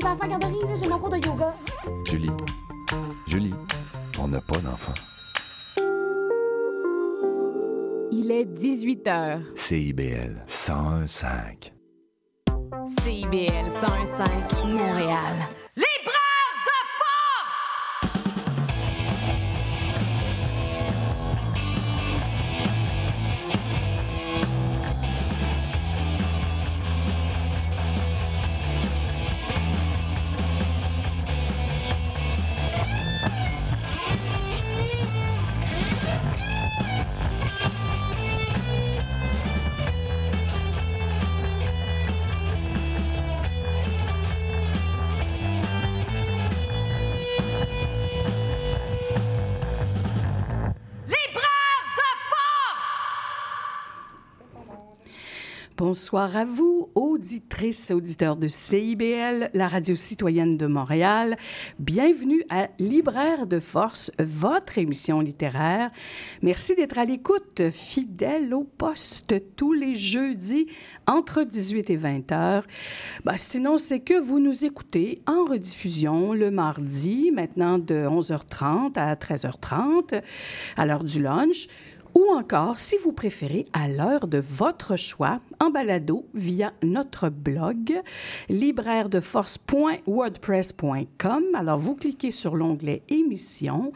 les enfants à garderie, j'ai mon cours de yoga. Julie, Julie, on n'a pas d'enfant. Il est 18 h. CIBL 101.5. CIBL 101.5 Montréal. Bonsoir à vous, auditrices et auditeurs de CIBL, la radio citoyenne de Montréal. Bienvenue à Libraire de Force, votre émission littéraire. Merci d'être à l'écoute, fidèle au poste tous les jeudis entre 18 et 20 heures. Ben, sinon, c'est que vous nous écoutez en rediffusion le mardi, maintenant de 11h30 à 13h30, à l'heure du lunch ou encore, si vous préférez, à l'heure de votre choix, en balado via notre blog librairedeforce.wordpress.com. Alors, vous cliquez sur l'onglet Émissions.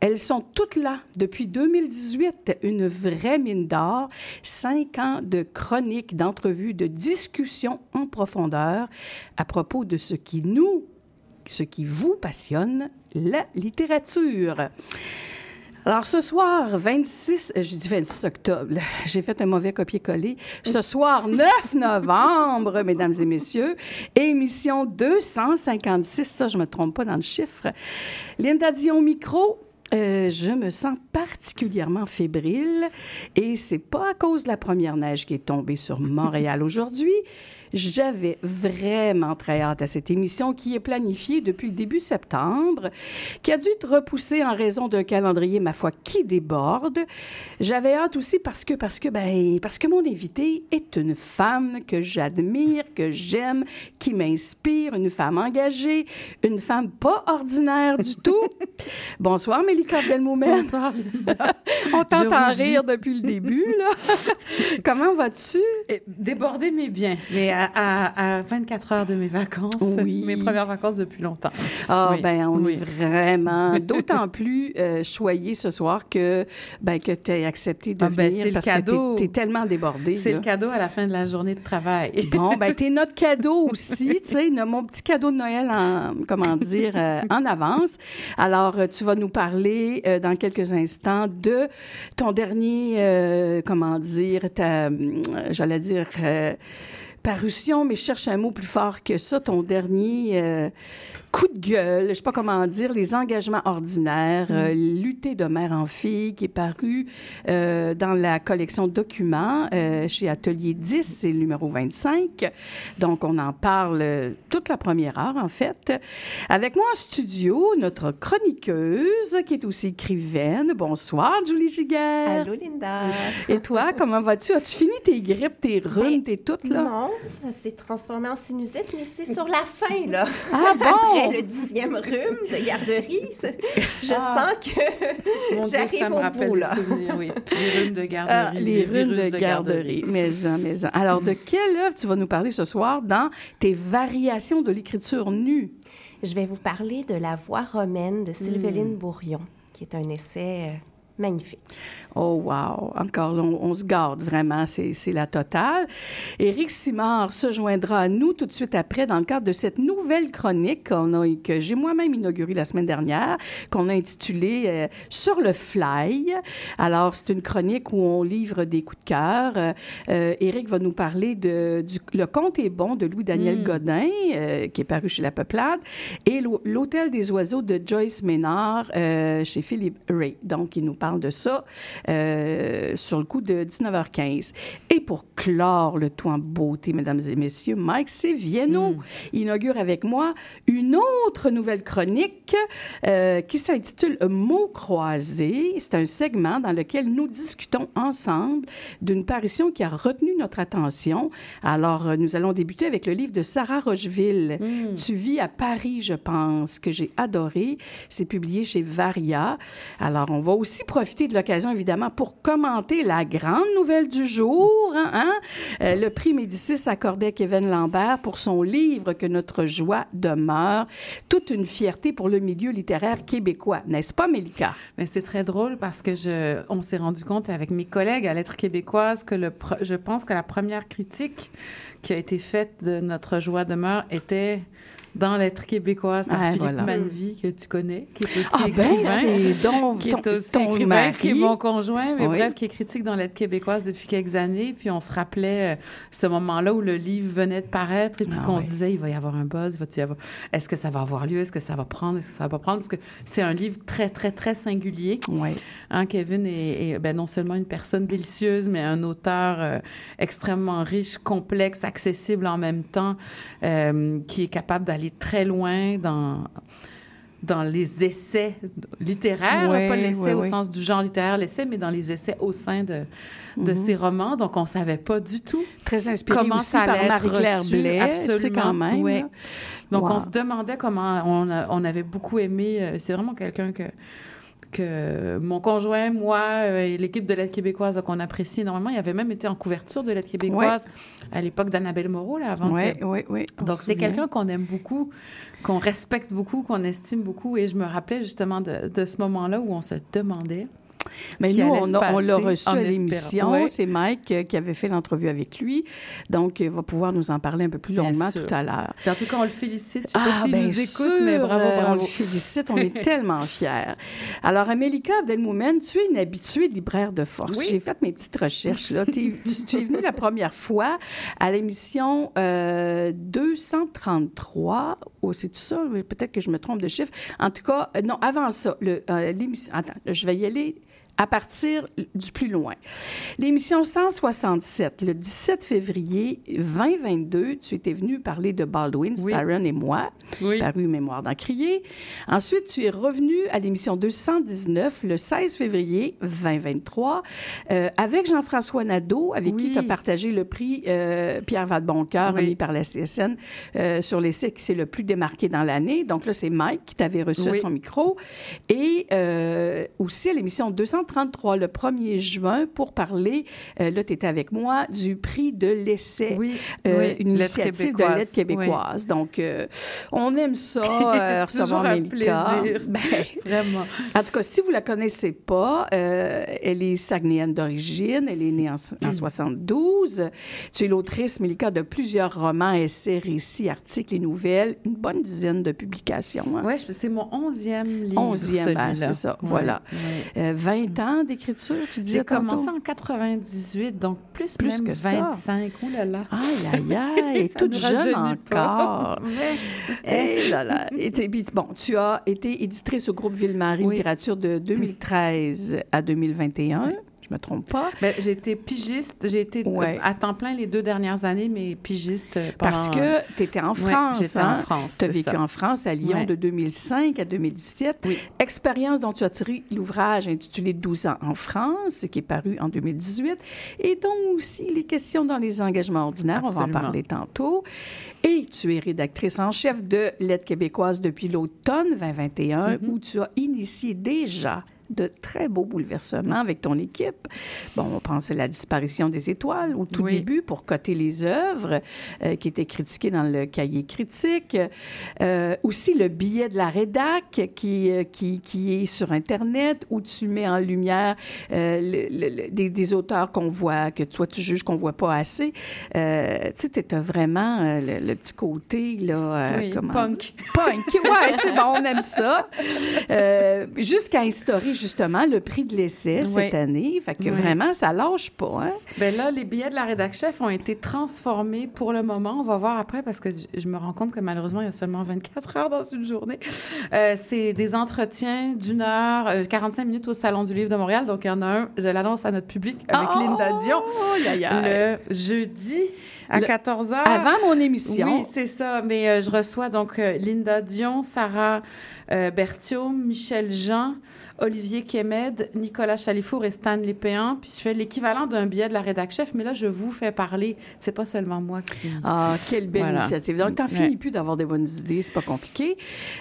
Elles sont toutes là depuis 2018, une vraie mine d'or, cinq ans de chroniques, d'entrevues, de discussions en profondeur à propos de ce qui nous, ce qui vous passionne, la littérature. Alors, ce soir, 26, euh, j'ai dit 26 octobre, j'ai fait un mauvais copier-coller. Ce soir, 9 novembre, mesdames et messieurs, émission 256, ça, je ne me trompe pas dans le chiffre. Linda Dion Micro, euh, je me sens particulièrement fébrile et c'est pas à cause de la première neige qui est tombée sur Montréal aujourd'hui. J'avais vraiment très hâte à cette émission qui est planifiée depuis le début septembre, qui a dû être repoussée en raison d'un calendrier, ma foi, qui déborde. J'avais hâte aussi parce que, parce que, ben, parce que mon invité est une femme que j'admire, que j'aime, qui m'inspire, une femme engagée, une femme pas ordinaire du tout. Bonsoir, Mélika Delmoumen. Bonsoir. On t'entend rire depuis le début, là. Comment vas-tu? Débordé, mais bien. Mais à, à, 24 heures de mes vacances, Oui. mes premières vacances depuis longtemps. Ah, Oui, ben, on oui. est vraiment d'autant plus euh, choyés ce soir que, ben, que tu as accepté de Ah, ben, venir le parce cadeau. que tu es, tellement débordé. C'est le cadeau à la fin de la journée de travail. Bon, ben, t'es notre cadeau aussi, tu sais, mon petit cadeau de Noël en, comment dire, euh, en avance. Alors, euh, tu vas nous parler euh, dans quelques instants de ton dernier, euh, comment dire, ta, hum, j'allais dire, euh, parution, mais cherche un mot plus fort que ça, ton dernier euh, coup de gueule, je sais pas comment dire, les engagements ordinaires, euh, lutter de mère en fille, qui est paru euh, dans la collection Documents euh, chez Atelier 10, c'est le numéro 25. Donc, on en parle toute la première heure, en fait. Avec moi en studio, notre chroniqueuse, qui est aussi écrivaine. Bonsoir, Julie Giguère. Allô, Linda. Et toi, comment vas-tu? As-tu fini tes grippes, tes rhumes, Ben, tes toutes, là? Non, ça s'est transformé en sinusite, mais c'est sur la fin, là. Ah bon? Après le dixième rhume de garderie, je Ah. sens que j'arrive me au rappelle bout, là. oui. Les rhumes de Ah, garderie. les rhumes de, garderie. Mais, en, mais en. Alors, de quelle œuvre tu vas nous parler ce soir dans tes variations de l'écriture nue? Je vais vous parler de La voix romaine de. Sylveline Bourrion, qui est un essai euh, magnifique. Oh, wow! Encore là, on, on se garde vraiment, c'est la totale. Éric Simard se joindra à nous tout de suite après dans le cadre de cette nouvelle chronique a, que j'ai moi-même inaugurée la semaine dernière, qu'on a intitulée euh, Sur le fly. Alors, c'est une chronique où on livre des coups de cœur. Euh, euh, Éric va nous parler de du, Le conte est bon de Louis-Daniel Godin, euh, qui est paru chez La Peuplade, et L'Hô- L'Hôtel des oiseaux de Joyce Ménard chez Philippe Ray. Donc, il nous parle parle de ça euh, sur le coup de 19h15. Et pour clore le tout en beauté, mesdames et messieurs, Mike Sévienno inaugure avec moi une autre nouvelle chronique euh, qui s'intitule Mots croisés. C'est un segment dans lequel nous discutons ensemble d'une parution qui a retenu notre attention. Alors, euh, nous allons débuter avec le livre de Sarah Rocheville, Tu vis à Paris, je pense, que j'ai adoré. C'est publié chez Varia. Alors, on va aussi profiter de l'occasion, évidemment, pour commenter la grande nouvelle du jour. hein, hein? Euh, le prix Médicis accordé à Kevin Lambert pour son livre Que notre joie demeure. Toute une fierté pour le milieu littéraire québécois, n'est-ce pas, Mélika? Mais c'est très drôle parce que je, on s'est rendu compte avec mes collègues à Lettres québécoises que le, je pense que la première critique qui a été faite de notre joie demeure était dans Lettres québécoises par Ah, Philippe voilà. Manvie, que tu connais, qui est aussi Ah ben, écrivain. c'est donc qui ton, est aussi ton écrivain, mari. qui est mon conjoint, mais Oui. bref, qui est critique dans l'aide québécoise depuis quelques années. Puis on se rappelait euh, ce moment-là où le livre venait de paraître et puis Ah qu'on se disait, il va y avoir un buzz, va y avoir... est-ce que ça va avoir lieu, est-ce que ça va prendre, est-ce que ça va pas prendre? Parce que c'est un livre très, très, très singulier. Oui. Hein, Kevin est, est, ben, non seulement une personne délicieuse, mais un auteur euh, extrêmement riche, complexe, accessible en même temps, euh, qui est capable d'aller très loin dans dans les essais littéraires, Ouais, pas l'essai ouais, au ouais. sens du genre littéraire, l'essai, mais dans les essais au sein de, de ses romans. Donc, on savait pas du tout Très inspiré comment aussi ça par allait être Marie-Claire. Blais, Absolument, quand même. Donc, Wow. on se demandait comment on, a- on avait beaucoup aimé. euh, c'est vraiment quelqu'un que, que mon conjoint, moi euh, et l'équipe de l'aide québécoise donc on apprécie énormément. Il avait même été en couverture de l'aide québécoise à l'époque d'Annabelle Moreau, là, avant Oui, que- oui, oui. on donc, c'est quelqu'un qu'on aime beaucoup, qu'on respecte beaucoup, qu'on estime beaucoup. Et je me rappelais justement de, de ce moment-là où on se demandait. Mais nous, on, on l'a reçu à l'émission. Ouais. C'est Mike euh, qui avait fait l'entrevue avec lui. Donc, il va pouvoir nous en parler un peu plus longuement tout à l'heure. En tout cas, on le félicite. Je sais pas Ah, s'il bien nous écoute, sûr, mais bravo, euh, On bravo. le félicite, on est tellement fiers. Alors, Amélika Abdelmoumen, tu es une habituée libraire de force. Oui. J'ai fait mes petites recherches. Là. Tu, tu es venue la première fois à l'émission euh, 233. Oh, c'est ça? Peut-être que je me trompe de chiffre. En tout cas, euh, non, avant ça, euh, l'émission... Attends, je vais y aller à partir du plus loin. L'émission 167, le 17 février 2022, tu étais venu parler de Baldwin, Oui. Et moi, Oui. paru Mémoire d'Encrier. Ensuite, tu es revenu à l'émission 219 le 16 février 2023 euh, avec Jean-François Nadeau, avec qui tu as partagé le prix euh, Pierre Vadeboncoeur remis par la CSN euh, sur l'essai qui s'est le plus démarqué dans l'année. Donc là, c'est Mike qui t'avait reçu à son micro. Et euh, aussi à l'émission 1933, le 1er juin, pour parler, euh, là, tu étais avec moi, du prix de l'essai, oui, euh, oui, une initiative de lettres québécoise. Donc, euh, on aime ça, recevoir un plaisir. Ben, Vraiment. En tout cas, si vous ne la connaissez pas, elle est sagnéenne d'origine, elle est née en, en mm. 72. Tu es l'autrice, Mélika, de plusieurs romans, essais, récits, articles et nouvelles, une bonne dizaine de publications. Hein. Oui, c'est mon onzième livre. Onzième, hein, c'est ça, voilà. 20 20 ans d'écriture, tu disais J'ai commencé en 98, donc plus, Plus même que ça. 25. Ouh là là. Aïe, aïe, aïe, toute ne jeune encore. Mais- Eh là là. Et bon, tu as été éditrice au groupe Ville-Marie Oui. Littérature de 2013 à 2021. Je me trompe pas. Ben, j'ai été pigiste. J'ai été euh, Ouais. à temps plein les deux dernières années, mais pigiste euh, pendant... Parce que tu étais en Ouais, France. j'étais hein? en France, Tu as vécu ça. en France, à Lyon, Ouais. de 2005 à 2017. Oui. Expérience dont tu as tiré l'ouvrage intitulé 12 ans en France, qui est paru en 2018, et dont aussi les questions dans les engagements ordinaires. On va en parler tantôt. Et tu es rédactrice en chef de L'aide québécoise depuis l'automne 2021, Mm-hmm. où tu as initié déjà de très beaux bouleversements avec ton équipe. Bon, on pense à la disparition des étoiles au tout Oui. début pour coter les œuvres euh, qui étaient critiquées dans le cahier critique. Euh, aussi le billet de la rédac qui, euh, qui, qui est sur Internet où tu mets en lumière euh, le- le- le- des, des auteurs qu'on voit, que toi tu juges qu'on voit pas assez. Tu sais, tu as vraiment le, le petit côté, là, Oui, comment punk. Punk, ouais, c'est bon, on aime ça. Jusqu'à instaurer justement le prix de l'essai cette année. Fait que Oui. vraiment, ça lâche pas. Hein? Ben là, les billets de la rédac chef ont été transformés pour le moment. On va voir après parce que je me rends compte que malheureusement, il y a seulement 24 heures dans une journée. Euh, c'est des entretiens d'une heure, euh, 45 minutes au Salon du Livre de Montréal. Donc, il y en a un, je l'annonce à notre public avec Oh, Linda Dion le jeudi à Le- 14 heures. Avant mon émission. Oui, c'est ça. Mais euh, je reçois donc euh, Linda Dion, Sarah euh, Berthiaume, Michel Jean, Olivier Kemed, Nicolas Chalifour et Stanley Péan. Puis je fais l'équivalent d'un billet de la rédac chef, mais là, je vous fais parler. C'est pas seulement moi qui. Ah, quelle belle Voilà. initiative. Donc, t'en Ouais. finis plus d'avoir des bonnes idées, c'est pas compliqué.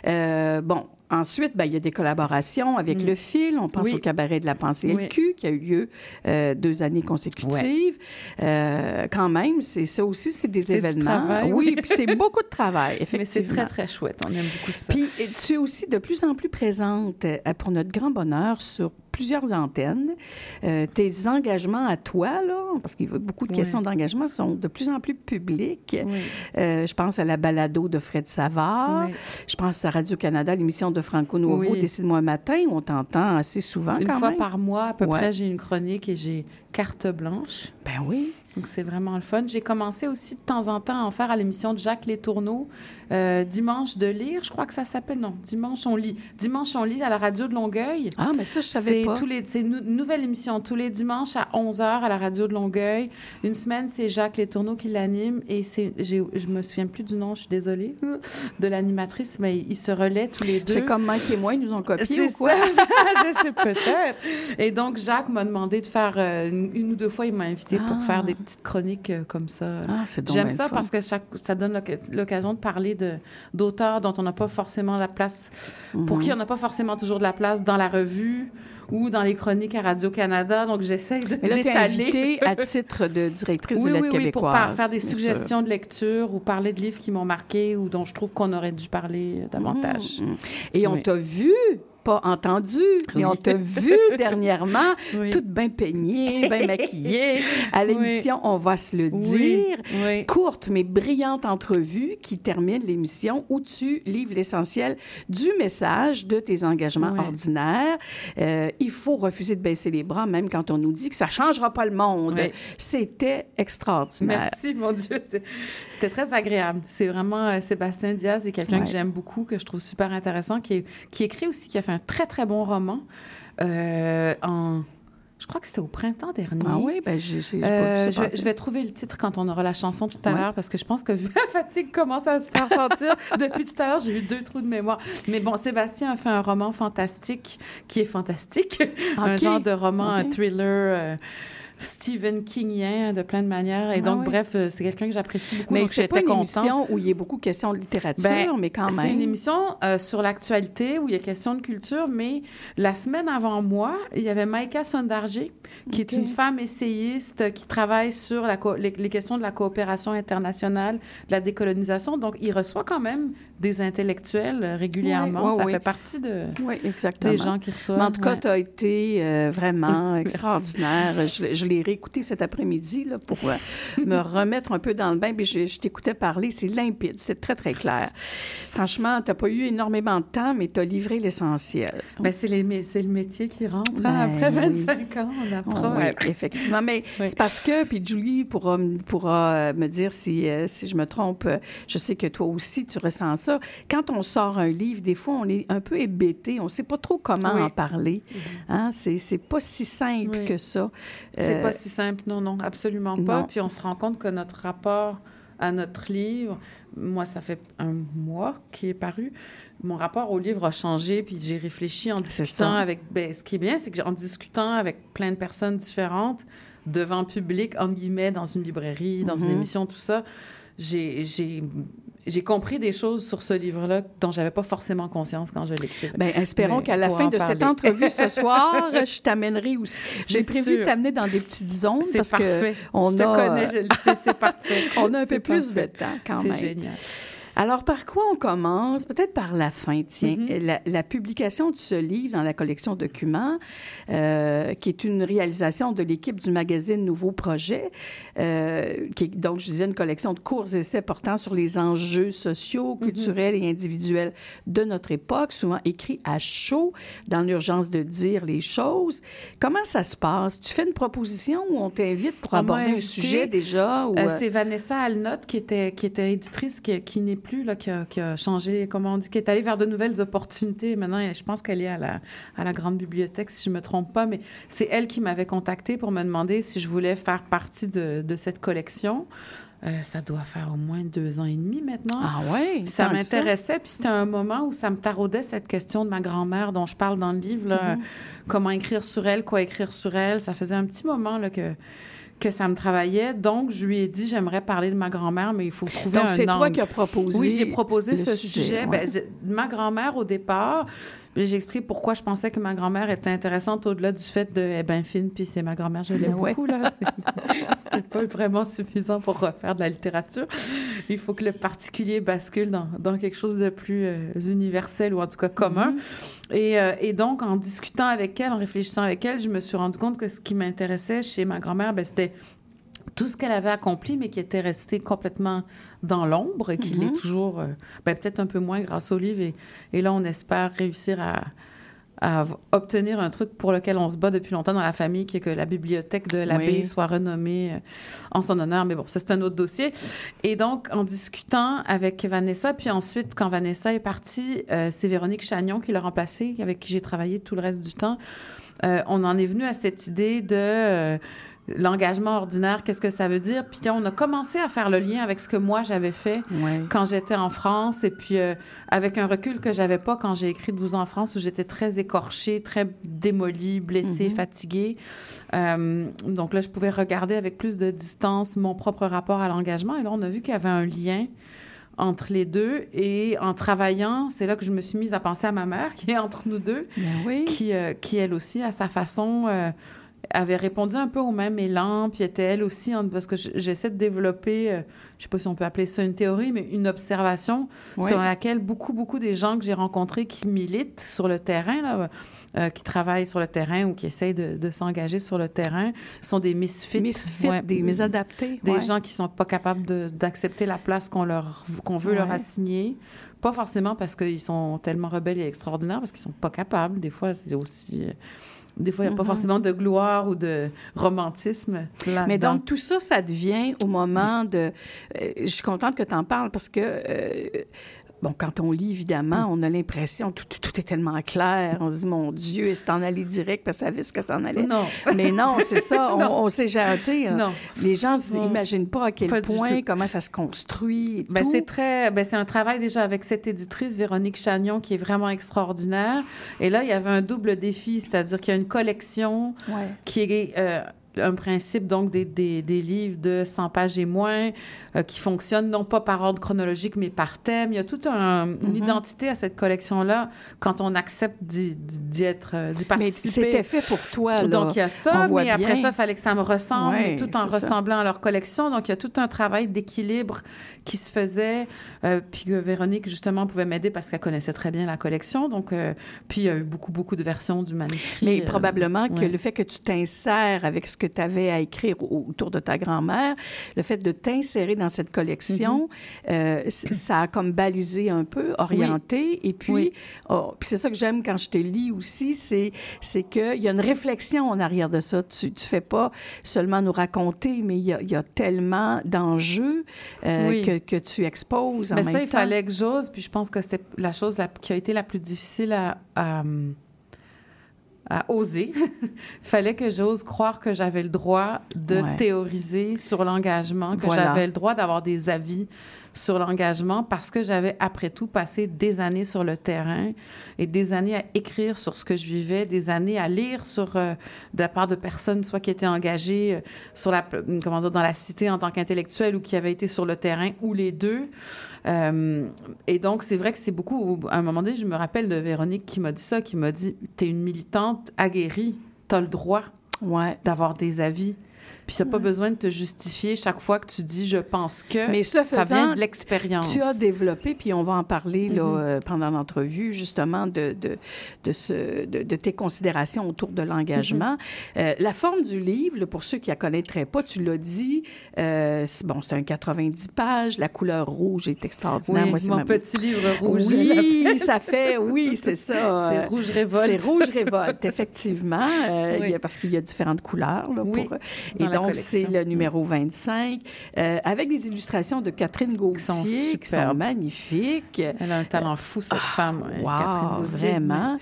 Euh, bon, ensuite, ben, il y a des collaborations avec le fil. On pense Mm. Oui. au cabaret de la pensée Oui. LQ, qui a eu lieu euh, deux années consécutives. Euh, quand même, c'est ça aussi, c'est des C'est du événements. travail, oui, puis c'est beaucoup de travail, Mais c'est effectivement. très, très chouette. On aime beaucoup ça. Puis tu es aussi de plus en plus présente, euh, pour notre grand bonheur, sur plusieurs antennes. Euh, tes engagements à toi, là, parce qu'il y a beaucoup de Oui. questions d'engagement, sont de plus en plus publics. Oui. Euh, je pense à la balado de Fred Savard. Oui. Je pense à Radio-Canada, l'émission de Franco Oui. Décide-moi un matin, où on t'entend assez souvent Une quand fois même. par mois, à peu Ouais. près, j'ai une chronique et j'ai carte blanche. Ben oui. Donc, c'est vraiment le fun. J'ai commencé aussi de temps en temps à en faire à l'émission de Jacques Létourneau, euh, Dimanche de lire, je crois que ça s'appelle, non, Dimanche on lit. Dimanche on lit à la radio de Longueuil. Ah, mais ça, je savais pas. tous les, c'est une nou- nouvelle émission tous les dimanches à 11h à la radio de Longueuil. Une semaine, c'est Jacques Létourneau qui l'anime et c'est, j'ai, je me souviens plus du nom, je suis désolée, de l'animatrice, mais ils se relaient tous les deux. C'est comme Mike et moi, ils nous ont copié ou quoi? je sais peut-être. Et donc, Jacques m'a demandé de faire euh, une, une ou deux fois, il m'a invité pour Ah. faire des petites chroniques euh, comme ça. Ah, c'est J'aime ça parce que chaque, ça donne l'oc- l'occasion de parler de, d'auteurs dont on n'a pas forcément la place, pour Mhm. qui on n'a pas forcément toujours de la place dans la revue ou dans les chroniques à Radio-Canada. Donc, j'essaie de Mais là, es invitée à titre de directrice Oui, de l'aide oui, oui, québécoise. pour faire des sûr. suggestions de lecture ou parler de livres qui m'ont marqué ou dont je trouve qu'on aurait dû parler davantage. Mhm. Et on t'a vu, pas entendu, mais on Oui. t'a vu dernièrement, Oui. toute bien peignée, bien maquillée, à l'émission On va se le dire. Courte mais brillante entrevue qui termine l'émission où tu livres l'essentiel du message de tes engagements ordinaires. Euh, il faut refuser de baisser les bras, même quand on nous dit que ça changera pas le monde. C'était extraordinaire. Merci, mon Dieu. C'était très agréable. C'est vraiment euh, Sébastien Diaz, c'est quelqu'un que j'aime beaucoup, que je trouve super intéressant, qui, est- qui écrit aussi, qui a fait un très, très bon roman euh, en... Je crois que c'était au printemps dernier. Ah oui, ben j'ai j'ai pas Euh, vu ça je, vais, passer. je vais trouver le titre quand on aura la chanson tout à Ouais. l'heure parce que je pense que vu la fatigue commence à se faire sentir depuis tout à l'heure, j'ai eu deux trous de mémoire. Mais bon, Sébastien a fait un roman fantastique qui est fantastique, un genre de roman, un thriller. euh, Stephen Kingien de plein de manières. Et Ah donc, oui. bref, euh, c'est quelqu'un que j'apprécie beaucoup. Mais c'est pas une contente. émission où il y a beaucoup de questions de littérature, Ben, mais quand même. C'est une émission euh, sur l'actualité où il y a question de culture, mais la semaine avant moi, il y avait Maïka Sondarjé, qui est une femme essayiste qui travaille sur la les, les questions de la coopération internationale, de la décolonisation. Donc, il reçoit quand même des intellectuels euh, régulièrement. Ça fait partie de, Oui, exactement. des gens qui reçoivent. Mais en tout cas, tu as été euh, vraiment extraordinaire. Je, je l'ai réécouté cet après-midi là, pour euh, me remettre un peu dans le bain. Puis je, je t'écoutais parler, c'est limpide, c'était très, très clair. Franchement, tu n'as pas eu énormément de temps, mais tu as livré l'essentiel. Ben, c'est, les c'est le métier qui rentre. hein. Ben Après oui. 25 ans, on Oh, apprend. oui, effectivement. Mais Oui. c'est parce que, puis Julie pourra, pourra euh, me dire si, euh, si je me trompe, je sais que toi aussi, tu ressens ça. Quand on sort un livre, des fois, on est un peu hébété, on ne sait pas trop comment Oui. en parler. Hein? C'est, c'est pas si simple que ça. C'est Euh, pas si simple, non, non, absolument pas. non. Puis on se rend compte que notre rapport à notre livre, moi, ça fait un mois qu'il est paru. Mon rapport au livre a changé, puis j'ai réfléchi en C'est discutant avec. Ben, ce qui est bien, c'est qu'en discutant avec plein de personnes différentes, devant public, en guillemets, dans une librairie, dans une Mhm. émission, tout ça, j'ai. J'ai compris des choses sur ce livre-là dont j'avais pas forcément conscience quand je l'écrivais. Bien, espérons qu'à la fin de cette entrevue ce soir, je t'amènerai aussi. J'ai C'est prévu de t'amener dans des petites zones C'est parce parfait. que on je te a, connais, je le sais, c'est parfait. on a un peu C'est plus de temps quand C'est même. génial. Alors, par quoi on commence? Peut-être par la fin, tiens. Mm-hmm. la, la publication de ce livre dans la collection Documents, euh, qui est une réalisation de l'équipe du magazine Nouveau Projet, euh, qui est donc, je disais, une collection de courts essais portant sur les enjeux sociaux, Mm-hmm. culturels et individuels de notre époque, souvent écrits à chaud, dans l'urgence de dire les choses. Comment ça se passe? Tu fais une proposition ou on t'invite pour On aborder un sujet déjà? Ou, euh, c'est Vanessa Alnott qui était, qui était éditrice, qui, qui n'est plus, là, qui a, qui a changé, comment on dit, qui est allée vers de nouvelles opportunités. Maintenant, je pense qu'elle est à la, à la Grande Bibliothèque, si je ne me trompe pas, mais c'est elle qui m'avait contactée pour me demander si je voulais faire partie de, de cette collection. Euh, ça doit faire au moins deux ans et demi maintenant. Ah ouais? Puis ça m'intéressait, puis c'était un moment où ça me taraudait cette question de ma grand-mère dont je parle dans le livre, là, Mm-hmm. comment écrire sur elle, quoi écrire sur elle. Ça faisait un petit moment là, que, que ça me travaillait. Donc, je lui ai dit, j'aimerais parler de ma grand-mère, mais il faut trouver Donc, un c'est toi angle. qui as proposé. Oui, j'ai proposé ce sujet. ouais. Ben, ma grand-mère, au départ, puis expliqué pourquoi je pensais que ma grand-mère était intéressante au-delà du fait de, eh ben, fine, puis c'est ma grand-mère, je l'aime Ouais. beaucoup, là. C'était pas vraiment suffisant pour refaire de la littérature. Il faut que le particulier bascule dans, dans quelque chose de plus euh, universel ou en tout cas commun. et, euh, et donc, en discutant avec elle, en réfléchissant avec elle, je me suis rendu compte que ce qui m'intéressait chez ma grand-mère, ben, c'était tout ce qu'elle avait accompli, mais qui était resté complètement dans l'ombre et qui l'est toujours, euh, ben, peut-être un peu moins grâce au livre. Et, et là, on espère réussir à, obtenir un truc pour lequel on se bat depuis longtemps dans la famille, qui est que la bibliothèque de l'abbé Oui. soit renommée euh, en son honneur. Mais bon, ça, c'est un autre dossier. Et donc, en discutant avec Vanessa, puis ensuite, quand Vanessa est partie, euh, c'est Véronique Chagnon qui l'a remplacée, avec qui j'ai travaillé tout le reste du temps. Euh, on en est venu à cette idée de euh, l'engagement ordinaire, qu'est-ce que ça veut dire? Puis on a commencé à faire le lien avec ce que moi j'avais fait Ouais. quand j'étais en France et puis euh, avec un recul que j'avais pas quand j'ai écrit 12 ans en France où j'étais très écorchée, très démolie, blessée, fatiguée. Euh, donc là, je pouvais regarder avec plus de distance mon propre rapport à l'engagement et là, on a vu qu'il y avait un lien entre les deux et en travaillant, c'est là que je me suis mise à penser à ma mère qui est entre nous deux Ben oui. qui, euh, qui elle aussi, à sa façon, euh, avait répondu un peu au même élan, puis était elle aussi, en- parce que j'essaie de développer, euh, je sais pas si on peut appeler ça une théorie, mais une observation Ouais. sur laquelle beaucoup, beaucoup des gens que j'ai rencontrés qui militent sur le terrain, là, euh, qui travaillent sur le terrain ou qui essayent de, de s'engager sur le terrain, sont des misfits. Misfits, Ouais. des mésadaptés. Des ouais. gens qui sont pas capables d'accepter la place qu'on leur qu'on veut leur assigner. Pas forcément parce qu'ils sont tellement rebelles et extraordinaires, parce qu'ils sont pas capables. Des fois, c'est aussi... euh, Des fois, il n'y a pas Mhm. forcément de gloire ou de romantisme Mais donc, tout ça, ça devient au moment de... euh, je suis contente que tu en parles parce que, euh, bon, quand on lit, évidemment, on a l'impression tout, tout, tout est tellement clair. On se dit, mon Dieu, et c'est en allé direct parce que ça savait ce que ça en allait. Non. Mais non, c'est ça. On, on sait jamais dire. Non. Les gens n'imaginent pas à quel Pas point, comment ça se construit. Ben, c'est très, ben, c'est un travail déjà avec cette éditrice, Véronique Chagnon, qui est vraiment extraordinaire. Et là, il y avait un double défi, c'est-à-dire qu'il y a une collection Ouais. qui est euh, un principe donc des, des, des livres de 100 pages et moins euh, qui fonctionnent non pas par ordre chronologique mais par thème. Il y a toute un- Mm-hmm. une identité à cette collection-là quand on accepte d'y, être, euh, d'y Mais participer. c'était fait pour toi, là. Donc, il y a On ça, voit mais après bien. ça, il fallait que ça me ressemble, Ouais, mais tout en ça. ressemblant à leur collection. Donc, il y a tout un travail d'équilibre qui se faisait, euh, puis que Véronique, justement, pouvait m'aider parce qu'elle connaissait très bien la collection. Donc, euh, puis il y a eu beaucoup, beaucoup de versions du manuscrit. Mais probablement que ouais. le fait que tu t'insères avec ce que tu avais à écrire au- autour de ta grand-mère, le fait de t'insérer dans cette collection, Mm-hmm. euh, ça a comme balisé un peu, orienté. Et puis, Oui. oh, puis c'est ça que j'aime quand je te lis aussi, c'est, c'est qu'il y a une réflexion en arrière de ça. Tu ne fais pas seulement nous raconter, mais il y a, il y a tellement d'enjeux euh, Oui. que, que tu exposes en Mais même ça, il fallait que j'ose, puis je pense que c'est la chose la- qui a été la plus difficile à, à, à oser. Fallait que j'ose croire que j'avais le droit de Ouais. théoriser sur l'engagement, que Voilà. j'avais le droit d'avoir des avis sur l'engagement parce que j'avais, après tout, passé des années sur le terrain et des années à écrire sur ce que je vivais, des années à lire sur, euh, de la part de personnes, soit qui étaient engagées euh, sur la, comment dire, dans la cité en tant qu'intellectuelle ou qui avaient été sur le terrain, ou les deux. Euh, et donc, c'est vrai que c'est beaucoup. À un moment donné, je me rappelle de Véronique qui m'a dit ça, qui m'a dit T'es une militante aguerrie, t'as le droit Ouais. d'avoir des avis. Puis tu n'as pas besoin de te justifier chaque fois que tu dis je pense que. Mais ce ça vient de l'expérience. Tu as développé, puis on va en parler là, Mhm. euh, pendant l'entrevue, justement, de, de, de, ce, de, de tes considérations autour de l'engagement. Mhm. Euh, la forme du livre, là, pour ceux qui ne la connaîtraient pas, tu l'as dit, euh, bon, c'est un 90 pages, la couleur rouge est extraordinaire. Oui, Moi, c'est mon ma- petit livre rouge. Oui, ça fait, oui, c'est ça. C'est rouge révolte. C'est rouge révolte, effectivement, Oui. il y a- parce qu'il y a différentes couleurs. Là, Oui, pour, et donc, c'est le numéro 25, euh, avec des illustrations de Catherine Gauthier sont qui sont magnifiques. Elle a un talent fou, cette femme. ouais, Wow, Catherine Gauthier. vraiment.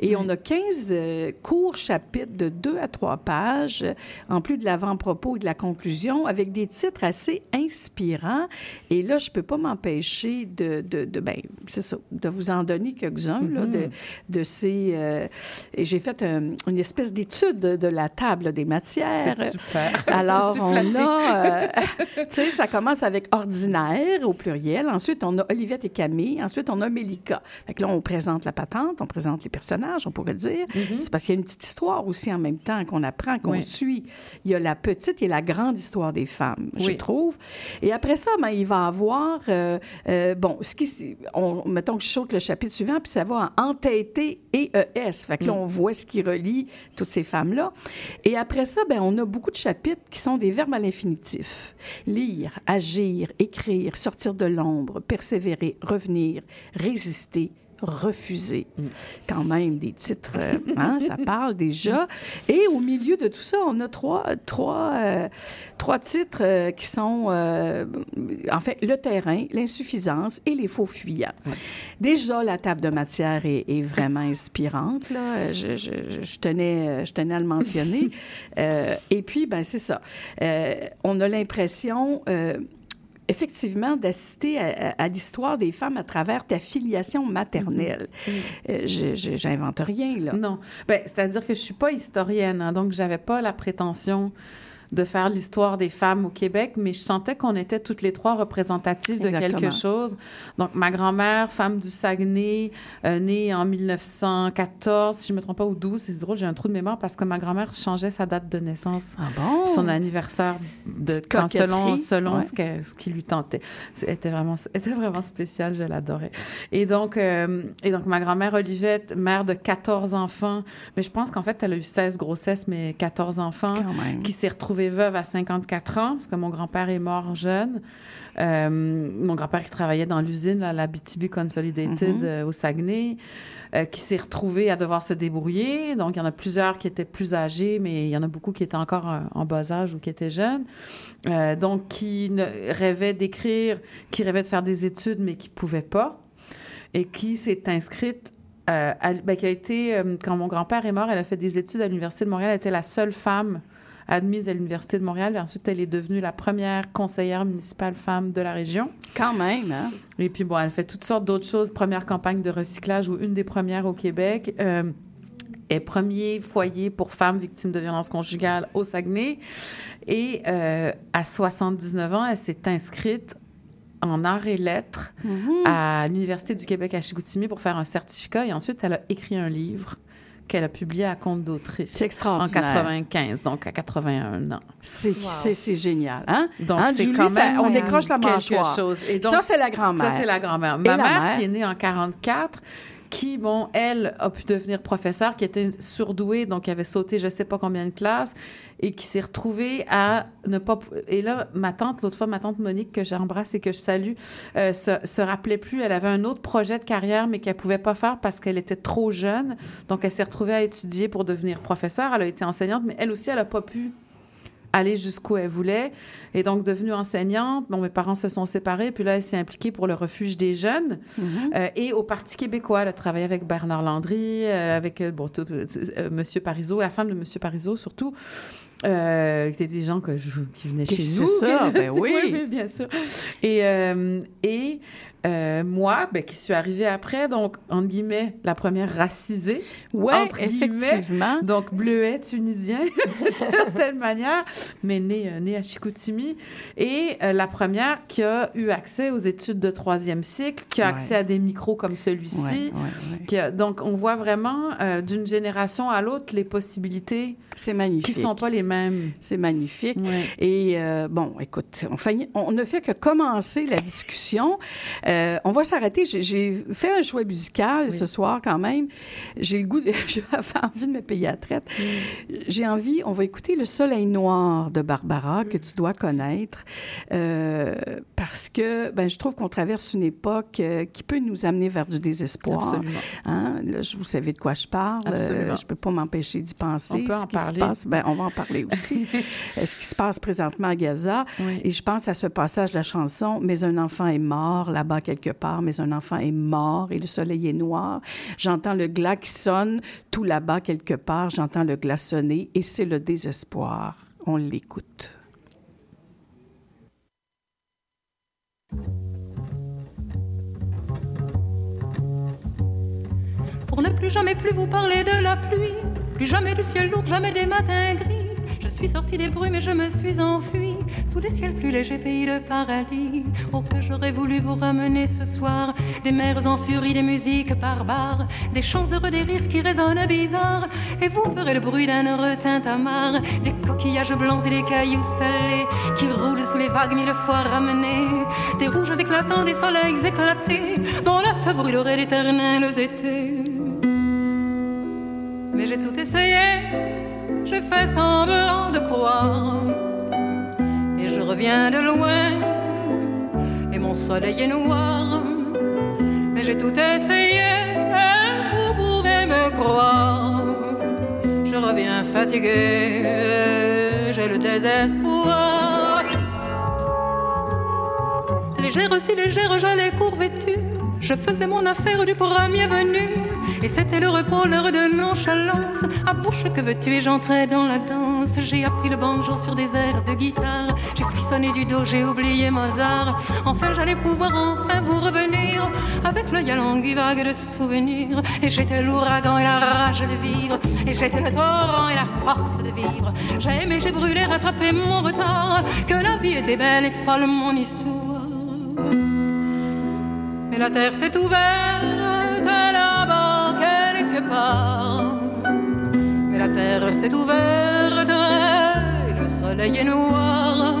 Et on a 15 euh, courts chapitres de 2 à 3 pages, en plus de l'avant-propos et de la conclusion, avec des titres assez inspirants. Et là, je ne peux pas m'empêcher de, de, de, ben, ça, de vous en donner quelques-uns, là, de, de ces... euh, et j'ai fait un- une espèce d'étude de, de la table des matières. C'est super. Alors, on a, euh, tu sais, ça commence avec ordinaire au pluriel. Ensuite, on a Olivette et Camille. Ensuite, on a Mélika. Fait que là, on présente la patente, on présente les personnages, on pourrait dire. C'est parce qu'il y a une petite histoire aussi en même temps qu'on apprend, qu'on Mm-hmm. Oui. suit. Il y a la petite et la grande histoire des femmes, je trouve. Et après ça, ben, il va avoir, euh, euh, bon, ce qui, on, mettons que je saute le chapitre suivant, puis ça va en entêté et ES. Fait que là, Mm. on voit ce qui relie toutes ces femmes-là. Et après ça, ben, on a beaucoup de chapitres qui sont des verbes à l'infinitif. Lire, agir, écrire, sortir de l'ombre, persévérer, revenir, résister, refuser. Quand même, des titres, euh, hein, ça parle déjà. Et au milieu de tout ça, on a trois, trois, euh, trois titres euh, qui sont, euh, en fait, le terrain, l'insuffisance et les faux fuyants. Déjà, la table de matière est, est vraiment inspirante. Là. Je, je- tenais, je tenais à le mentionner. Et puis, ben c'est ça. On a l'impression... effectivement, d'assister à, à- à l'histoire des femmes à travers ta filiation maternelle. Euh, je- J'invente rien, là. Non. Ben, C'est-à-dire que je suis pas historienne, hein, donc j'avais pas la prétention de faire l'histoire des femmes au Québec, mais je sentais qu'on était toutes les trois représentatives de Exactement. quelque chose. Donc, ma grand-mère, femme du Saguenay, euh, née en 1914, si je me trompe pas, ou 12, c'est drôle, j'ai un trou de mémoire parce que ma grand-mère changeait sa date de naissance. Ah bon? Son anniversaire de Petite quand, selon, selon Ouais. ce, que- ce qui lui tentait. C'était vraiment, était vraiment spécial, je l'adorais. Et donc, euh, et donc, ma grand-mère Olivette, mère de 14 enfants, mais je pense qu'en fait, elle a eu 16 grossesses, mais 14 enfants, qui s'est retrouvée veuve à 54 ans, parce que mon grand-père est mort jeune. Euh, mon grand-père qui travaillait dans l'usine, là, la BTB Consolidated Mhm. euh, au Saguenay, euh, qui s'est retrouvé à devoir se débrouiller. Donc, il y en a plusieurs qui étaient plus âgés, mais il y en a beaucoup qui étaient encore en bas âge ou qui étaient jeunes. Donc, qui ne, rêvaient d'écrire, qui rêvaient de faire des études, mais qui ne pouvaient pas. Et qui s'est inscrite, euh, à- ben, qui a été, euh, quand mon grand-père est mort, elle a fait des études à l'Université de Montréal. Elle était la seule femme admise à l'Université de Montréal. Et ensuite, elle est devenue la première conseillère municipale femme de la région. Quand même, hein? Et puis, bon, elle fait toutes sortes d'autres choses. Première campagne de recyclage ou une des premières au Québec. Euh, est premier foyer pour femmes victimes de violences conjugales au Saguenay. Et euh, à 79 ans, elle s'est inscrite en arts et lettres Mm-hmm. à l'Université du Québec à Chicoutimi pour faire un certificat. Et ensuite, elle a écrit un livre qu'elle a publié à compte d'autrice C'est en extraordinaire. 95, donc à 81 ans. C'est c'est- c'est génial, hein? Donc, Hein, c'est Julie, quand ça- même on décroche la quelque mâchoire. chose. Et donc, ça, c'est la grand-mère. ça, c'est la grand-mère. Ma mère, mère? qui est née en 44, qui, bon, elle, a pu devenir professeure, qui était surdouée, donc qui avait sauté je sais pas combien de classes, et qui s'est retrouvée à ne pas... Et là, ma tante, l'autre fois, ma tante Monique, que j'embrasse et que je salue, euh, se, se rappelait plus. Elle avait un autre projet de carrière, mais qu'elle pouvait pas faire parce qu'elle était trop jeune. Donc, elle s'est retrouvée à étudier pour devenir professeure. Elle a été enseignante, mais elle aussi, elle a pas pu aller jusqu'où elle voulait. Et donc, devenue enseignante, bon, mes parents se sont séparés. Puis là, elle s'est impliquée pour le refuge des jeunes euh, et au Parti québécois. Elle a travaillé avec Bernard Landry, euh, avec euh, bon, tout, euh, Monsieur Parizeau, la femme de Monsieur Parizeau surtout. Euh, qui étaient des gens que je- qui venaient chez c'est nous. ça, que- ben oui. bien sûr. Et, euh, et euh, moi, ben, qui suis arrivée après, donc, entre guillemets, la première racisée, Oui, effectivement. donc, bleuet tunisien, d'une certaine manière, mais né, euh, né à Chicoutimi. Et euh, la première qui a eu accès aux études de troisième cycle, qui a Ouais. accès à des micros comme celui-ci. Ouais, ouais, donc, on voit vraiment euh, d'une génération à l'autre les possibilités C'est qui magnifique. sont pas les même. C'est magnifique. Et bon, écoute, on, fait- on ne fait que commencer la discussion. Euh, on va s'arrêter. J'ai- fait un choix musical ce soir quand même. J'ai le goût, de, j'avais envie de me payer à la traite. J'ai envie, on va écouter Le Soleil Noir de Barbara, que tu dois connaître, euh, parce que ben, je trouve qu'on traverse une époque euh, qui peut nous amener vers du désespoir. Absolument. Hein? Là, je- vous savez de quoi je parle. Absolument. je peux pas m'empêcher d'y penser. On peut en Ce qui se parler. passe, ben, on va en parler aussi. Ce qui se passe présentement à Gaza. Oui. Et je pense à ce passage de la chanson Mais un enfant est mort là-bas quelque part, mais un enfant est mort et le soleil est noir. J'entends le sonne tout là-bas quelque part. J'entends le glas sonner et c'est le désespoir. On l'écoute. Pour ne plus jamais plus vous parler de la pluie, plus jamais du ciel lourd, jamais des matins gris. Je suis sortie des brumes et je me suis enfuie sous les ciels plus légers, pays de paradis. Oh, que j'aurais voulu vous ramener ce soir. Des mers en furie, des musiques barbares, des chants heureux, des rires qui résonnent bizarres. Et vous ferez le bruit d'un heureux tintamarre, des coquillages blancs et des cailloux salés qui roulent sous les vagues mille fois ramenés, des rouges éclatants, des soleils éclatés, dans la feu brûlerait d'éternels étés. Mais j'ai tout essayé, j'ai fait semblant de croire. Et je reviens de loin, et mon soleil est noir. Mais j'ai tout essayé, vous pouvez me croire. Je reviens fatigué, j'ai le désespoir. Légère, si légère, j'allais court vêtue. Je faisais mon affaire du premier venu. Et c'était le repos, l'heure de nonchalance. À bouche que veux-tu, et j'entrais dans la danse. J'ai appris le banjo sur des airs de guitare. J'ai frissonné du dos, j'ai oublié Mozart. Enfin, j'allais pouvoir enfin vous revenir. Avec l'œil à langue vague de souvenirs. Et j'étais l'ouragan et la rage de vivre. Et j'étais le torrent et la force de vivre. J'ai aimé, j'ai brûlé, rattrapé mon retard. Que la vie était belle et folle, mon histoire. Mais la terre s'est ouverte là-bas quelque part. Mais la terre s'est ouverte et le soleil est noir.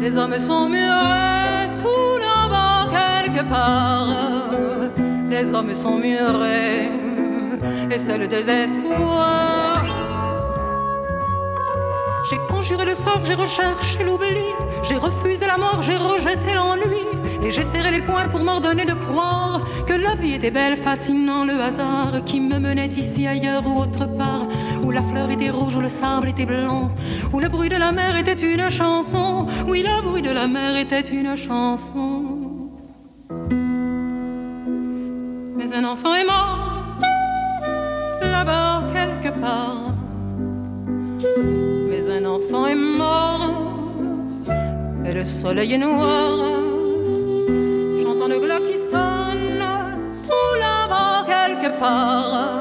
Les hommes sont murés tout là-bas quelque part. Les hommes sont murés et c'est le désespoir. J'ai conjuré le sort, j'ai recherché l'oubli, j'ai refusé la mort, j'ai rejeté l'ennui, et j'ai serré les poings pour m'ordonner de croire que la vie était belle, fascinant le hasard qui me menait ici, ailleurs ou autre part, où la fleur était rouge, où le sable était blanc, où le bruit de la mer était une chanson, oui, le bruit de la mer était une chanson. Mais un enfant est mort, là-bas quelque part. Mais un enfant est mort et le soleil est noir. Le glas qui sonne tout là-bas quelque part.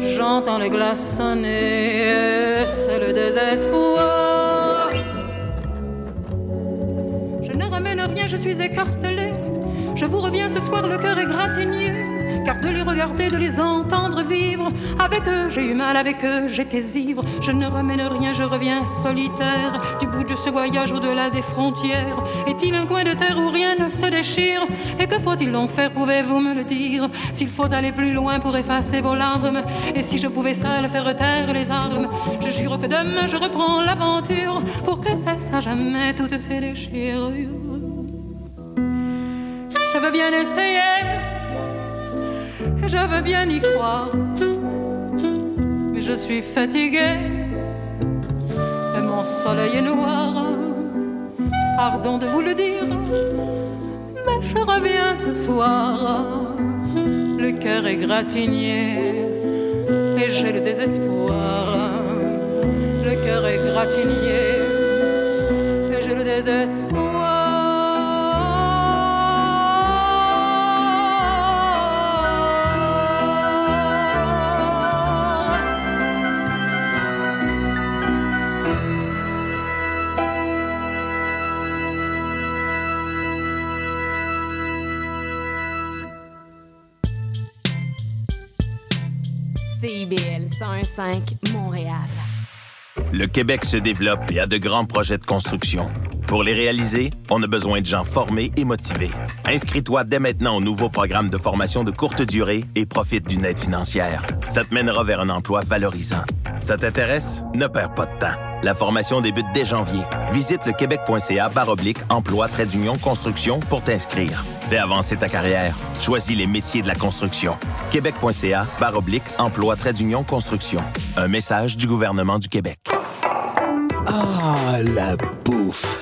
J'entends le glas sonner, c'est le désespoir. Je ne ramène rien, je suis écartelé. Je vous reviens ce soir, le cœur égratigné. Car de les regarder, de les entendre vivre, avec eux j'ai eu mal, avec eux j'étais ivre. Je ne ramène rien, je reviens solitaire. Du bout de ce voyage au-delà des frontières, est-il un coin de terre où rien ne se déchire? Et que faut-il donc faire, pouvez-vous me le dire? S'il faut aller plus loin pour effacer vos larmes, et si je pouvais seul faire taire les armes, je jure que demain je reprends l'aventure pour que cesse à jamais toutes ces déchirures. Je veux bien essayer, je veux bien y croire, mais je suis fatiguée, et mon soleil est noir. Pardon de vous le dire, mais je reviens ce soir, le cœur est gratigné, et j'ai le désespoir. Le cœur est gratigné, et j'ai le désespoir. 101.5 Montréal. Le Québec se développe et a de grands projets de construction. Pour les réaliser, on a besoin de gens formés et motivés. Inscris-toi dès maintenant au nouveau programme de formation de courte durée et profite d'une aide financière. Ça te mènera vers un emploi valorisant. Ça t'intéresse? Ne perds pas de temps. La formation débute dès janvier. Visite le québec.ca baroblique emploi trait d'union construction pour t'inscrire. Fais avancer ta carrière. Choisis les métiers de la construction. Québec.ca baroblique emploi trait d'union construction. Un message du gouvernement du Québec. Ah, la bouffe!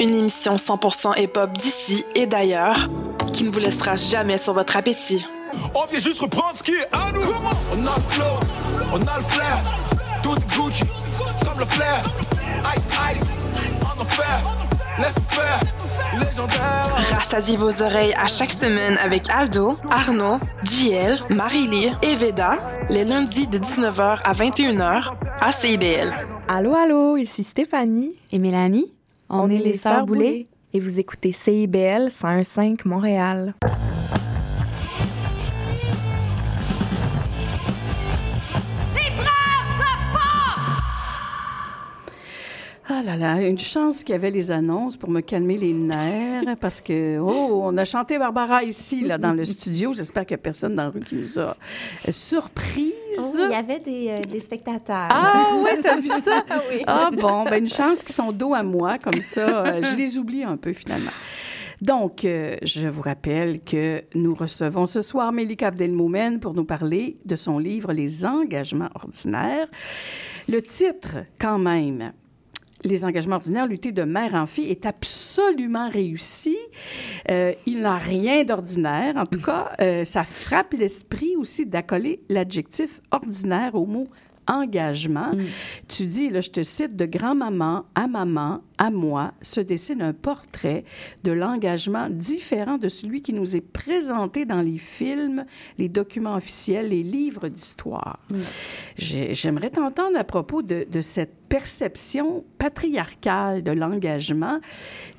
Une émission 100% hip-hop d'ici et d'ailleurs qui ne vous laissera jamais sur votre appétit. On vient juste reprendre ce qui est à nous. On a le flow, on a le flair. Tout est Gucci, comme le flair. Ice, ice, on en faire. Laisse faire, légendaire. Rassasiez vos oreilles à chaque semaine avec Aldo, Arnaud, JL, Marie-Lee et Veda, les lundis de 19h à 21h à CIBL. Allô, allô, ici Stéphanie Et Mélanie? On, est, les Sœurs Boulay et vous écoutez CIBL 101.5 Montréal. Ah là là, une chance qu'il y avait les annonces pour me calmer les nerfs parce que, oh, on a chanté Barbara ici, là, dans le studio. J'espère qu'il n'y a personne dans la rue qui nous a euh, surprise. Oh, il y avait des, euh, des spectateurs. Ah ouais, t'as vu ça? oui. Ah bon, ben une chance qu'ils sont dos à moi, comme ça, euh, je les oublie un peu finalement. Donc, euh, je vous rappelle que nous recevons ce soir Mélika Abdelmoumen pour nous parler de son livre Les engagements ordinaires. Le titre, quand même, les engagements ordinaires, lutter de mère en fille, est absolument réussi. Euh, il n'a rien d'ordinaire. En tout cas, euh, ça frappe l'esprit aussi d'accoler l'adjectif ordinaire au mot engagement. Tu dis, là, je te cite, de grand-maman à maman, à moi, se dessine un portrait de l'engagement différent de celui qui nous est présenté dans les films, les documents officiels, les livres d'histoire. J'ai- J'aimerais t'entendre à propos de, de cette perception patriarcale de l'engagement,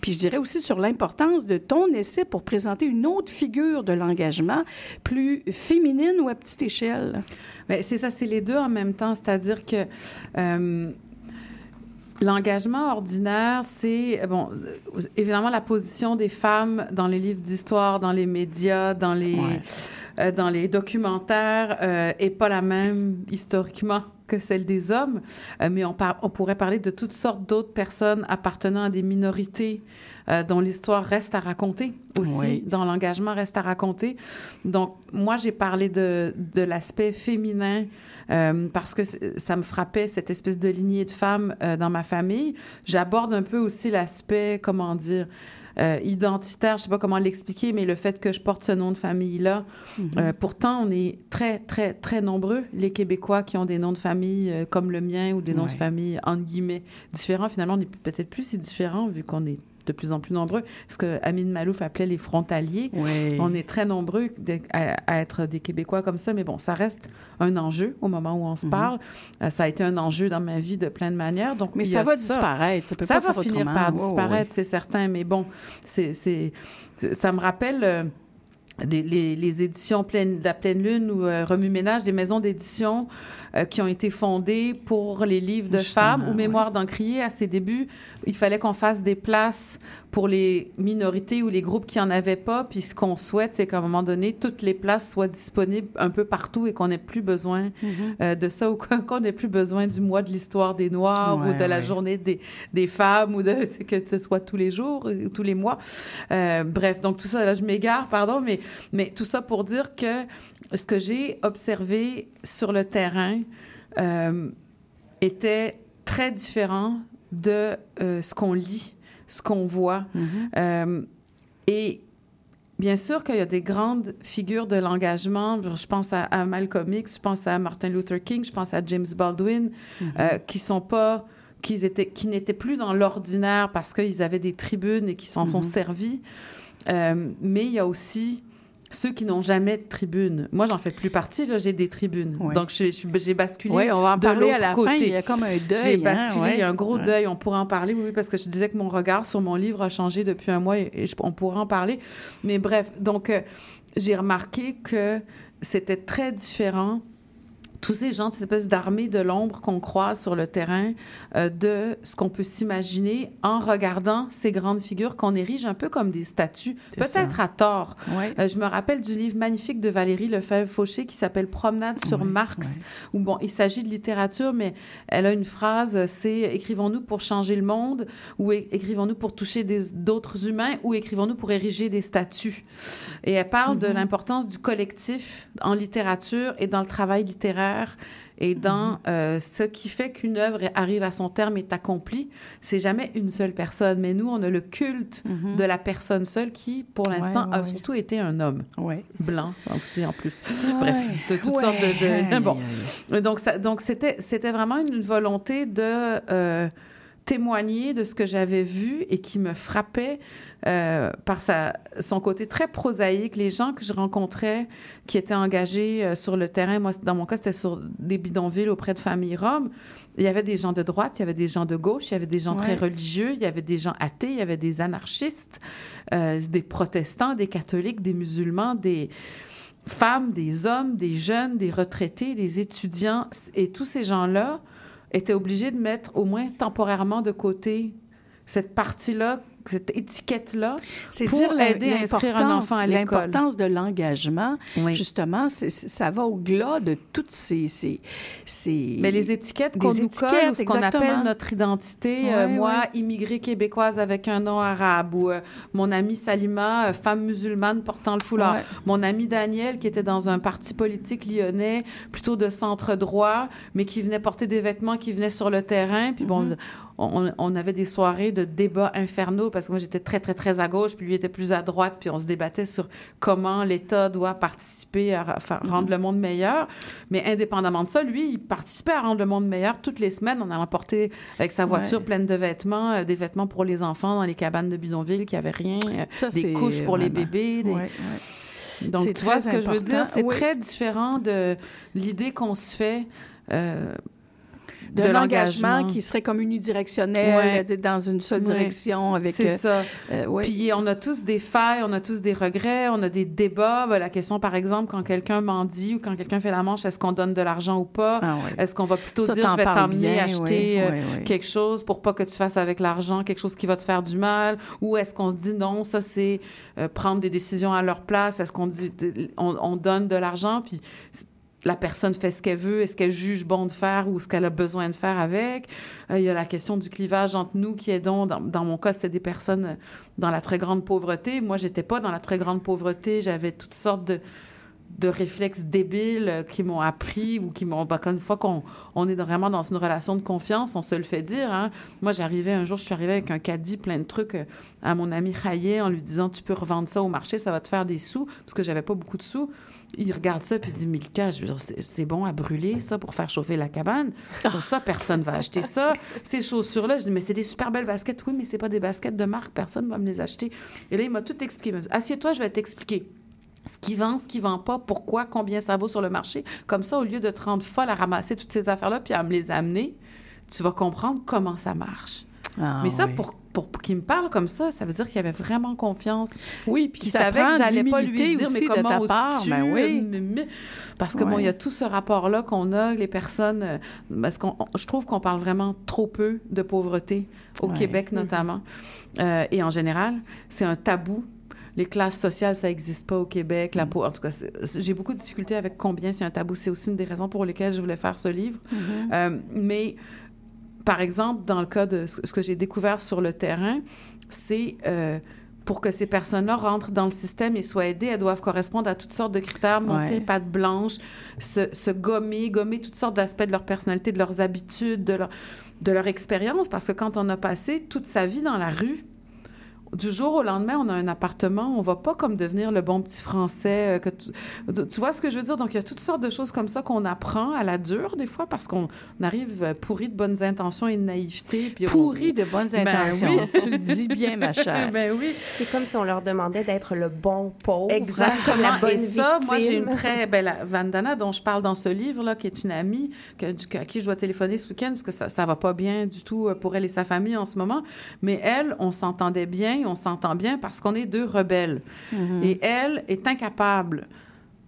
puis je dirais aussi sur l'importance de ton essai pour présenter une autre figure de l'engagement, plus féminine ou à petite échelle. Ben, c'est ça, c'est les deux en même temps. C'est-à-dire que euh, l'engagement ordinaire, c'est, bon, euh, évidemment, la position des femmes dans les livres d'histoire, dans les médias, dans les. Euh, dans les documentaires, euh, est pas la même historiquement que celle des hommes. Euh, mais on, par- on pourrait parler de toutes sortes d'autres personnes appartenant à des minorités euh, dont l'histoire reste à raconter aussi, Oui. dans l'engagement reste à raconter. Donc, moi, j'ai parlé de, de l'aspect féminin euh, parce que ça me frappait, cette espèce de lignée de femmes euh, dans ma famille. J'aborde un peu aussi l'aspect, comment dire, euh, identitaire, je sais pas comment l'expliquer, mais le fait que je porte ce nom de famille-là. Euh, pourtant, on est très, très, très nombreux, les Québécois qui ont des noms de famille euh, comme le mien ou des noms de famille, entre guillemets, différents. Finalement, on est peut-être plus si différents vu qu'on est de plus en plus nombreux. Ce que Amine Malouf appelait les frontaliers. Oui. On est très nombreux à, à être des Québécois comme ça, mais bon, ça reste un enjeu au moment où on se parle. Euh, ça a été un enjeu dans ma vie de plein de manières. Donc, Mais ça va disparaître. Ça peut ça pas va faire finir autrement. par disparaître, c'est certain. Mais bon, c'est, c'est, ça me rappelle euh, des- les, les éditions pleine, de la pleine lune ou euh, remue ménage des maisons d'édition euh, qui ont été fondées pour les livres de Justement, femmes ou mémoire d'encrier à ses débuts. Il fallait qu'on fasse des places pour les minorités ou les groupes qui en avaient pas. Puis ce qu'on souhaite, c'est qu'à un moment donné, toutes les places soient disponibles un peu partout et qu'on n'ait plus besoin euh, de ça ou qu'on n'ait plus besoin du mois de l'histoire des Noirs ou Ouais, de la journée des, des femmes ou de que ce soit tous les jours ou tous les mois. Euh, bref, donc tout ça, là, je m'égare, pardon, mais, mais tout ça pour dire que ce que j'ai observé sur le terrain euh, était très différent de euh, ce qu'on lit, ce qu'on voit. Euh, et bien sûr qu'il y a des grandes figures de l'engagement. Je pense à, à Malcolm X, je pense à Martin Luther King, je pense à James Baldwin, euh, qui sont pas qu'ils étaient, qui n'étaient plus dans l'ordinaire parce qu'ils avaient des tribunes et qui s'en sont Mhm. servis. Euh, mais il y a aussi ceux qui n'ont jamais de tribune. Moi, j'en fais plus partie, là, j'ai des tribunes. Donc, j'ai- j'ai basculé Oui, on va en de l'autre la côté. fin. Il y a comme un deuil. J'ai hein, basculé, ouais. il y a un gros Ouais. deuil. On pourra en parler, oui, oui, parce que je disais que mon regard sur mon livre a changé depuis un mois et, et je- on pourra en parler. Mais bref, donc, euh, j'ai remarqué que c'était très différent tous ces gens, cette espèce d'armée de l'ombre qu'on croise sur le terrain, euh, de ce qu'on peut s'imaginer en regardant ces grandes figures qu'on érige un peu comme des statues, peut-être à tort. Ouais. Euh, je me rappelle du livre magnifique de Valérie Lefebvre-Fauché qui s'appelle Promenade sur Ouais, Marx, ouais. où bon, il s'agit de littérature, mais elle a une phrase, c'est écrivons-nous pour changer le monde, ou écrivons-nous pour toucher d'autres humains, ou écrivons-nous pour ériger des statues. Et elle parle de l'importance du collectif en littérature et dans le travail littéraire et dans euh, ce qui fait qu'une œuvre arrive à son terme et est accomplie. C'est jamais une seule personne, mais nous, on a le culte Mhm. de la personne seule qui, pour l'instant, ouais, a ouais. surtout été un homme blanc aussi en plus. Bref, de toutes sortes de, bon. Donc ça, donc c'était c'était vraiment une volonté de euh, témoigner de ce que j'avais vu et qui me frappait euh, par sa, son côté très prosaïque. Les gens que je rencontrais qui étaient engagés euh, sur le terrain, moi, dans mon cas, c'était sur des bidonvilles auprès de familles roms. Il y avait des gens de droite, il y avait des gens de gauche, il y avait des gens très religieux, il y avait des gens athées, il y avait des anarchistes, euh, des protestants, des catholiques, des musulmans, des femmes, des hommes, des jeunes, des retraités, des étudiants. Et tous ces gens-là étaient obligés de mettre au moins temporairement de côté cette partie-là, cette étiquette-là, C'est pour aider à inscrire un l'importance- enfant à l'école. L'importance de l'engagement, Oui. justement, ça va au-delà de toutes ces... ces, ces- Mais les étiquettes qu'on nous colle, ce qu'on appelle notre identité, euh, moi, immigrée québécoise avec un nom arabe, ou euh, mon amie Salima, euh, femme musulmane portant le foulard, mon ami Daniel, qui était dans un parti politique lyonnais, plutôt de centre droit, mais qui venait porter des vêtements, qui venait sur le terrain, puis bon... Mm-hmm. On, on avait des soirées de débats infernaux parce que moi j'étais très très très à gauche puis lui était plus à droite puis on se débattait sur comment l'État doit participer à faire- rendre le monde meilleur mais indépendamment de ça lui il participait à rendre le monde meilleur toutes les semaines en allant porter avec sa voiture Ouais. pleine de vêtements euh, des vêtements pour les enfants dans les cabanes de bidonville qui avaient rien euh, Ça, des couches pour les bébés des- Ouais, ouais. donc, tu vois ce que je veux dire? C'est Oui. très différent de l'idée qu'on se fait euh, De, l'engagement qui serait comme unidirectionnel, Ouais. dans une seule Ouais. direction. avec. C'est euh, ça. euh, ouais. Puis on a tous des failles, on a tous des regrets, on a des débats. Ben, la question, par exemple, quand quelqu'un mendie ou quand quelqu'un fait la manche, est-ce qu'on donne de l'argent ou pas? Ah ouais. Est-ce qu'on va plutôt Ça, dire, je vais t'emmener acheter euh, quelque chose pour pas que tu fasses avec l'argent quelque chose qui va te faire du mal? Ou est-ce qu'on se dit, non, ça, c'est prendre des décisions à leur place? Est-ce qu'on dit, on, on donne de l'argent, puis la personne fait ce qu'elle veut, est-ce qu'elle juge bon de faire ou ce qu'elle a besoin de faire avec. Euh, il y a la question du clivage entre nous qui est donc, dans, dans mon cas, c'était des personnes dans la très grande pauvreté. Moi, j'étais pas dans la très grande pauvreté. J'avais toutes sortes de, de réflexes débiles euh, qui m'ont appris ou qui m'ont... quand une fois qu'on on est vraiment dans une relation de confiance, on se le fait dire. hein. Moi, j'arrivais un jour, je suis arrivée avec un caddie plein de trucs euh, à mon ami Rayet en lui disant, tu peux revendre ça au marché, ça va te faire des sous, parce que j'avais pas beaucoup de sous. Il regarde ça puis dit Milka, c'est bon à brûler ça pour faire chauffer la cabane. Pour ça, personne va acheter ça. Ces chaussures-là, je dis mais c'est des super belles baskets. Oui, mais c'est pas des baskets de marque, personne va me les acheter. Et là, il m'a tout expliqué. Assieds-toi, je vais t'expliquer. Ce qui vend, ce qui vend pas, pourquoi, combien ça vaut sur le marché. Comme ça, au lieu de te rendre folle à ramasser toutes ces affaires-là puis à me les amener, tu vas comprendre comment ça marche. Ah, mais ça, oui. pour, pour, pour qu'il me parle comme ça, ça veut dire qu'il avait vraiment confiance. Oui, puis qu'il savait que j'allais pas lui dire, mais aussi de comment ta part, ben oui. Parce que, bon, il y a tout ce rapport-là qu'on a, les personnes... euh, Parce qu'on, on- je trouve qu'on parle vraiment trop peu de pauvreté, au Ouais. Québec notamment, euh, et en général. C'est un tabou. Les classes sociales, ça n'existe pas au Québec. Mm. La en tout cas, j'ai beaucoup de difficultés avec combien c'est un tabou. C'est aussi une des raisons pour lesquelles je voulais faire ce livre. Mm-hmm. Euh, mais, par exemple, dans le cas de ce ce que j'ai découvert sur le terrain, c'est euh, pour que ces personnes-là rentrent dans le système et soient aidées, elles doivent correspondre à toutes sortes de critères, monter Ouais. patte blanche, se, se gommer, gommer toutes sortes d'aspects de leur personnalité, de leurs habitudes, de leur, de leur expérience, parce que quand on a passé toute sa vie dans la rue, du jour au lendemain, on a un appartement, on va pas comme devenir le bon petit français. euh, que tu, tu vois ce que je veux dire? Donc, il y a toutes sortes de choses comme ça qu'on apprend à la dure, des fois, parce qu'on arrive euh, pourri de bonnes intentions et de naïveté. Puis on- Pourri de bonnes Ben intentions. oui. Tu le dis bien, ma chère. ben oui. C'est comme si on leur demandait d'être le bon pauvre. Exactement. La bonne et ça, moi, j'ai une très... La Vandana, dont je parle dans ce livre-là, qui est une amie que, du- à qui je dois téléphoner ce week-end, parce que ça, ça va pas bien du tout euh, pour elle et sa famille en ce moment. Mais elle, on s'entendait bien, on s'entend bien parce qu'on est deux rebelles. Et elle est incapable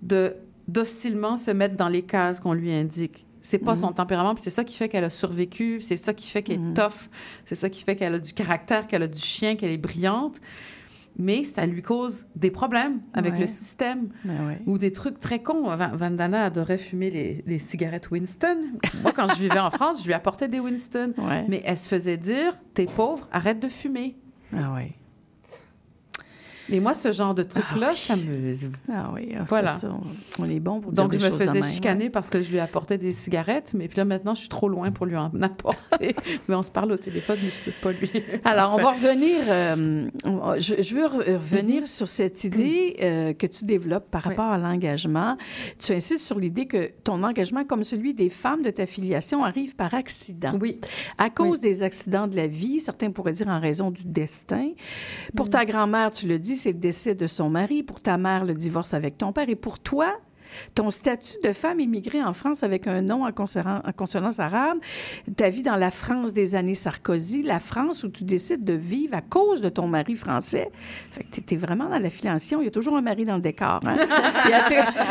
de docilement se mettre dans les cases qu'on lui indique. C'est pas son tempérament, puis c'est ça qui fait qu'elle a survécu, c'est ça qui fait qu'elle est tough, c'est ça qui fait qu'elle a du caractère, qu'elle a du chien, qu'elle est brillante. Mais ça lui cause des problèmes avec Ouais. le système Ben ouais. ou des trucs très cons. Van- Vandana adorait fumer les, les cigarettes Winston. Moi, quand je vivais en France, je lui apportais des Winston. Ouais. Mais elle se faisait dire T'es pauvre, arrête de fumer. Ah oui. Et moi, ce genre de truc-là, Ah oui. ça me. Ah oui, ah, ça, Voilà. ça, on- on est bon pour Donc, dire je des me faisais même, chicaner parce que je lui apportais des cigarettes. Mais puis là, maintenant, je suis trop loin pour lui en apporter. mais on se parle au téléphone, mais je peux pas lui. Alors, on va revenir. euh, je, je veux re- revenir sur cette idée euh, que tu développes par rapport à l'engagement. Tu insistes sur l'idée que ton engagement, comme celui des femmes de ta filiation, arrive par accident. Oui. À cause des accidents de la vie, certains pourraient dire en raison du destin. Pour ta grand-mère, tu le dis, c'est le décès de son mari. Pour ta mère, le divorce avec ton père. Et pour toi, ton statut de femme immigrée en France avec un nom en, consonance- en consonance arabe, ta vie dans la France des années Sarkozy, la France où tu décides de vivre à cause de ton mari français. Fait que tu vraiment dans la filiation. Il y a toujours un mari dans le décor. hein?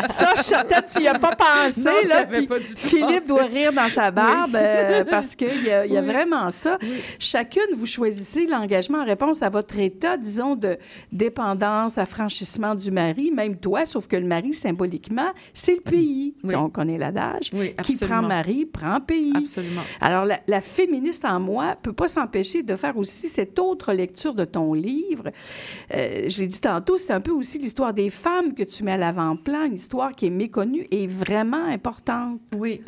Ça, je suis certaine, tu n'y as pas pensé. Non, là, puis pas du tout Philippe pensé. doit rire dans sa barbe Oui. euh, parce qu'il y a, y a Oui. vraiment ça. Chacune, vous choisissez l'engagement en réponse à votre état, disons, de dépendance, affranchissement du mari, même toi, sauf que le mari, symboliquement, c'est le pays. Oui. On connaît l'adage. Oui, Qui prend mari, prend pays. Absolument. Alors, la, la féministe en moi peut pas s'empêcher de faire aussi cette autre lecture de ton livre. Euh, je l'ai dit tantôt, c'est un peu aussi l'histoire des femmes que tu mets à l'avant-plan, une histoire qui est méconnue et vraiment importante. Oui.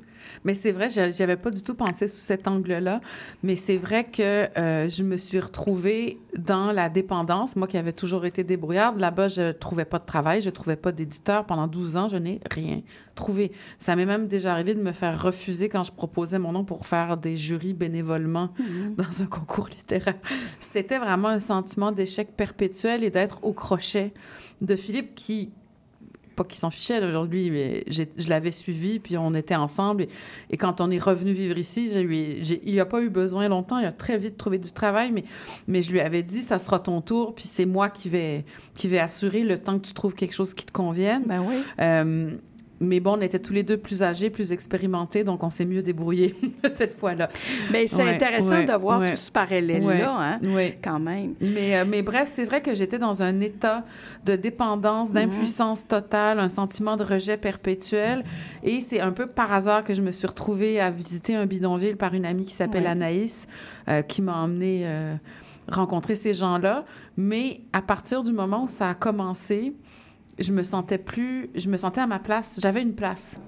Mais c'est vrai, j'a- j'avais pas du tout pensé sous cet angle-là. Mais c'est vrai que euh, je me suis retrouvée dans la dépendance. Moi qui avais toujours été débrouillarde, là-bas, je trouvais pas de travail, je trouvais pas d'éditeur. Pendant 12 ans, je n'ai rien trouvé. Ça m'est même déjà arrivé de me faire refuser quand je proposais mon nom pour faire des jurys bénévolement dans un concours littéraire. C'était vraiment un sentiment d'échec perpétuel et d'être au crochet de Philippe qui pas qu'il s'en fichait aujourd'hui, mais je l'avais suivi, puis on était ensemble. Et, et quand on est revenu vivre ici, j'ai- il n'a pas eu besoin longtemps. Il a très vite trouvé du travail, mais, mais je lui avais dit, ça sera ton tour, puis c'est moi qui vais, qui vais assurer le temps que tu trouves quelque chose qui te convienne. Ben oui. Euh, mais bon, on était tous les deux plus âgés, plus expérimentés, donc on s'est mieux débrouillé cette fois-là. Mais c'est Ouais, intéressant ouais, de voir ouais. tout ce parallèle-là, hein, quand même. Mais, euh, mais bref, c'est vrai que j'étais dans un état de dépendance, d'impuissance totale, un sentiment de rejet perpétuel. Et c'est un peu par hasard que je me suis retrouvée à visiter un bidonville par une amie qui s'appelle. Anaïs, euh, qui m'a emmenée euh, rencontrer ces gens-là. Mais à partir du moment où ça a commencé, je me sentais plus, je me sentais à ma place. J'avais une place.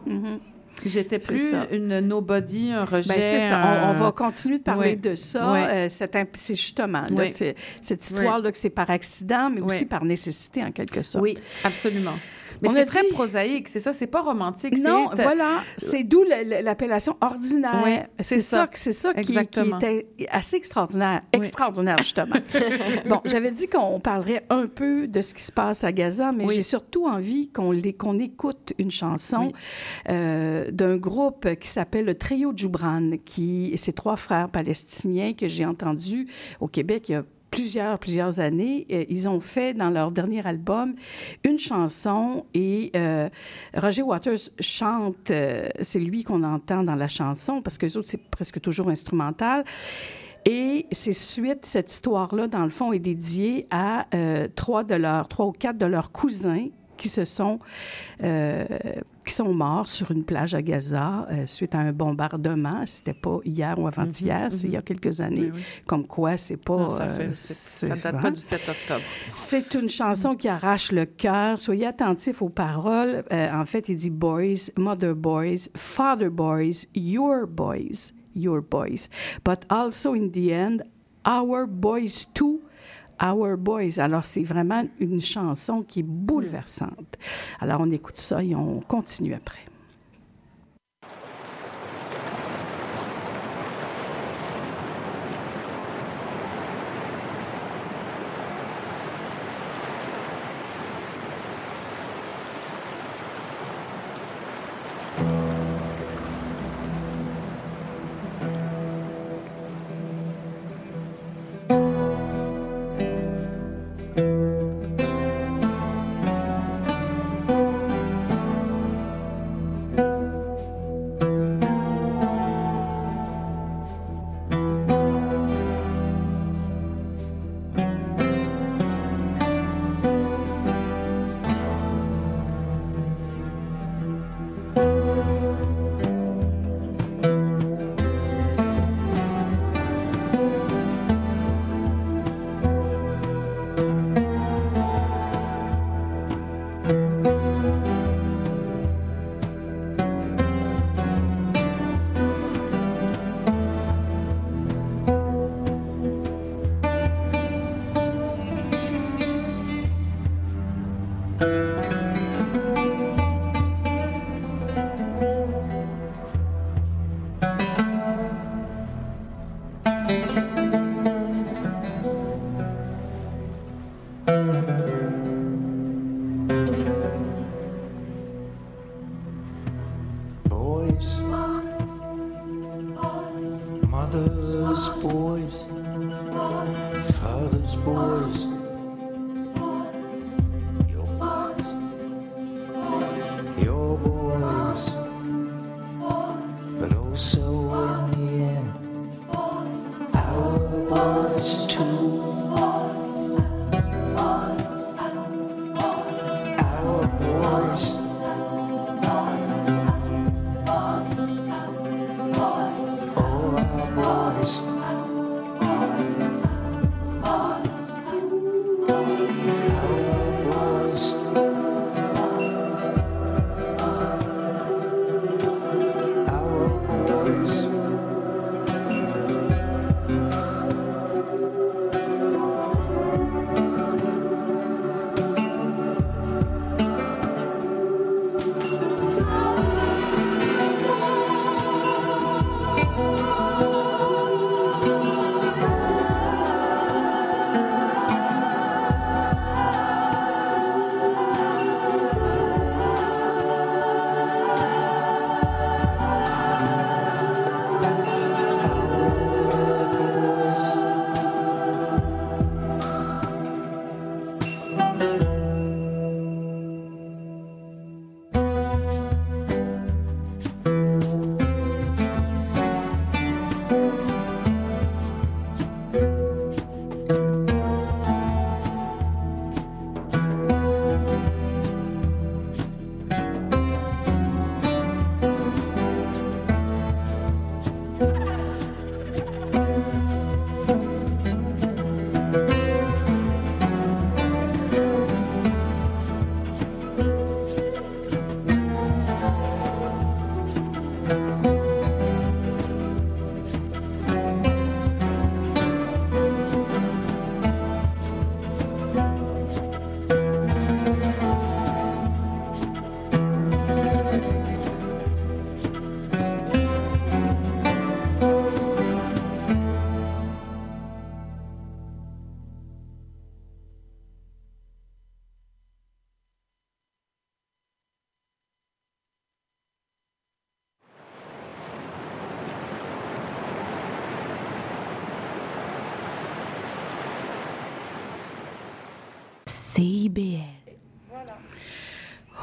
J'étais C'est plus ça. une nobody, un rejet. Ben, c'est ça. On, va continuer de parler de ça. Euh, c'est justement là, cette histoire-là que c'est par accident, mais aussi par nécessité, en quelque sorte. Oui, absolument. Mais On c'est très dit- prosaïque, c'est ça, c'est pas romantique. Non, c'est- voilà. C'est d'où l'appellation ordinaire. Oui, c'est c'est ça. C'est ça qui, était assez extraordinaire. Extraordinaire, justement. bon, j'avais dit qu'on parlerait un peu de ce qui se passe à Gaza, mais Oui. j'ai surtout envie qu'on écoute une chanson euh, d'un groupe qui s'appelle le Trio Djoubran, qui c'est trois frères palestiniens que j'ai entendus au Québec il y a plusieurs, plusieurs années. Euh, Ils ont fait dans leur dernier album une chanson et euh, Roger Waters chante, euh, c'est lui qu'on entend dans la chanson parce que les autres, c'est presque toujours instrumental. Et c'est suite, cette histoire-là, dans le fond, est dédiée à euh, trois de leurs, trois ou quatre de leurs cousins qui se sont, euh, qui sont morts sur une plage à Gaza euh, suite à un bombardement. C'était pas hier ou avant-hier, c'est il y a quelques années. Comme quoi, c'est pas. Non, ça, euh, fait, ça date hein? pas du 7 octobre. C'est une chanson qui arrache le cœur. Soyez attentifs aux paroles. Euh, en fait, il dit boys, mother boys, father boys, your boys, your boys. But also in the end, our boys too, Our Boys. Alors, c'est vraiment une chanson qui est bouleversante. Alors, on écoute ça et on continue après.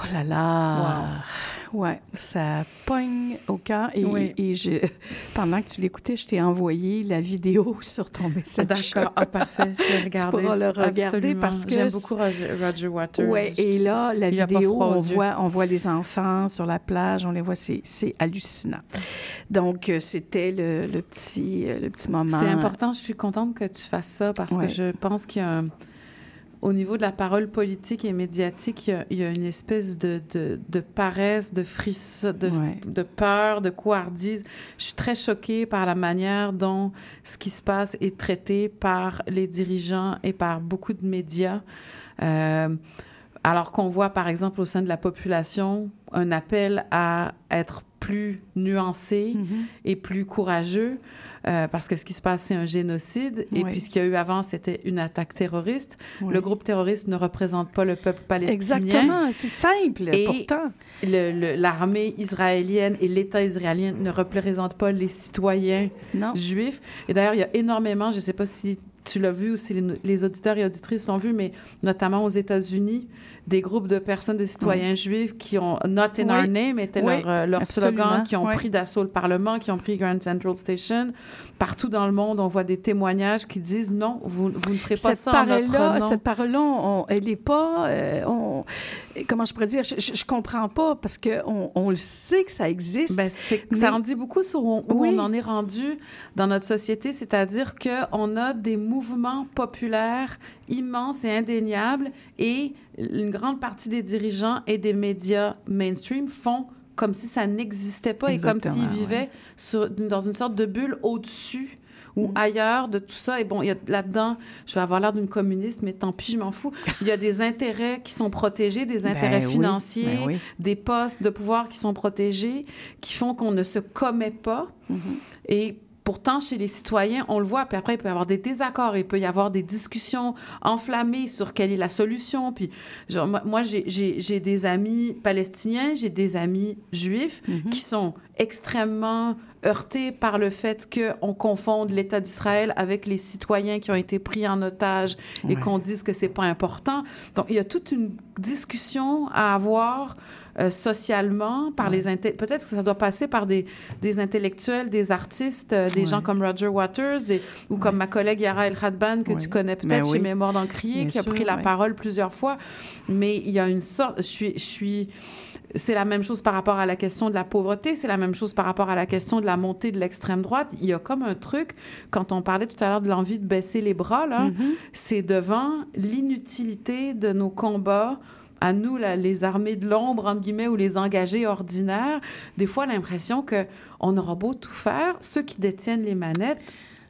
Oh là là! Ouais, ça pogne au cœur. Et, Oui. et je, pendant que tu l'écoutais, je t'ai envoyé la vidéo sur ton message. D'accord, ah, parfait. Je vais regarder. Tu pourras le regarder Absolument. parce que J'aime beaucoup Roger, Roger Waters. Ouais, et là, la Il vidéo, on voit, on voit les enfants sur la plage, on les voit, c'est hallucinant. Donc, euh, c'était le, le petit, euh, le petit moment. C'est important. Je suis contente que tu fasses ça parce Ouais. que je pense qu'il y a un, au niveau de la parole politique et médiatique, il y a, il y a une espèce de, de, de paresse, de frisson, de, Ouais. de peur, de couardise. Je suis très choquée par la manière dont ce qui se passe est traité par les dirigeants et par beaucoup de médias. Euh, alors qu'on voit, par exemple, au sein de la population, un appel à être plus nuancé Mhm. et plus courageux, euh, parce que ce qui se passe, c'est un génocide. Et puis, ce qu'il y a eu avant, c'était une attaque terroriste. Oui. Le groupe terroriste ne représente pas le peuple palestinien. Exactement, c'est simple, Et pourtant. l'armée israélienne et l'État israélien ne représentent pas les citoyens Non. juifs. Et d'ailleurs, il y a énormément, je ne sais pas si tu l'as vu ou si les, les auditeurs et auditrices l'ont vu, mais notamment aux États-Unis, des groupes de personnes, de citoyens juifs qui ont Not in. Our Name était leur, euh, leur slogan, qui ont pris d'assaut le Parlement, qui ont pris Grand Central Station. Partout dans le monde, on voit des témoignages qui disent non, vous, vous ne ferez pas cette ça en notre parole-là, nom. cette parole-là, elle n'est pas. euh, on- comment je pourrais dire? Je, je, je comprends pas parce qu'on on le sait que ça existe. Ben, Mais- Ça en dit beaucoup sur où, où Oui. on en est rendu dans notre société, c'est-à-dire qu'on a des mouvements populaires immenses et indéniables et une grande partie des dirigeants et des médias mainstream font comme si ça n'existait pas et comme s'ils ouais. vivaient sur- dans une sorte de bulle au-dessus ou ailleurs de tout ça. Et bon, il y a là-dedans, je vais avoir l'air d'une communiste, mais tant pis, je m'en fous. Il y a des intérêts qui sont protégés, des Ben intérêts oui, financiers, ben oui. des postes de pouvoir qui sont protégés, qui font qu'on ne se commet pas. Mm-hmm. Et pourtant, chez les citoyens, on le voit. Puis après, il peut y avoir des désaccords, il peut y avoir des discussions enflammées sur quelle est la solution. Puis, genre, moi, j'ai- des amis palestiniens, j'ai des amis juifs Mm-hmm. qui sont extrêmement heurtés par le fait qu'on confonde l'État d'Israël avec les citoyens qui ont été pris en otage et qu'on dise que c'est pas important. Donc, il y a toute une discussion à avoir euh, socialement par les inté- peut-être que ça doit passer par des, des intellectuels, des artistes, euh, des Ouais. gens comme Roger Waters des- ou comme ma collègue Yara El Khadban que Ouais. tu connais Ben peut-être chez. Mémoire d'Encrier qui a sûr, pris la ouais. parole plusieurs fois. Mais il y a une sorte, je suis, je suis c'est la même chose par rapport à la question de la pauvreté, c'est la même chose par rapport à la question de la montée de l'extrême droite. Il y a comme un truc, quand on parlait tout à l'heure de l'envie de baisser les bras, là, Mm-hmm. c'est devant l'inutilité de nos combats à nous, les armées de l'ombre, entre guillemets, ou les engagés ordinaires, des fois l'impression que on aura beau tout faire, ceux qui détiennent les manettes,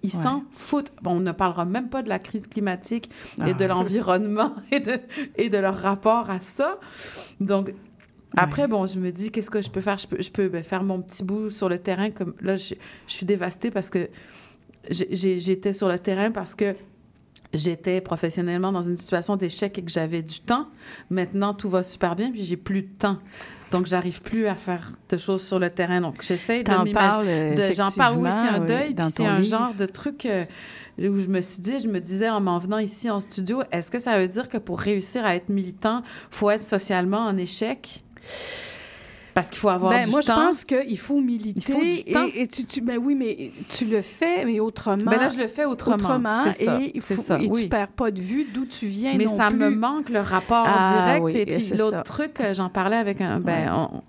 ils Ouais. s'en foutent. Bon, on ne parlera même pas de la crise climatique et Ah. de l'environnement et de, et de leur rapport à ça. Donc, après, bon, je me dis, qu'est-ce que je peux faire? Je peux, je peux ben, faire mon petit bout sur le terrain. Comme là, je, je suis dévastée parce que j'étais sur le terrain parce que j'étais professionnellement dans une situation d'échec et que j'avais du temps. Maintenant, tout va super bien, puis j'ai plus de temps. Donc, j'arrive plus à faire de choses sur le terrain. Donc, j'essaie de m'imaginer. J'en parle, c'est un deuil. oui, puis c'est un livre. genre de truc euh, où je me suis dit, je me disais en m'en venant ici en studio, est-ce que ça veut dire que pour réussir à être militant, faut être socialement en échec? Parce qu'il faut avoir Ben, du moi, temps. je pense qu'il faut militer. Il faut du et- temps. Et, tu, tu- ben oui, mais tu le fais, mais autrement. Ben là, je le fais autrement. C'est ça, Et, faut- ça, et oui. tu perds pas de vue d'où tu viens Mais non ça plus. me manque le rapport Ah, direct. oui, et puis l'autre truc, euh, j'en parlais avec un. Ben, on,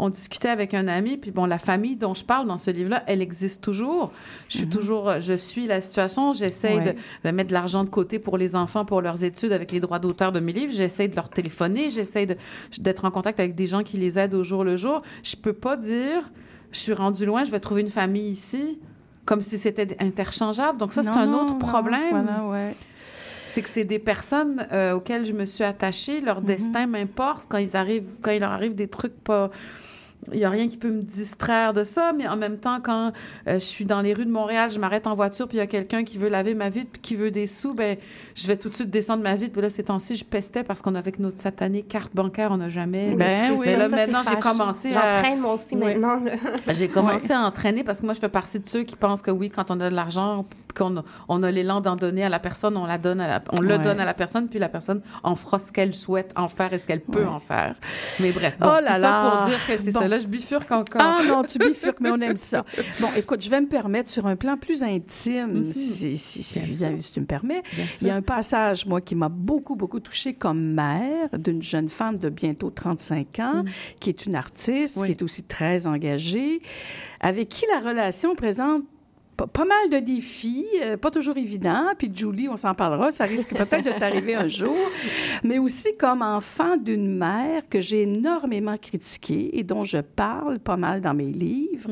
on discutait avec un ami, puis bon, la famille dont je parle dans ce livre-là, elle existe toujours. Je suis toujours, je suis la situation. J'essaie Mhm. Ouais. de, de mettre de l'argent de côté pour les enfants, pour leurs études, avec les droits d'auteur de mes livres. J'essaie de leur téléphoner. J'essaie d'être en contact avec des gens qui les aident au jour le jour. Je peux pas dire, je suis rendu loin, je vais trouver une famille ici, comme si c'était interchangeable. Donc ça, c'est un non, autre non, problème voilà, ouais. C'est que c'est des personnes euh, auxquelles je me suis attachée. Leur destin m'importe. Quand ils arrivent, quand il leur arrive des trucs pas. Il n'y a rien qui peut me distraire de ça, mais en même temps, quand euh, je suis dans les rues de Montréal, je m'arrête en voiture, puis il y a quelqu'un qui veut laver ma vitre, puis qui veut des sous, ben je vais tout de suite descendre ma vitre. Puis là, ces temps-ci, je pestais parce qu'on avec notre satanée carte bancaire, on n'a jamais. Ben c'est oui. Mais ça, là, ça, maintenant, j'ai commencé à. traîne moi aussi Ouais. maintenant. J'ai commencé à entraîner parce que moi, je fais partie de ceux qui pensent que oui, quand on a de l'argent, qu'on a, on a l'élan d'en donner à la personne, on, la donne à la, on le Ouais. donne à la personne, puis la personne en fera ce qu'elle souhaite en faire et ce qu'elle peut en faire. Mais bref, Oh là tout ça pour dire que c'est Bon. ça. Là, je bifurque encore. Ah non, tu bifurques, mais on aime ça. Bon, écoute, je vais me permettre sur un plan plus intime, si, si, si, si- tu me permets. Il y a un passage, moi, qui m'a beaucoup, beaucoup touchée comme mère d'une jeune femme de bientôt 35 ans, qui est une artiste. Oui. qui est aussi très engagée, avec qui la relation présente pas mal de défis, euh, pas toujours évidents. Puis Julie, on s'en parlera, ça risque peut-être de t'arriver un jour. Mais aussi comme enfant d'une mère que j'ai énormément critiquée et dont je parle pas mal dans mes livres.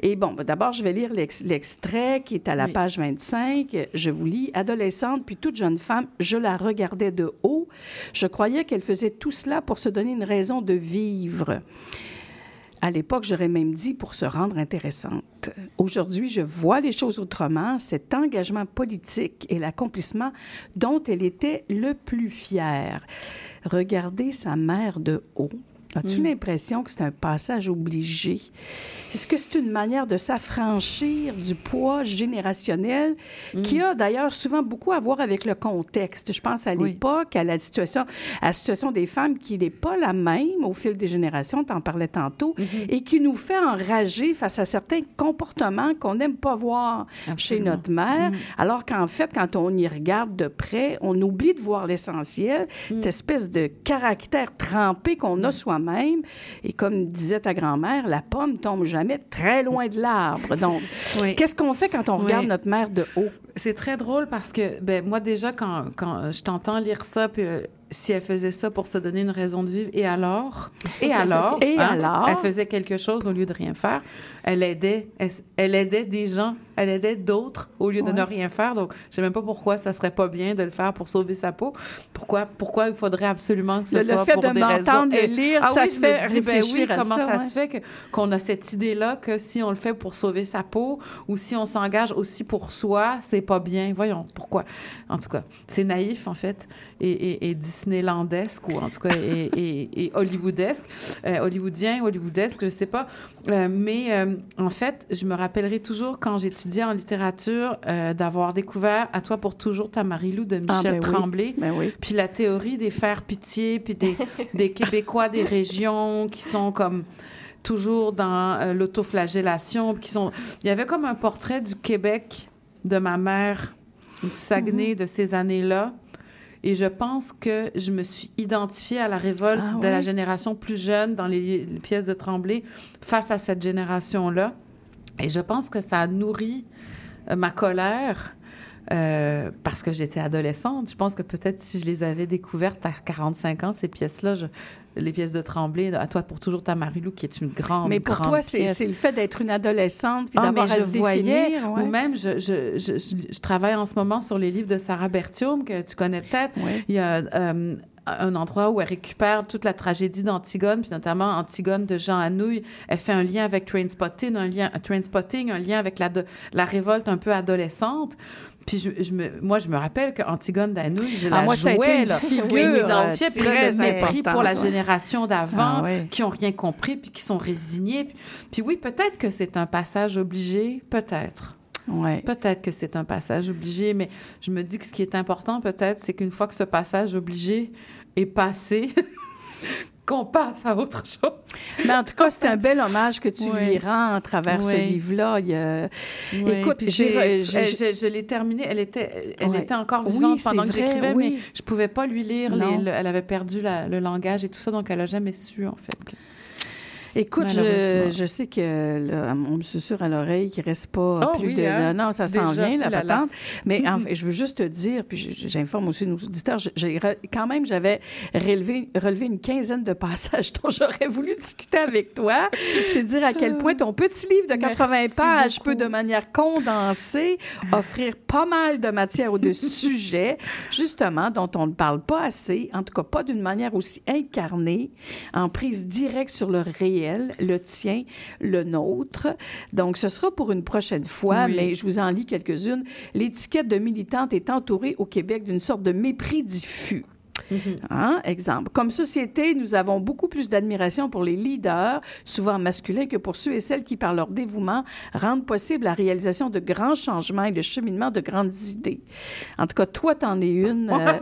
Et bon, ben, d'abord, je vais lire l'ex- l'extrait qui est à la Oui. page 25. Je vous lis. Adolescente, puis toute jeune femme, je la regardais de haut. Je croyais qu'elle faisait tout cela pour se donner une raison de vivre. À l'époque, j'aurais même dit pour se rendre intéressante. Aujourd'hui, je vois les choses autrement. Cet engagement politique et l'accomplissement dont elle était le plus fière. Regarder sa mère de haut. As-tu Mm. l'impression que c'est un passage obligé? Est-ce que c'est une manière de s'affranchir du poids générationnel qui a d'ailleurs souvent beaucoup à voir avec le contexte? Je pense à Oui. l'époque, à la situation, à la situation des femmes qui n'est pas la même au fil des générations, tu en parlais tantôt, et qui nous fait enrager face à certains comportements qu'on n'aime pas voir chez notre mère, alors qu'en fait, quand on y regarde de près, on oublie de voir l'essentiel, cette espèce de caractère trempé qu'on a soi-même. Et comme disait ta grand-mère, la pomme tombe jamais très loin de l'arbre. Donc, Oui. qu'est-ce qu'on fait quand on Oui. regarde notre mère de haut? C'est très drôle parce que, ben, moi, déjà, quand, quand je t'entends lire ça, puis euh, si elle faisait ça pour se donner une raison de vivre, et alors? Et alors? Et alors? Elle faisait quelque chose au lieu de rien faire. Elle aidait, elle, elle aidait des gens, elle aidait d'autres au lieu de ne rien faire. Donc, je sais même pas pourquoi ça serait pas bien de le faire pour sauver sa peau. Pourquoi, pourquoi il faudrait absolument que ce Le- le soit fait pour de des raisons... m'entendre Et- lire, ah ça oui, te je fait me suis dit, ben oui, réfléchir à comment ça, se fait qu'on a cette idée-là que si on le fait pour sauver sa peau ou si on s'engage aussi pour soi, c'est pas bien. Voyons, pourquoi? En tout cas, c'est naïf, en fait, et, et, et Disneylandesque, ou en tout cas, et, hollywoodesque, euh, hollywoodien, hollywoodesque, je sais pas. Euh, mais euh, en fait, je me rappellerai toujours quand j'étudiais en littérature d'avoir découvert À toi pour toujours ta Marie-Lou de Ah, Michel ben oui. Tremblay. Ben oui. Puis la théorie des faire pitié, puis des, des Québécois des régions qui sont comme toujours dans euh, l'autoflagellation, puis qui sont... Il y avait comme un portrait du Québec de ma mère, du Saguenay de ces années-là. Et je pense que je me suis identifiée à la révolte Ah de ouais? la génération plus jeune dans les, les pièces de Tremblay face à cette génération-là. Et je pense que ça a nourri euh, ma colère euh, parce que j'étais adolescente. Je pense que peut-être si je les avais découvertes à 45 ans, ces pièces-là, je- les pièces de Tremblay, à toi pour toujours ta Marie-Lou, qui est une grande, Mais pour grande toi, c'est le fait d'être une adolescente puis Ah, d'avoir mais à je se voyais, définir. ouais. ou même, je, je, je, je- je travaille en ce moment sur les livres de Sarah Bertium, que tu connais peut-être. Ouais. Il y a euh, un endroit où elle récupère toute la tragédie d'Antigone, puis notamment Antigone de Jean Anouilh. Elle fait un lien avec Trainspotting, un lien, Trainspotting, un lien avec la, de- la révolte un peu adolescente. Puis je, je me, moi, je me rappelle qu'Antigone d'Anouilh, je Ah, la moi, ça a été jouais, une là. figure, je m'identifiais, puis là, très le mépris pour la génération d'avant, Ah, qui ont rien compris, puis qui sont résignés. Puis, puis oui, peut-être que c'est un passage obligé, peut-être. Ouais. Peut-être que c'est un passage obligé, mais je me dis que ce qui est important, peut-être, c'est qu'une fois que ce passage obligé est passé, qu'on passe à autre chose. Mais en tout cas, c'est un bel hommage que tu lui rends à travers ce Ouais. livre-là. A- Oui, Écoute, puis j'ai- j'ai- j'ai- je, l'ai terminée. Elle était, elle Ouais. était encore Oui, vivante pendant que j'écrivais, oui. mais je pouvais pas lui lire. les- Non. le- elle avait perdu la- le langage et tout ça, donc elle a jamais su en fait. Écoute, je, sais que là, on me susurre à l'oreille qu'il reste pas Oh plus oui, de... hein? Non, ça s'en vient, la oulala. patente. Mais en fait, je veux juste te dire, puis j'informe aussi nos auditeurs, j'ai- quand même, j'avais relevé, relevé une quinzaine de passages dont j'aurais voulu discuter avec toi. C'est dire à quel point ton petit livre de 80 Merci pages beaucoup. peut, de manière condensée, offrir pas mal de matière ou de sujets, justement, dont on ne parle pas assez, en tout cas pas d'une manière aussi incarnée, en prise directe sur le réel, le tien, le nôtre. Donc, ce sera pour une prochaine fois, Oui. mais je vous en lis quelques-unes. L'étiquette de militante est entourée au Québec d'une sorte de mépris diffus. Hein? Exemple. Comme société, nous avons beaucoup plus d'admiration pour les leaders, souvent masculins, que pour ceux et celles qui, par leur dévouement, rendent possible la réalisation de grands changements et le cheminement de grandes idées. En tout cas, toi, t'en es une. Euh,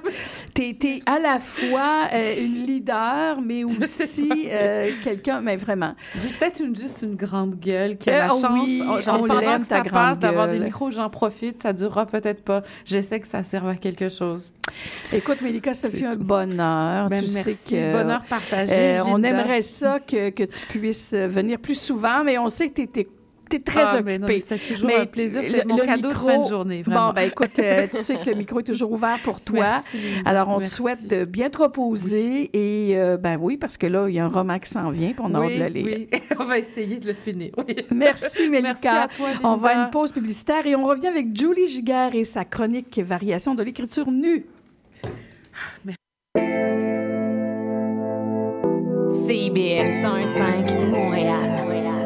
t'es, à la fois euh, une leader, mais aussi euh, quelqu'un, mais vraiment. J'ai peut-être une, juste une grande gueule qui a la chance. oui, oh, genre, on pendant que ça passe, d'avoir des micros, j'en profite. Ça durera peut-être pas. J'essaie que ça serve à quelque chose. Écoute, Mélika, ça fait un bonheur. Ben, tu merci. sais que Bonheur partagé. euh, on aimerait ça que, que tu puisses venir plus souvent, mais on sait que tu es tu es très Ah, mais mais c'est toujours un plaisir. C'est le- mon cadeau de fin de journée, vraiment. Bon, ben écoute, euh, tu sais que le micro est toujours ouvert pour toi. Merci. Alors, on Merci. te souhaite de bien te reposer. Et, euh, ben oui, parce que là, il y a un roman qui s'en vient, puis on a hâte oui, de le lire. oui. on va essayer de le finir. oui. Merci, Mélika. Merci à toi, Linda. On va à une pause publicitaire et on revient avec Julie Giguère et sa chronique Variation de l'écriture nue. CIBL 105 Montréal. Vite,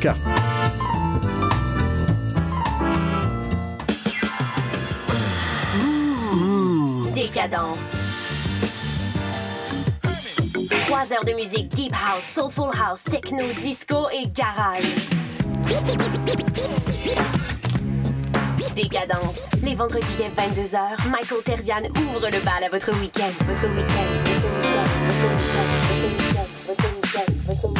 vos cartes. Décadence. Trois heures de musique deep house, soulful house, techno, disco et garage. Décadence. Les vendredis dès 22h, Michael Terzian ouvre le bal à votre week-end. Votre week-end. Votre week-end. Votre week-end. Votre week-end. Votre week-end.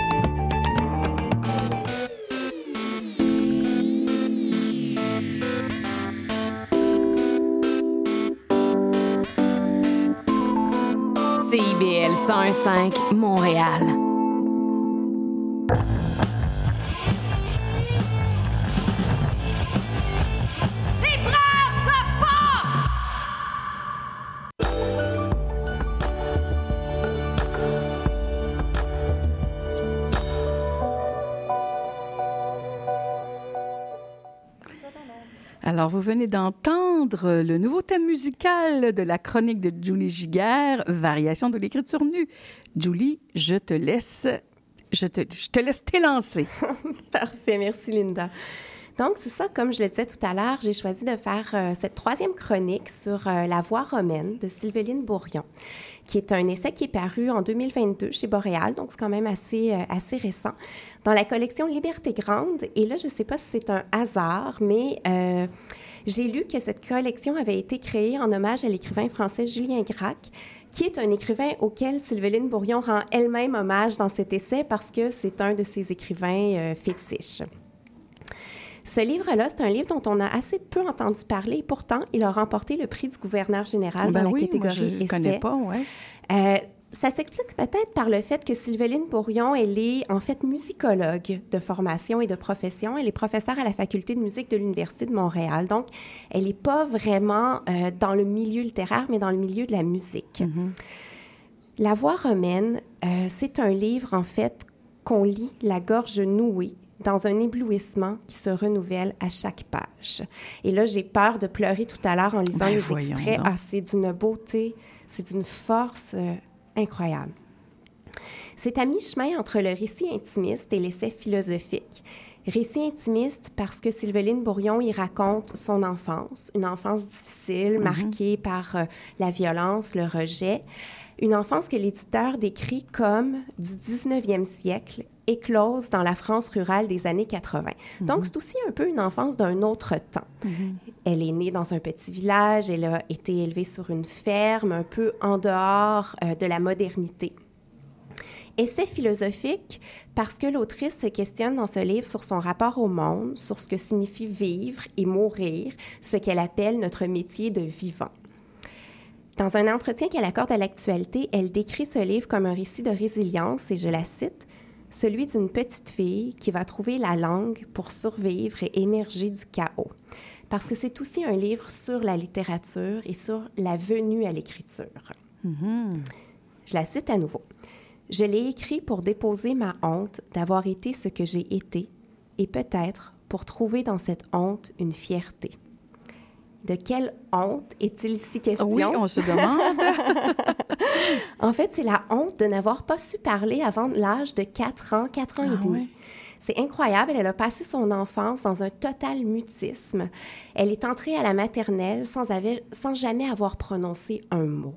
CIBL 105 Montréal. Alors, vous venez d'entendre le nouveau thème musical de la chronique de Julie Giguère, Variation de l'écriture nue. Julie, je te laisse, je te, je te laisse t'élancer. Parfait, merci Linda. Donc, c'est ça, comme je le disais tout à l'heure, j'ai choisi de faire euh, cette troisième chronique sur euh, La voix romaine de Sylveline Bourrion, qui est un essai qui est paru en 2022 chez Boréal, donc c'est quand même assez, euh, assez récent, dans la collection Liberté Grande. Et là, je ne sais pas si c'est un hasard, mais euh, j'ai lu que cette collection avait été créée en hommage à l'écrivain français Julien Gracq, qui est un écrivain auquel Sylveline Bourrion rend elle-même hommage dans cet essai parce que c'est un de ses écrivains euh, fétiches. Ce livre-là, c'est un livre dont on a assez peu entendu parler. et Pourtant, il a remporté le prix du gouverneur général Ben dans la oui, moi, catégorie je essai. connais pas, ouais. Euh, ça s'explique peut-être par le fait que Sylveline Bourrion, elle est en fait musicologue de formation et de profession. Elle est professeure à la faculté de musique de l'Université de Montréal. Donc, elle n'est pas vraiment euh, dans le milieu littéraire, mais dans le milieu de la musique. La voix romaine, euh, c'est un livre, en fait, qu'on lit la gorge nouée dans un éblouissement qui se renouvelle à chaque page. Et là, j'ai peur de pleurer tout à l'heure en lisant Ben, les extraits. donc. Ah, c'est d'une beauté, c'est d'une force euh, incroyable. C'est à mi-chemin entre le récit intimiste et l'essai philosophique. Récit intimiste parce que Sylveline Bourrion y raconte son enfance, une enfance difficile, Mhm. marquée par euh, la violence, le rejet. Une enfance que l'éditeur décrit comme du 19e siècle, éclose dans la France rurale des années 80. Donc, c'est aussi un peu une enfance d'un autre temps. Elle est née dans un petit village, elle a été élevée sur une ferme, un peu en dehors euh, de la modernité. Essai philosophique parce que l'autrice se questionne dans ce livre sur son rapport au monde, sur ce que signifie vivre et mourir, ce qu'elle appelle notre métier de vivant. Dans un entretien qu'elle accorde à l'actualité, elle décrit ce livre comme un récit de résilience, et je la cite, celui d'une petite fille qui va trouver la langue pour survivre et émerger du chaos. Parce que c'est aussi un livre sur la littérature et sur la venue à l'écriture. Je la cite à nouveau. Je l'ai écrit pour déposer ma honte d'avoir été ce que j'ai été et peut-être pour trouver dans cette honte une fierté. De quelle honte est-il si question? Oui, on se demande. en fait, c'est la honte de n'avoir pas su parler avant l'âge de 4 ans, 4 ans et Ah demi. ouais. C'est incroyable. Elle a passé son enfance dans un total mutisme. Elle est entrée à la maternelle sans jamais avoir prononcé un mot.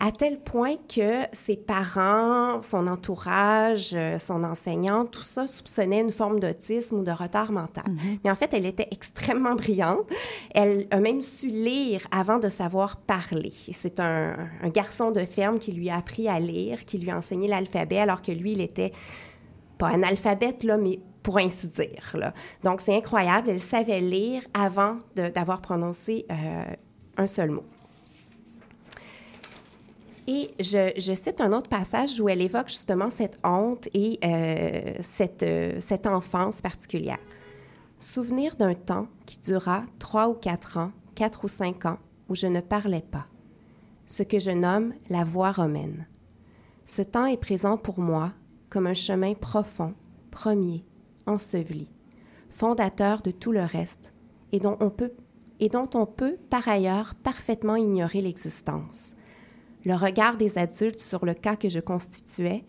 À tel point que ses parents, son entourage, euh, son enseignant, tout ça soupçonnait une forme d'autisme ou de retard mental. Mais en fait, elle était extrêmement brillante. Elle a même su lire avant de savoir parler. C'est un, un garçon de ferme qui lui a appris à lire, qui lui a enseigné l'alphabet, alors que lui, il était pas analphabète, là, mais pour ainsi dire. Là. Donc, c'est incroyable. Elle savait lire avant d'avoir prononcé euh, un seul mot. Et je, cite un autre passage où elle évoque justement cette honte et euh, cette, euh, cette enfance particulière. Souvenir d'un temps qui dura trois ou quatre ans, quatre ou cinq ans, où je ne parlais pas. Ce que je nomme la voie romaine. Ce temps est présent pour moi comme un chemin profond, premier, enseveli, fondateur de tout le reste, et dont on peut, et dont on peut par ailleurs parfaitement ignorer l'existence. Le regard des adultes sur le cas que je constituais,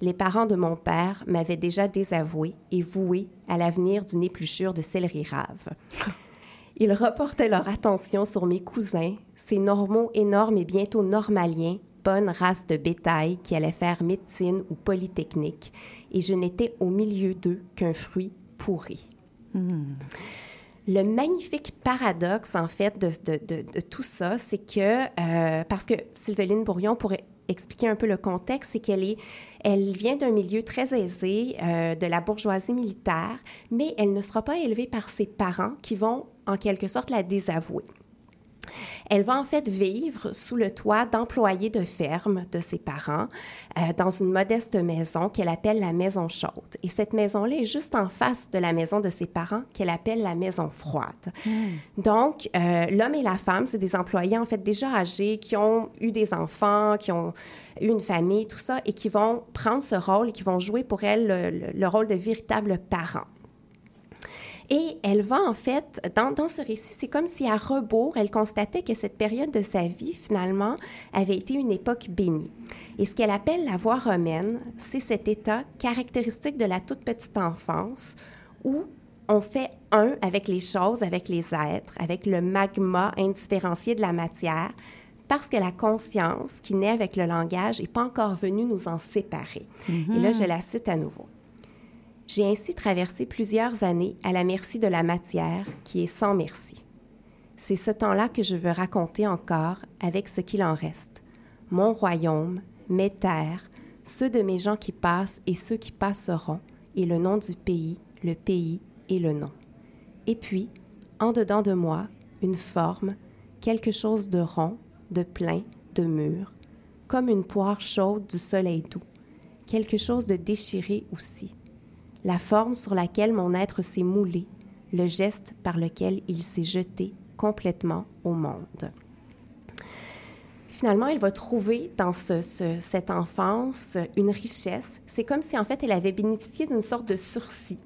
les parents de mon père m'avaient déjà désavoué et voué à l'avenir d'une épluchure de céleri rave. Ils reportaient leur attention sur mes cousins, ces normaux énormes et bientôt normaliens, bonne race de bétail qui allaient faire médecine ou polytechnique, et je n'étais au milieu d'eux qu'un fruit pourri. Le magnifique paradoxe, en fait, de, tout ça, c'est que, euh, parce que Sylveline Bourillon pourrait expliquer un peu le contexte, c'est qu'elle est, elle vient d'un milieu très aisé, euh, de la bourgeoisie militaire, mais elle ne sera pas élevée par ses parents qui vont, en quelque sorte, la désavouer. Elle va en fait vivre sous le toit d'employés de ferme de ses parents euh, dans une modeste maison qu'elle appelle la maison chaude. Et cette maison-là est juste en face de la maison de ses parents qu'elle appelle la maison froide. Donc, euh, l'homme et la femme, c'est des employés en fait déjà âgés qui ont eu des enfants, qui ont eu une famille, tout ça, et qui vont prendre ce rôle et qui vont jouer pour elle le, le- le rôle de véritables parents. Et elle va en fait, dans, dans ce récit, c'est comme si à rebours, elle constatait que cette période de sa vie, finalement, avait été une époque bénie. Et ce qu'elle appelle la voie romaine, c'est cet état caractéristique de la toute petite enfance où on fait un avec les choses, avec les êtres, avec le magma indifférencié de la matière, parce que la conscience qui naît avec le langage n'est pas encore venue nous en séparer. Et là, je la cite à nouveau. J'ai ainsi traversé plusieurs années à la merci de la matière qui est sans merci. C'est ce temps-là que je veux raconter encore avec ce qu'il en reste. Mon royaume, mes terres, ceux de mes gens qui passent et ceux qui passeront, et le nom du pays, le pays et le nom. Et puis, en dedans de moi, une forme, quelque chose de rond, de plein, de mûr, comme une poire chaude du soleil doux, quelque chose de déchiré aussi la forme sur laquelle mon être s'est moulé, le geste par lequel il s'est jeté complètement au monde. Finalement, elle va trouver dans ce- ce- cette enfance une richesse. C'est comme si en fait elle avait bénéficié d'une sorte de sursis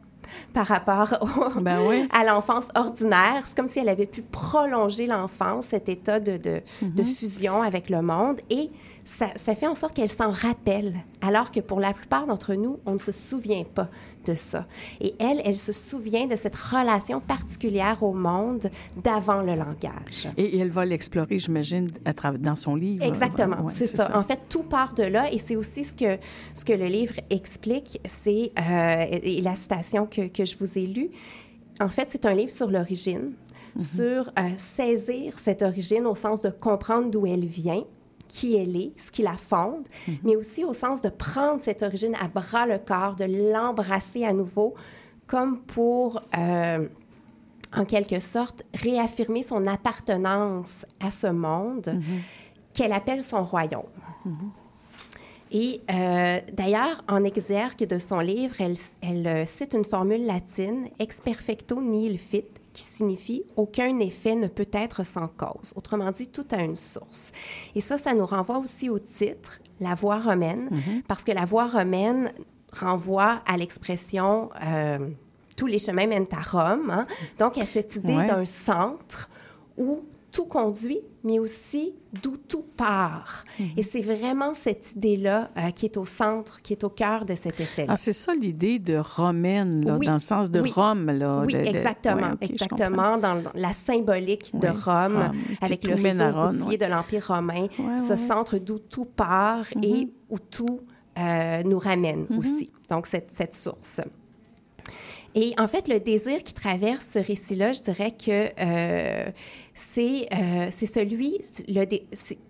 par rapport au- Ben oui. à l'enfance ordinaire. C'est comme si elle avait pu prolonger l'enfance, cet état de, de, de fusion avec le monde. Et ça, ça fait en sorte qu'elle s'en rappelle, alors que pour la plupart d'entre nous, on ne se souvient pas de ça. Et elle, elle se souvient de cette relation particulière au monde d'avant le langage. Et elle va l'explorer, j'imagine, dans son livre. Exactement, Ouais, c'est ça. En fait, tout part de là et c'est aussi ce que, ce que le livre explique, c'est, euh, et la citation que, que je vous ai lue, en fait, c'est un livre sur l'origine, sur euh, saisir cette origine au sens de comprendre d'où elle vient, qui elle est, ce qui la fonde, mais aussi au sens de prendre cette origine à bras le corps, de l'embrasser à nouveau, comme pour... euh, en quelque sorte, réaffirmer son appartenance à ce monde qu'elle appelle son royaume. Et euh, d'ailleurs, en exergue de son livre, elle, elle, euh, cite une formule latine, ex perfecto nihil fit, qui signifie aucun effet ne peut être sans cause. Autrement dit, tout a une source. Et ça, ça nous renvoie aussi au titre, la voie romaine, parce que la voie romaine renvoie à l'expression euh, tous les chemins mènent à Rome. hein. Donc, a cette idée Ouais. d'un centre où tout conduit, mais aussi d'où tout part. Et c'est vraiment cette idée-là euh, qui est au centre, qui est au cœur de cet essai Ah, c'est ça l'idée de romaine, là, Oui, dans le sens de oui. Rome. Là, Oui, de- de- exactement, ouais, exactement, dans la symbolique de Rome, Rome, avec le réseau Rome, routier ouais. de l'Empire romain, Ouais, ce centre d'où tout part et où tout euh, nous ramène Mhm. aussi. Donc, cette, cette source. Et en fait, le désir qui traverse ce récit-là, je dirais que euh, c'est euh, c'est celui, le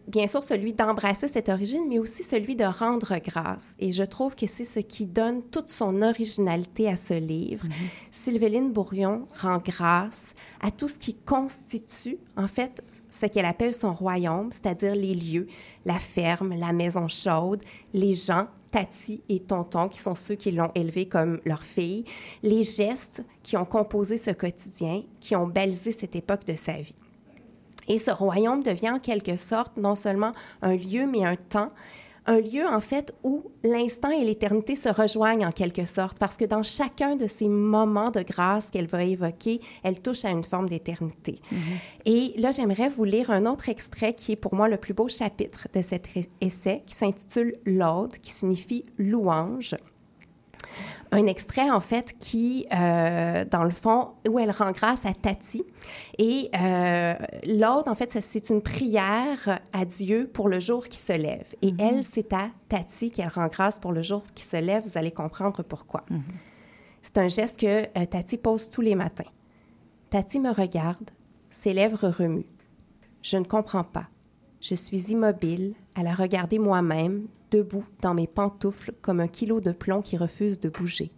bien sûr celui d'embrasser cette origine, mais aussi celui de rendre grâce. Et je trouve que c'est ce qui donne toute son originalité à ce livre. Sylveline Bourrion rend grâce à tout ce qui constitue, en fait, ce qu'elle appelle son royaume, c'est-à-dire les lieux, la ferme, la maison chaude, les gens, Tati et Tonton, qui sont ceux qui l'ont élevée comme leur fille, les gestes qui ont composé ce quotidien, qui ont balisé cette époque de sa vie. Et ce royaume devient en quelque sorte non seulement un lieu, mais un temps, un lieu en fait où l'instant et l'éternité se rejoignent en quelque sorte, parce que dans chacun de ces moments de grâce qu'elle va évoquer, elle touche à une forme d'éternité. Et là, j'aimerais vous lire un autre extrait qui est pour moi le plus beau chapitre de cet essai, qui s'intitule L'Aude, qui signifie louange un extrait, en fait, qui, euh, dans le fond, où elle rend grâce à Tati. Et euh, l'autre, en fait, c'est une prière à Dieu pour le jour qui se lève. Et elle, c'est à Tati qu'elle rend grâce pour le jour qui se lève. Vous allez comprendre pourquoi. C'est un geste que euh, Tati pose tous les matins. Tati me regarde, ses lèvres remuent. Je ne comprends pas. Je suis immobile, à la regarder moi-même, debout dans mes pantoufles comme un kilo de plomb qui refuse de bouger.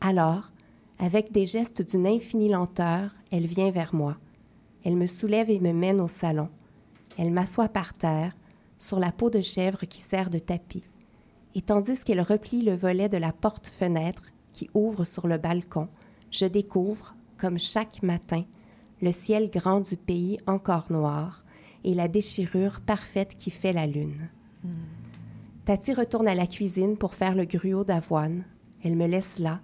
Alors, avec des gestes d'une infinie lenteur, elle vient vers moi. Elle me soulève et me mène au salon. Elle m'assoit par terre, sur la peau de chèvre qui sert de tapis. Et tandis qu'elle replie le volet de la porte-fenêtre qui ouvre sur le balcon, je découvre, comme chaque matin, le ciel grand du pays encore noir et la déchirure parfaite qui fait la lune. Tati retourne à la cuisine pour faire le gruau d'avoine. Elle me laisse là,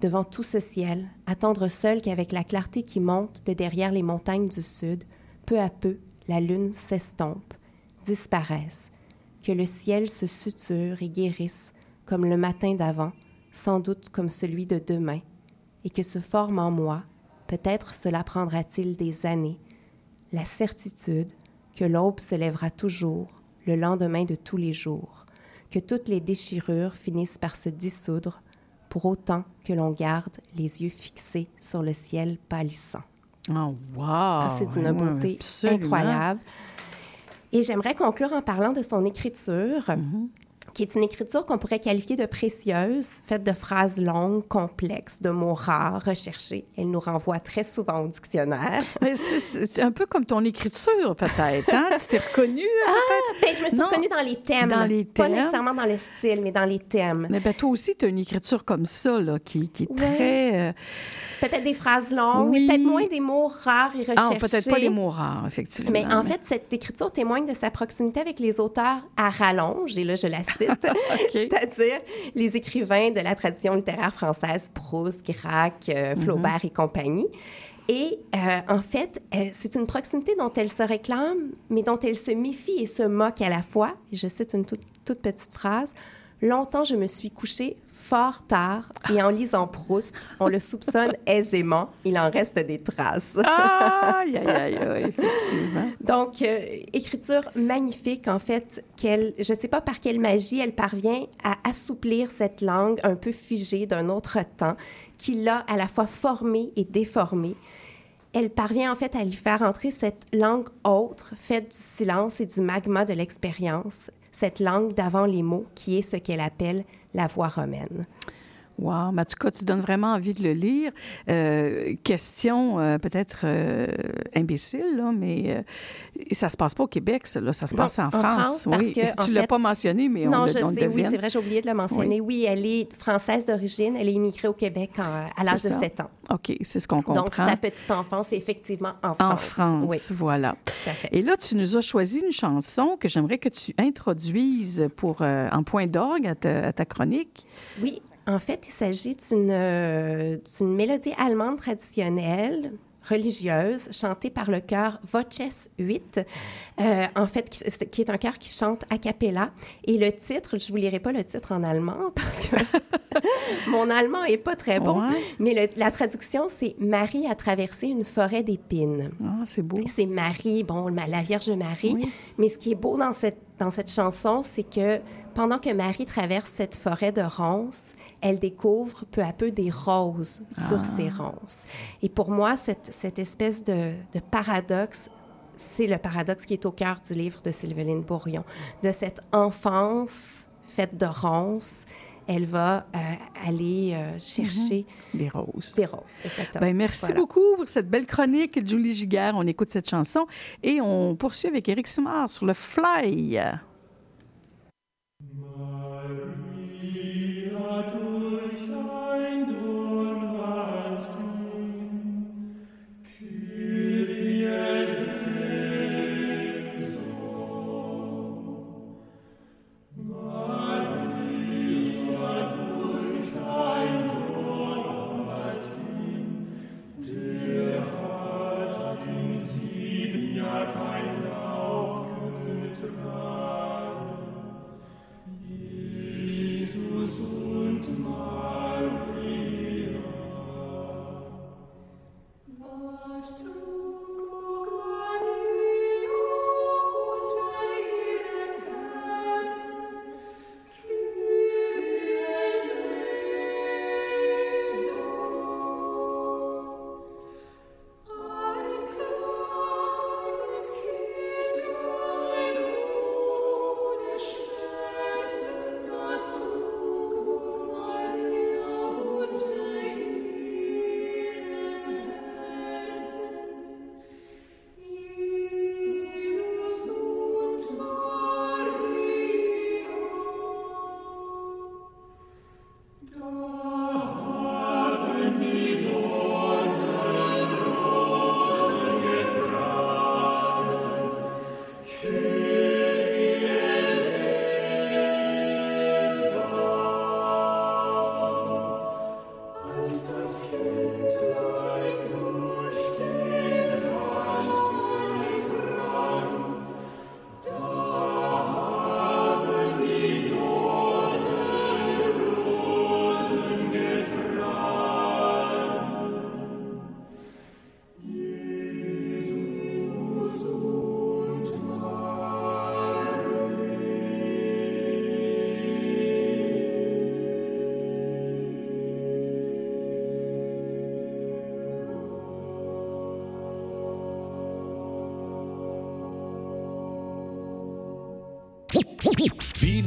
devant tout ce ciel, attendre seule qu'avec la clarté qui monte de derrière les montagnes du sud, peu à peu, la lune s'estompe, disparaisse, que le ciel se suture et guérisse comme le matin d'avant, sans doute comme celui de demain, et que se forme en moi, peut-être cela prendra-t-il des années, la certitude que l'aube se lèvera toujours, le lendemain de tous les jours, que toutes les déchirures finissent par se dissoudre, pour autant que l'on garde les yeux fixés sur le ciel pâlissant. Oh, wow! Ah, c'est d'une Ouais, beauté absolument. incroyable. Et j'aimerais conclure en parlant de son écriture, Mm-hmm. Qui est une écriture qu'on pourrait qualifier de précieuse, faite de phrases longues, complexes, de mots rares, recherchés. Elle nous renvoie très souvent au dictionnaire. Mais c'est- un peu comme ton écriture, peut-être. Hein? tu t'es reconnue, peut-être? Ben, je me suis Non. reconnue dans les thèmes. Dans les Pas nécessairement dans le style, mais dans les thèmes. Mais ben, toi aussi, tu as une écriture comme ça, là, qui, qui est Ouais. très... euh, Peut-être des phrases longues, Oui. mais peut-être moins des mots rares et recherchés. Ah, peut-être pas les mots rares, effectivement. Mais en fait, cette écriture témoigne de sa proximité avec les auteurs à rallonge, et là, je la cite, c'est-à-dire les écrivains de la tradition littéraire française, Proust, Gracq, euh, Mhm. Flaubert et compagnie. Et euh, en fait, euh, c'est une proximité dont elle se réclame, mais dont elle se méfie et se moque à la fois. Je cite une toute, toute petite phrase. Longtemps, je me suis couchée fort tard et en lisant Proust, on le soupçonne aisément, il en reste des traces. Aïe, aïe, aïe, effectivement. Donc, euh, écriture magnifique, en fait, qu'elle, je ne sais pas par quelle magie elle parvient à assouplir cette langue un peu figée d'un autre temps, qui l'a à la fois formée et déformée. Elle parvient en fait à lui faire entrer cette langue autre, faite du silence et du magma de l'expérience, cette langue d'avant les mots, qui est ce qu'elle appelle la voix romaine. Wow, mais en tout cas, tu donnes vraiment envie de le lire. Euh, question euh, peut-être euh, imbécile, là, mais ça se passe pas au Québec, ça, là, ça se passe en, en France. France, parce oui. que, en tu l'as fait- pas mentionné, mais on non, le, je on le sais, oui, c'est vrai, j'ai oublié de le mentionner. Oui, elle est française d'origine, elle est immigrée au Québec en- à l'âge de C'est ça. 7 ans. OK, c'est ce qu'on comprend. Donc, sa petite enfance est effectivement en France. En France, Oui. voilà. Tout à fait. Et là, tu nous as choisi une chanson que j'aimerais que tu introduises pour, en point d'orgue à ta chronique. Oui, En fait, il s'agit d'une euh, d'une mélodie allemande traditionnelle religieuse chantée par le chœur Voces 8, euh, en fait, qui, qui est un chœur qui chante a cappella. Et le titre, je vous lirai pas le titre en allemand parce que mon allemand est pas très bon, Ouais. mais le- la traduction, c'est Marie a traversé une forêt d'épines. Ah, c'est beau. C'est Marie, bon, la Vierge Marie. Mais ce qui est beau dans cette, dans cette chanson, c'est que pendant que Marie traverse cette forêt de ronces, elle découvre peu à peu des roses sur Ah. ces ronces. Et pour moi, cette, cette espèce de, de paradoxe, c'est le paradoxe qui est au cœur du livre de Sylveline Bourrion, de cette enfance faite de ronces. Elle va euh, aller euh, chercher Des roses. des roses. Exactement. Ben, merci Voilà. beaucoup pour cette belle chronique, Julie Giguère. On écoute cette chanson et on poursuit avec Éric Simard sur le Fly.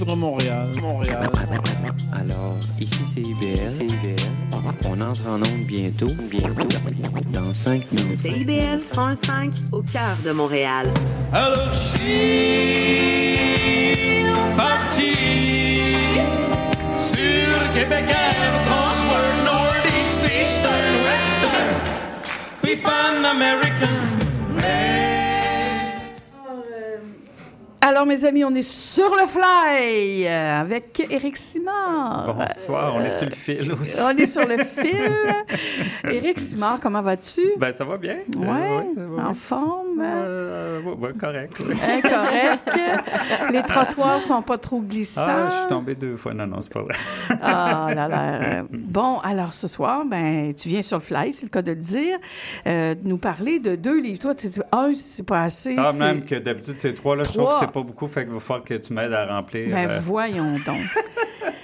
Vivre Montréal, Montréal. Alors, ici c'est IBL. CIBL. On entre en onde bientôt, bientôt, dans 5 minutes. CIBL 105 au cœur de Montréal. Alors je parti sur Québec Air, Transworld, Northeast, Eastern, Western, puis American. Alors, mes amis, on est sur le Fly euh, avec Éric Simard. Bonsoir, on est sur le fil aussi. On est sur le fil. Éric Simard, comment vas-tu? Ben, ça va bien. Ouais, Euh, ouais, ouais, en ouais. forme. Euh, ouais, ouais, correct. oui. Incorrect. Les trottoirs sont pas trop glissants. Ah, je suis tombé deux fois. Non, non, c'est pas vrai. Ah là là. Bon, alors ce soir, ben, tu viens sur le Fly, c'est le cas de le dire, euh, nous parler de deux livres. Toi, tu un, c'est pas assez. Ah, même que d'habitude, c'est trois. Là, je trouve Trois. que c'est pas beaucoup, fait qu'il va falloir que tu m'aides à remplir. Ben, euh, voyons donc.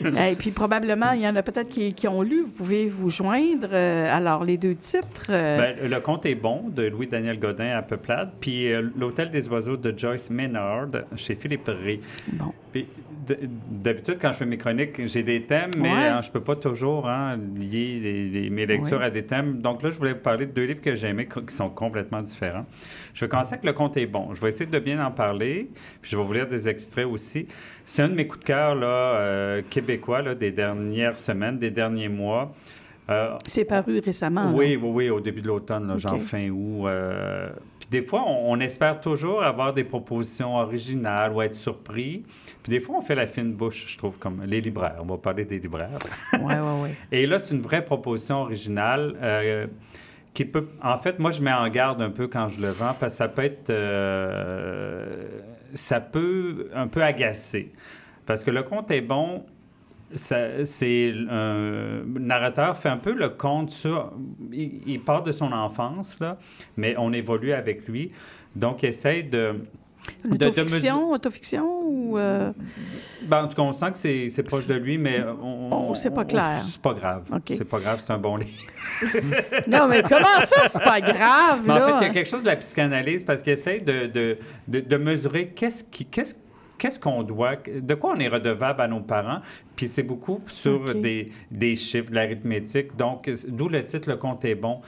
Et puis probablement, il y en a peut-être qui, qui ont lu. Vous pouvez vous joindre. Euh, alors, les deux titres. euh, Ben, le conte est bon de Louis-Daniel Godin à Peuplade, puis euh, L'Hôtel des oiseaux de Joyce Maynard chez Philippe Ré. Bon. Puis, d'habitude, quand je fais mes chroniques, j'ai des thèmes, mais Ouais. euh, je peux pas toujours hein, lier les- les- mes lectures Ouais. à des thèmes. Donc là, je voulais vous parler de deux livres que j'ai aimés qui sont complètement différents. Je vais commencer avec Le conte est bon. Je vais essayer de bien en parler, puis je vais vous lire des extraits aussi. C'est un de mes coups de cœur là, euh, québécois là, des dernières semaines, des derniers mois. Euh, C'est paru récemment. oui, là. oui, oui, au début de l'automne, là, genre fin août. euh, Puis des fois, on, on espère toujours avoir des propositions originales ou être surpris. Puis des fois, on fait la fine bouche, je trouve, comme les libraires. On va parler des libraires. Oui, oui, oui. Et là, c'est une vraie proposition originale. euh, qui peut, en fait, moi, je mets en garde un peu quand je le vends parce que ça peut être, euh, ça peut un peu agacer. Parce que le conte est bon, c'est un le narrateur fait un peu le conte sur, il, il part de son enfance là, mais on évolue avec lui, donc il essaye de de- de mesurer- Autofiction, autofiction ou... euh, ben, en tout cas, on sent que c'est proche de lui, mais on. Oh, c'est pas on- clair. C'est pas grave. C'est pas grave, c'est un bon livre. Non, mais comment ça, c'est pas grave, Mais en fait, il y a quelque chose de la psychanalyse parce qu'il essaie de, de mesurer qu'est-ce qui. Qu'est-ce Qu'est-ce qu'on doit, de quoi on est redevable à nos parents, puis c'est beaucoup sur des, des chiffres, de l'arithmétique, donc d'où le titre Le compte est bon.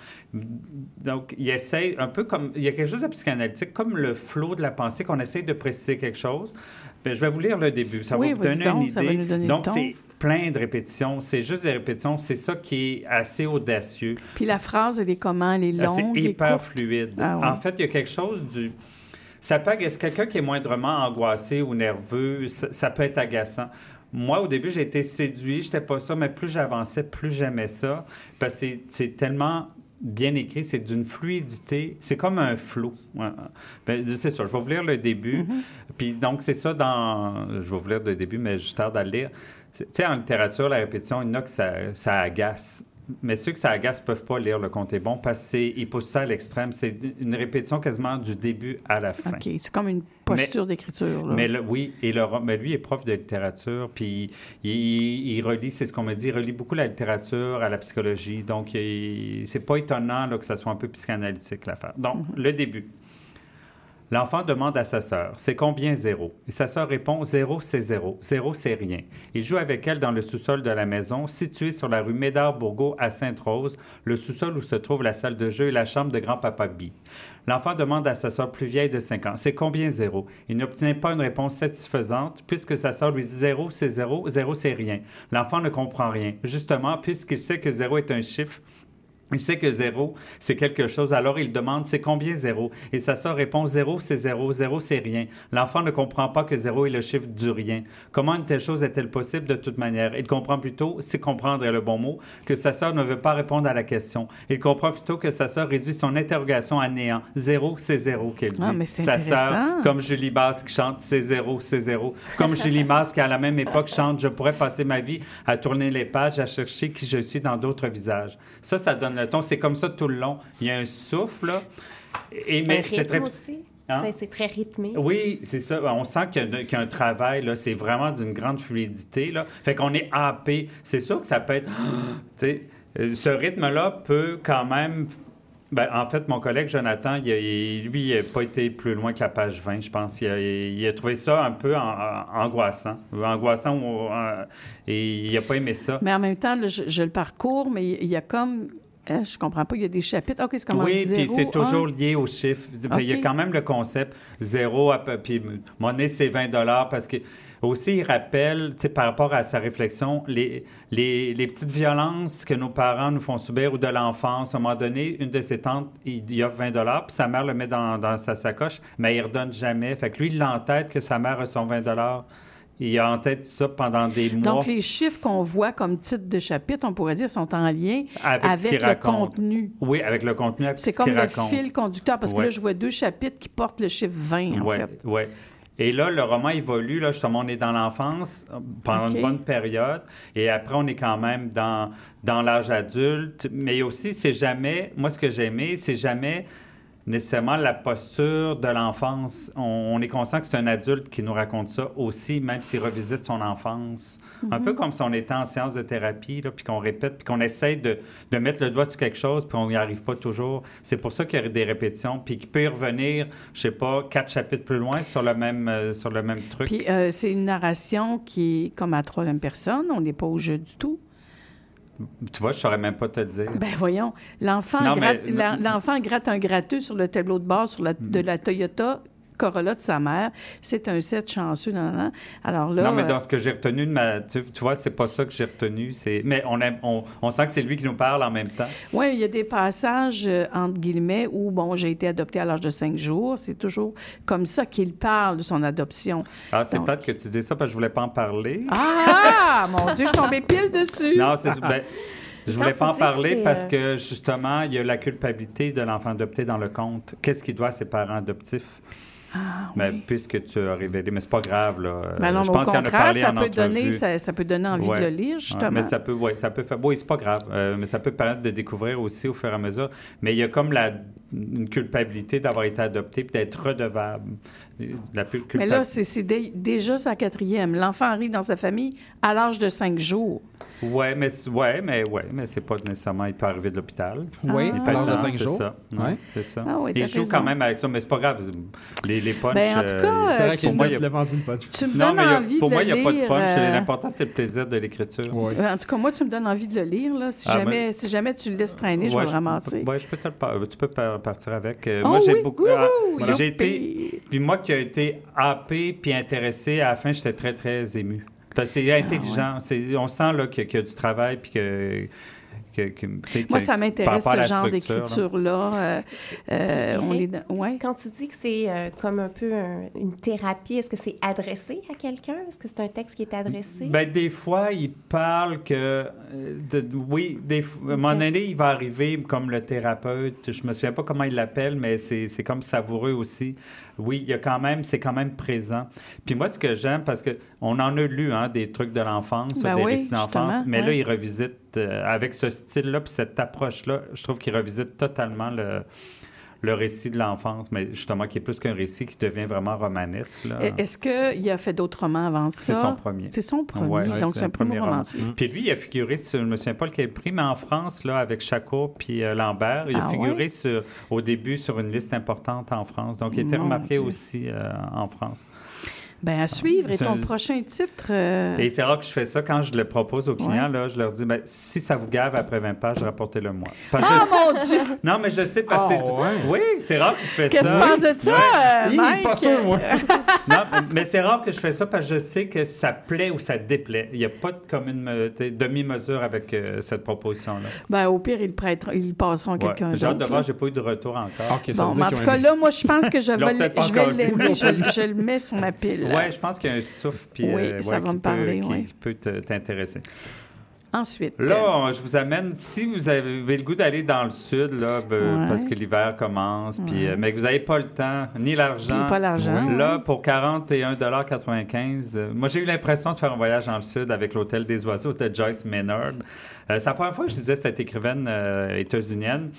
Donc, il essaie un peu comme, il y a quelque chose de psychanalytique, comme le flot de la pensée, qu'on essaie de préciser quelque chose. Ben, je vais vous lire le début, ça Oui, va vous donner une donc, ça va idée. nous donner le donc, c'est plein de répétitions, c'est juste des répétitions, c'est ça qui est assez audacieux. Puis la phrase, elle est comment? Elle est Ah, longue, C'est hyper courte? fluide. Ah. En fait, il y a quelque chose du. Ça peut agacer quelqu'un qui est moindrement angoissé ou nerveux, ça, ça peut être agaçant. Moi, au début, j'ai été séduit, j'étais pas ça, mais plus j'avançais, plus j'aimais ça. Parce que c'est- tellement bien écrit, c'est d'une fluidité, c'est comme un flot. Ouais. Ben, c'est ça, je vais vous lire le début. Puis donc, c'est ça dans... Je vais vous lire le début, mais je tarde à le lire. Tu sais, en littérature, la répétition, il y en a que ça, ça agace. Mais ceux que ça agace ne peuvent pas lire Le compte est bon parce qu'ils poussent ça à l'extrême. C'est une répétition quasiment du début à la fin. OK, c'est comme une posture d'écriture. Mais le- oui, et le, mais lui est prof de littérature, puis il, il- il relie, c'est ce qu'on me dit, il relie beaucoup la littérature à la psychologie. Donc, c'est pas étonnant là, que ça soit un peu psychanalytique l'affaire. Donc, le début. L'enfant demande à sa sœur, c'est combien zéro? Et sa sœur répond, zéro, c'est zéro. Zéro, c'est rien. Il joue avec elle dans le sous-sol de la maison, située sur la rue Médard-Bourgault à Sainte-Rose, le sous-sol où se trouve la salle de jeu et la chambre de grand-papa Bi. L'enfant demande à sa sœur plus vieille de 5 ans, c'est combien zéro? Il n'obtient pas une réponse satisfaisante, puisque sa sœur lui dit zéro, c'est zéro, zéro, c'est rien. L'enfant ne comprend rien. Justement, puisqu'il sait que zéro est un chiffre, il sait que zéro, c'est quelque chose. Alors il demande, c'est combien zéro? Et sa sœur répond, zéro, c'est zéro, zéro, c'est rien. L'enfant ne comprend pas que zéro est le chiffre du rien. Comment une telle chose est-elle possible de toute manière? Il comprend plutôt, si comprendre est le bon mot, que sa sœur ne veut pas répondre à la question. Il comprend plutôt que sa sœur réduit son interrogation à néant. Zéro, c'est zéro qu'elle dit. Ah, mais sa sœur, comme Julie Basse qui chante, c'est zéro, c'est zéro. Comme Julie Basse qui, à la même époque, chante, je pourrais passer ma vie à tourner les pages, à chercher qui je suis dans d'autres visages. Ça, ça donne le ton. C'est comme ça tout le long. Il y a un souffle. Et, mais c'est très... aussi. Hein? C'est- très rythmé. Oui, c'est ça. On sent qu'il y, a- qu'il y a un travail, là. C'est vraiment d'une grande fluidité, là. Fait qu'on est happé. C'est sûr que ça peut être... tu sais, euh, ce rythme-là peut quand même... Ben, en fait, mon collègue Jonathan, il a- il- lui, il n'a pas été plus loin que la page 20, je pense. Il a, il a trouvé ça un peu en- en- angoissant. Angoissant euh, et il n'a pas aimé ça. Mais en même temps, là, je, je le parcours, mais il y a comme... je comprends pas, il y a des chapitres. OK, c'est comme Oui, puis c'est toujours lié aux chiffres. Il y a quand même le concept zéro, à peu- puis monnaie, c'est 20 parce que aussi, il rappelle, tu sais, par rapport à sa réflexion, les, les, les petites violences que nos parents nous font subir ou de l'enfance. À un moment donné, une de ses tantes, il, il offre 20 puis sa mère le met dans, dans sa sacoche, mais il ne redonne jamais. Fait que lui, il a en tête que sa mère a son 20 Il a en tête ça pendant des mois. Donc, les chiffres qu'on voit comme titre de chapitre, on pourrait dire, sont en lien avec, le raconte. contenu. Oui, avec le contenu, avec C'est ce comme le raconte. fil conducteur, parce que là, je vois deux chapitres qui portent le chiffre 20, en ouais, fait. ouais. Et là, le roman évolue. Là, justement, on est dans l'enfance pendant une bonne période. Et après, on est quand même dans, dans l'âge adulte. Mais aussi, c'est jamais... Moi, ce que j'ai aimé, c'est jamais nécessairement la posture de l'enfance. On, on est conscient que c'est un adulte qui nous raconte ça aussi, même s'il revisite son enfance. Un Mhm. peu comme si on était en séance de thérapie, là, puis qu'on répète, puis qu'on essaye de, de mettre le doigt sur quelque chose, puis on n'y arrive pas toujours. C'est pour ça qu'il y a des répétitions, puis qu'il peut y revenir, je sais pas, quatre chapitres plus loin sur le même, euh, sur le même truc. Puis, euh, c'est une narration qui est comme à troisième personne, on n'est pas au jeu du tout. Tu vois, je saurais même pas te dire. Ben voyons, l'enfant gratte, mais- gratte un gratteux sur le tableau de bord sur la- de la Toyota Corolla de sa mère. C'est un set chanceux. nan, nan, nan. Alors là, non, mais euh, dans ce que j'ai retenu de ma. Tu, tu vois, c'est pas ça que j'ai retenu. c'est- Mais on, aime- on, on sent que c'est lui qui nous parle en même temps. Oui, il y a des passages, euh, entre guillemets, où, bon, j'ai été adoptée à l'âge de cinq jours. C'est toujours comme ça qu'il parle de son adoption. Ah, c'est Donc- plate que tu dis ça parce que je voulais pas en parler. Ah, mon Dieu, je tombais pile dessus. Non, c'est. ben, je voulais pas en que parler parce euh, que justement, il y a la culpabilité de l'enfant adopté dans le compte. Qu'est-ce qu'il doit à ses parents adoptifs? Ah, Mais puisque tu as révélé, mais c'est pas grave là. Ben non, je pense qu'il en a parlé ça en peut, donner, ça, ça peut donner envie Ouais. de le lire, Ouais, justement. mais ça peut, ouais, ça peut faire. Oui, c'est pas grave, euh, mais ça peut permettre de découvrir aussi au fur et à mesure. Mais il y a comme la une culpabilité d'avoir été adopté d'être redevable. La Mais là, c'est c'est dé- déjà sa quatrième. L'enfant arrive dans sa famille à l'âge de cinq jours. Ouais, mais ouais, mais ouais, mais c'est pas nécessairement. Il peut arriver de l'hôpital. Oui, Il à peut l'âge de cinq c'est jours. ça. Ouais, c'est ça. Ah oui, il joue raison. quand même avec ça, mais c'est pas grave. Les, les punchs. Ben, en tout euh, cas, euh, pour moi, il y a- vendu le punch. Tu me Non, donnes mais il y a- envie pour de moi, il n'y a pas de punch. euh, L'important, c'est le plaisir de l'écriture. En tout cas, moi, tu me donnes envie de le lire. Là. Si, Ah, jamais, ben- si jamais tu le laisses traîner, je vais le ramasser. ouais, je peux te le par- tu peux par- partir avec. Euh, Oh moi, j'ai oui, beaucoup. ah, j'ai été. Puis moi qui ai été happé puis intéressé, à la fin, j'étais très, très ému. Parce que Ah, c'est intelligent. C'est- On sent là, qu'il y a- qu'il y a du travail puis que. Moi, ça m'intéresse ce genre d'écriture-là. Euh, euh, on ouais. Quand tu dis que c'est euh, comme un peu un- une thérapie, est-ce que c'est adressé à quelqu'un? Est-ce que c'est un texte qui est adressé? Ben, des fois, il parle que. euh, de- oui, des, fois- à un moment donné, il va arriver comme le thérapeute. Je me souviens pas comment il l'appelle, mais c'est c'est comme savoureux aussi. Oui, il y a quand même, c'est quand même présent. Puis moi, ce que j'aime, parce que on en a lu hein, des trucs de l'enfance, Ben des oui, récits d'enfance, mais là, ouais. il revisite euh, avec ce style-là, puis cette approche-là. Je trouve qu'il revisite totalement le. Le récit de l'enfance, mais justement qui est plus qu'un récit qui devient vraiment romanesque. Est-ce qu'il a fait d'autres romans avant ça? C'est son premier. C'est son premier, Ouais, donc c'est un premier roman. romancier. Puis lui, il a figuré sur, je me souviens pas lequel prix, mais en France, là, avec Chaco puis euh, Lambert, il a Ah figuré ouais? sur, au début sur une liste importante en France. Donc, il était Mon remarqué Dieu. aussi euh, en France. Ben, à suivre. Et ton un- prochain titre? euh, Et c'est rare que je fais ça quand je le propose aux clients. Là, je leur dis, ben, si ça vous gave après 20 pages, rapportez-le moi. Parce Ah, je- mon Dieu! Non, mais je sais parce que... Ouais. Oui, c'est rare que je fais ça. Qu'est-ce que tu penses de ça, euh, Hi, Mike? pas sûr, moi. Non, mais c'est rare que je fais ça parce que je sais que ça plaît ou ça déplaît. Il n'y a pas de commune demi-mesure avec euh, cette proposition-là. Ben, au pire, ils, prêteront, ils passeront Ouais. quelqu'un J'ai hâte de d'autre. voir, j'ai pas eu de retour encore. Ça Bon, en tout cas, là, moi, je pense que je vais, je vais. Je, je le mets sur ma pile. Ouais, je pense qu'il y a un souffle puis, Oui, euh, ça ouais, va qui me peut- parler, qui, ouais. qui peut t'intéresser. Ensuite. Là, je vous amène, si vous avez le goût d'aller dans le sud, là, ben, Ouais. parce que l'hiver commence, puis, Ouais. euh, mais que vous n'avez pas le temps, ni l'argent. Pas l'argent, Là, pour 41,95 euh, moi, j'ai eu l'impression de faire un voyage dans le sud avec l'Hôtel des Oiseaux de Joyce Maynard. Euh, c'est la première fois que je disais cette écrivaine euh, états-unienne,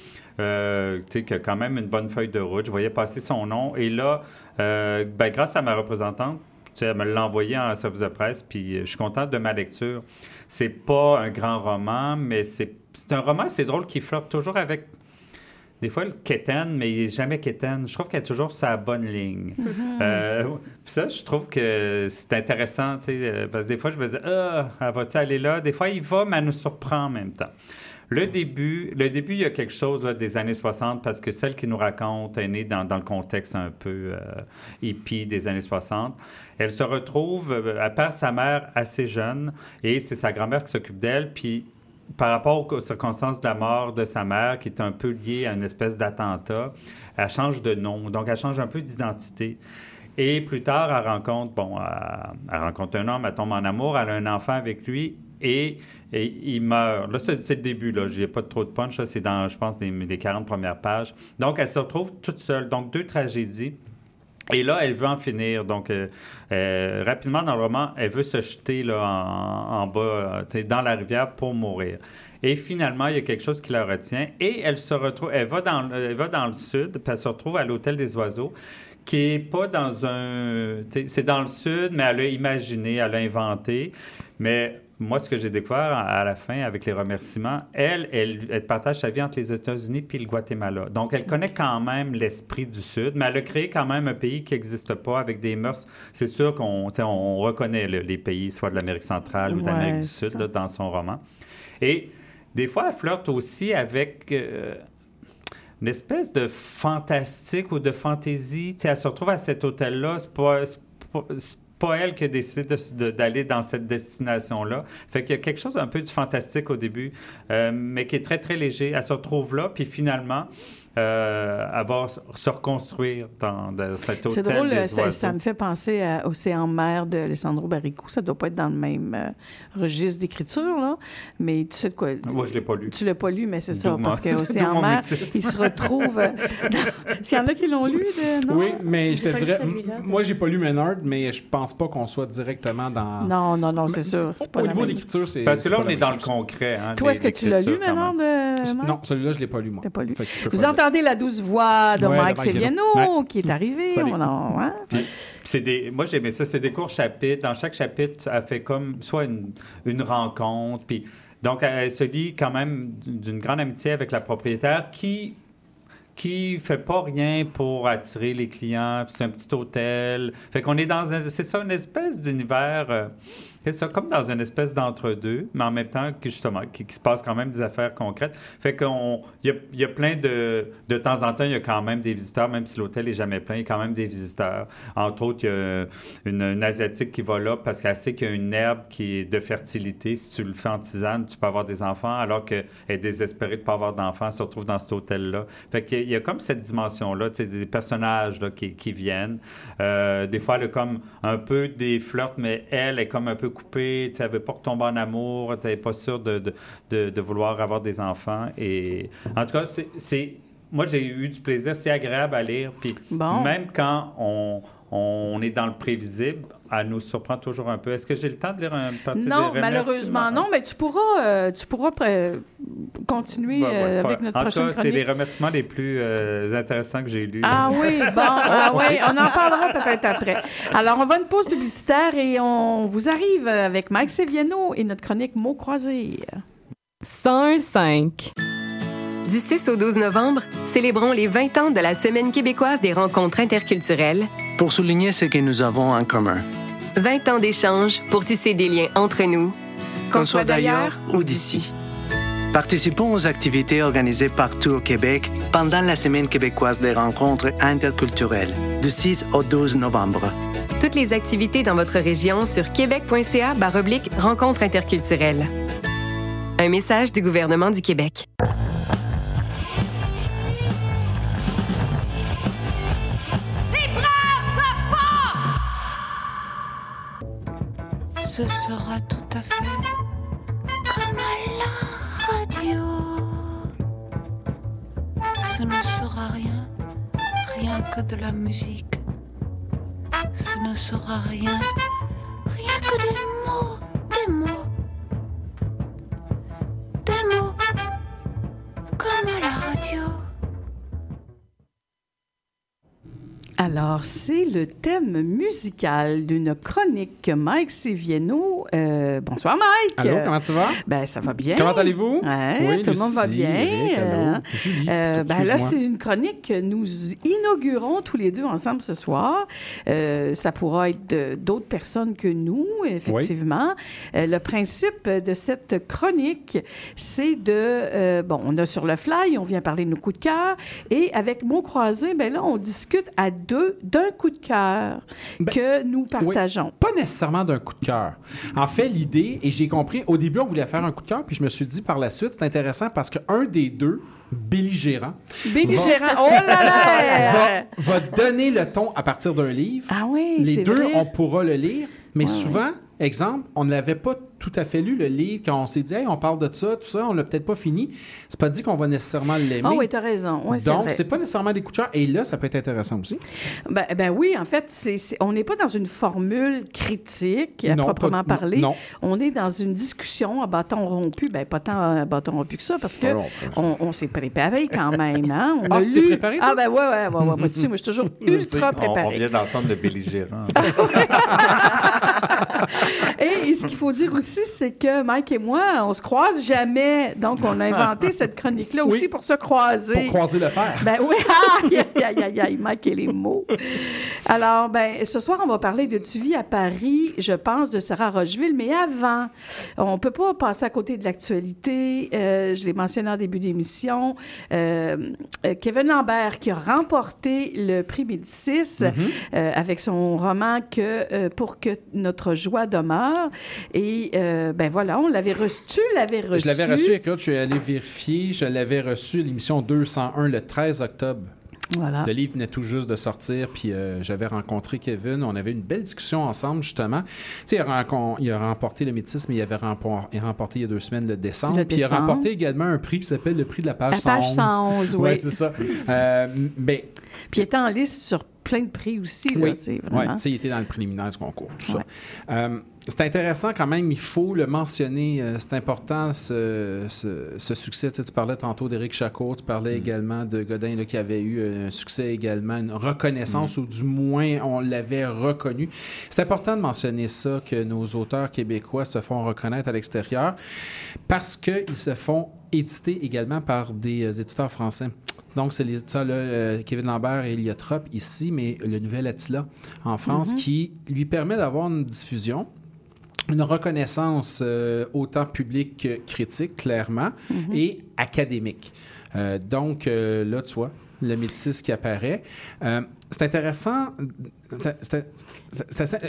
euh, tu sais, qui a quand même une bonne feuille de route. Je voyais passer son nom. Et là, euh, ben, grâce à ma représentante, elle me l'a envoyé en service de presse, puis euh, je suis contente de ma lecture. C'est pas un grand roman, mais c'est un roman, c'est drôle, qui flirte toujours avec des fois le quétaine, mais il n'est jamais quétaine. Je trouve qu'elle est toujours sa bonne ligne. Euh, puis ça, je trouve que c'est intéressant, euh, parce que des fois, je me dis, ah, va-tu aller là? Des fois, il va, mais elle nous surprend en même temps. Le début, le début, il y a quelque chose des années 60 parce que celle qui nous raconte est née dans, le contexte un peu euh, hippie des années 60. Elle se retrouve, euh, elle perd sa mère assez jeune et c'est sa grand-mère qui s'occupe d'elle. Puis par rapport aux circonstances de la mort de sa mère, qui est un peu liée à une espèce d'attentat, elle change de nom. Donc, elle change un peu d'identité. Et plus tard, elle rencontre, bon, elle rencontre un homme, elle tombe en amour, elle a un enfant avec lui et, et il meurt. Là, c'est le début, là. J'ai pas trop de punch, là. C'est dans, je pense, les, les 40 premières pages. Donc, elle se retrouve toute seule. Donc, deux tragédies. Et là, elle veut en finir. Donc, euh, euh, rapidement dans le roman, elle veut se jeter là, en, bas, euh, dans la rivière pour mourir. Et finalement, il y a quelque chose qui la retient. Et elle se retrouve, elle va dans, le- elle va dans le sud, puis elle se retrouve à l'hôtel des oiseaux, qui est pas dans un, c'est dans le sud, mais elle a imaginé, elle a inventé. Mais moi, ce que j'ai découvert à la fin avec les remerciements, elle, elle, elle partage sa vie entre les États-Unis puis le Guatemala. Donc, elle connaît quand même l'esprit du Sud, mais elle a créé quand même un pays qui n'existe pas avec des mœurs. C'est sûr qu'on on reconnaît le- les pays, soit de l'Amérique centrale ou Ouais, d'Amérique du c'est Sud, là, dans son roman. Et des fois, elle flirte aussi avec. euh, une espèce de fantastique ou de fantaisie. Tu sais, elle se retrouve à cet hôtel-là. C'est pas, c'est pas, elle qui a décidé d'aller dans cette destination-là. Fait qu'il y a quelque chose un peu du fantastique au début, euh, mais qui est très, très léger. Elle se retrouve là, puis finalement, euh, s- se reconstruire dans, dans cet hôtel C'est drôle, des ça, me fait penser à Océan mer de Alessandro Barrico. Ça doit pas être dans le même euh, registre d'écriture, là. Mais tu sais de quoi? Moi, je l'ai pas lu. Tu l'as pas lu, mais c'est ça, parce mon- que Océan d'où mon mer, il se retrouve. euh, dans- S'il y en a qui l'ont lu, de... non? Oui, mais je te dirais, moi, j'ai pas lu Ménard, mais je pense pas qu'on soit directement dans. Non, non, non, c'est sûr. c'est pas Au niveau l'écriture, c'est. Parce que c'est là, on est dans le concret. Hein, Toi, est-ce que tu l'as lu. Mike? Non, celui-là, je l'ai pas lu, moi. Pas lu. Vous pas entendez la douce voix de Ouais, Mike qui est arrivé. Salut. On en- hein? Puis, des, moi, j'aimais ça. C'est des courts chapitres. Dans chaque chapitre, elle fait comme soit une, une rencontre. Puis, donc, elle se lie quand même d'une grande amitié avec la propriétaire qui qui fait pas rien pour attirer les clients. C'est un petit hôtel. Fait qu'on est dans un, c'est ça une espèce d'univers. euh, c'est ça, comme dans une espèce d'entre-deux, mais en même temps, justement, qui, se passe quand même des affaires concrètes. Fait qu'on, il y a, plein de, de temps en temps, il y a quand même des visiteurs, même si l'hôtel est jamais plein, il y a quand même des visiteurs. Entre autres, il y a une, asiatique qui va là parce qu'elle sait qu'il y a une herbe qui est de fertilité. Si tu le fais en tisane, tu peux avoir des enfants, alors qu'elle est désespérée de pas avoir d'enfants, elle se retrouve dans cet hôtel-là. Fait qu'il y a comme cette dimension-là, tu sais, des personnages là, qui, qui viennent. Euh, des fois, elle a comme un peu des flirts, mais elle est comme un peu coupée. Tu sais, elle veut pas retomber en amour. Tu n'est pas sûre de, de, de- de vouloir avoir des enfants. Et en tout cas, c'est- c'est... Moi, j'ai eu du plaisir. C'est agréable à lire. Puis Bon. même quand on, on est dans le prévisible, elle nous surprend toujours un peu. Est-ce que j'ai le temps de lire un partie Non, des malheureusement, remerciements? non, mais tu pourras, euh, tu pourras euh, continuer Ouais, ouais, euh, avec notre en tout prochaine cas, c'est les remerciements les plus euh, intéressants que j'ai lus. Ah oui, bon, ah oui, on en parlera peut-être après. Alors, on va à une pause publicitaire et on vous arrive avec Mike Seviano et notre chronique Mots croisés. 101.5. Du 6 au 12 novembre, célébrons les 20 ans de la Semaine québécoise des rencontres interculturelles. pour souligner ce que nous avons en commun. 20 ans d'échanges pour tisser des liens entre nous. Qu'on soit d'ailleurs ou d'ici. Participons aux activités organisées partout au Québec pendant la Semaine québécoise des rencontres interculturelles du 6 au 12 novembre. Toutes les activités dans votre région sur québec.ca rencontres interculturelles. Un message du gouvernement du Québec. Ce sera tout à fait comme à la radio. Ce ne sera rien, rien que de la musique. Ce ne sera rien, rien que des mots, des mots. Des mots comme à la radio. Alors, c'est le thème musical d'une chronique que Mike Seviano. euh, bonsoir, Mike. Allô, comment tu vas? Ben, ça va bien. Comment allez-vous? Ouais, Oui, tout le monde va bien. Euh, euh, ben là, c'est une chronique que nous inaugurons tous les deux ensemble ce soir. Euh, ça pourra être de- d'autres personnes que nous, effectivement. Euh, le principe de cette chronique, c'est de... euh, bon, on a sur le fly, on vient parler de nos coups de cœur. Et avec mots croisés, ben là, on discute à deux d'un coup de cœur que nous Ben, Oui, partageons. pas nécessairement d'un coup de cœur. En fait, l'idée, et j'ai compris, au début, on voulait faire un coup de cœur, puis je me suis dit par la suite, c'est intéressant parce qu'un des deux, belligérant, Belligérant. Oh là là! va, va donner le ton à partir d'un livre. Ah oui, Les deux, vrai. on pourra le lire, mais Ouais, souvent, exemple, on ne l'avait pas tout à fait lu, le livre, quand on s'est dit, hey, on parle de ça, tout ça, on l'a peut-être pas fini. C'est pas dit qu'on va nécessairement l'aimer. Ah oui, t'as raison. Ouais, c'est Donc, c'est pas nécessairement des coups de cœur. Et là, ça peut être intéressant aussi. Ben, ben oui, en fait, on n'est pas dans une formule critique à Non, proprement pas- parler. non. On est dans une discussion à bâton rompu. Ben, pas tant à bâton rompu que ça, parce que on, on s'est préparé quand même. Hein? On Ah, a tu t'es lu... préparé, toi? Ah, ben ouais, ouais, ouais. ouais. Moi, tu sais, moi, je suis toujours ultra On, on préparée. vient d'entendre le belligérant. Et ce qu'il faut dire aussi, c'est que Mike et moi, on se croise jamais. Donc, on a inventé cette chronique-là aussi pour se croiser. Pour croiser le fer. Ben oui, aïe, aïe, aïe, aïe, Mike et les mots. Alors, ben, ce soir, on va parler de Tu vis à Paris, je pense, de Sarah Rocheville. Mais avant, on peut pas passer à côté de l'actualité euh, je l'ai mentionné en début d'émission, euh, euh, Kevin Lambert qui a remporté le prix Médicis Mhm. euh, avec son roman que euh, pour que notre joie demeure. Et euh, ben voilà, on l'avait reçu. Tu l'avais reçu. Je l'avais reçu, écoute, je suis allé vérifier. Je l'avais reçu l'émission 201 le 13 octobre. Voilà. Le livre venait tout juste de sortir, puis euh, j'avais rencontré Kevin. On avait une belle discussion ensemble, justement. Tu sais, il, a rencon- il a remporté le métis, mais il avait rempo- il a remporté il y a deux semaines le décembre. Le puis il a décembre. remporté également un prix qui s'appelle le prix de la page La page 111. 111, oui. Ouais, c'est ça. Euh, mais Puis il était en liste sur plein de prix aussi. Là, oui, Ouais, vraiment. tu sais, il était dans le préliminaire du concours, tout ça. Euh, c'est intéressant quand même, il faut le mentionner. euh, c'est important ce, ce- ce succès. Tu, sais, tu parlais tantôt d'Éric Chacot, tu parlais également de Godin là, qui avait eu un succès également, une reconnaissance, ou du moins on l'avait reconnu. C'est important de mentionner ça, que nos auteurs québécois se font reconnaître à l'extérieur parce qu'ils se font éditer également par des euh, éditeurs français. Donc, c'est là, euh, Kevin Lambert et Eliotrop ici, mais le Nouvel Attila en France Mhm. qui lui permet d'avoir une diffusion une reconnaissance euh, autant publique que critique, clairement, Mhm. et académique. Euh, donc, euh, là, tu vois, le métis qui apparaît. C'est intéressant.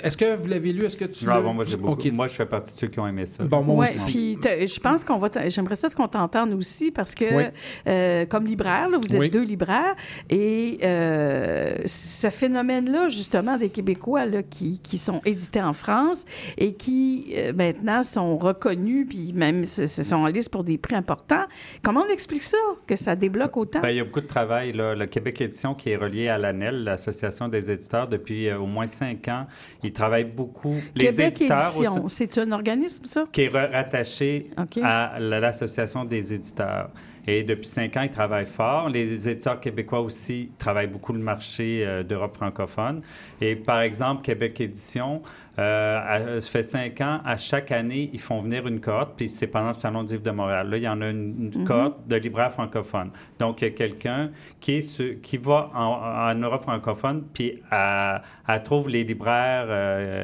Est-ce que vous l'avez lu? Est-ce que tu Ah, l'as- bon, moi, j'ai beaucoup- Ok. moi, je fais partie de ceux qui ont aimé ça. Bon, moi Ouais, aussi. puis je pense qu'on va. J'aimerais ça qu'on t'entende aussi parce que, Oui. euh, comme libraire, là, vous êtes Oui. deux libraires et euh, ce phénomène-là, justement, des Québécois là, qui, qui sont édités en France et qui euh, maintenant sont reconnus puis même se, se sont en liste pour des prix importants. Comment on explique ça que ça débloque autant? Ben, il y a beaucoup de travail. Là. Le Québec Édition, qui est relié à l'ANEL, l'Association des éditeurs, depuis euh, au moins cinq ans, ils travaillent beaucoup. Les Québec éditeurs Édition, aussi- c'est un organisme ça? Qui est ra- rattaché à l'Association des éditeurs. Et depuis cinq ans, ils travaillent fort. Les éditeurs québécois aussi travaillent beaucoup le marché euh, d'Europe francophone. Et par exemple, Québec Édition, euh, à- ça fait cinq ans, à chaque année, ils font venir une cohorte, puis c'est pendant le Salon du livre de Montréal. Là, il y en a une, une Mhm. cohorte de libraires francophones. Donc, il y a quelqu'un qui, est sur- qui va en, en Europe francophone, puis elle, elle trouve les libraires... euh,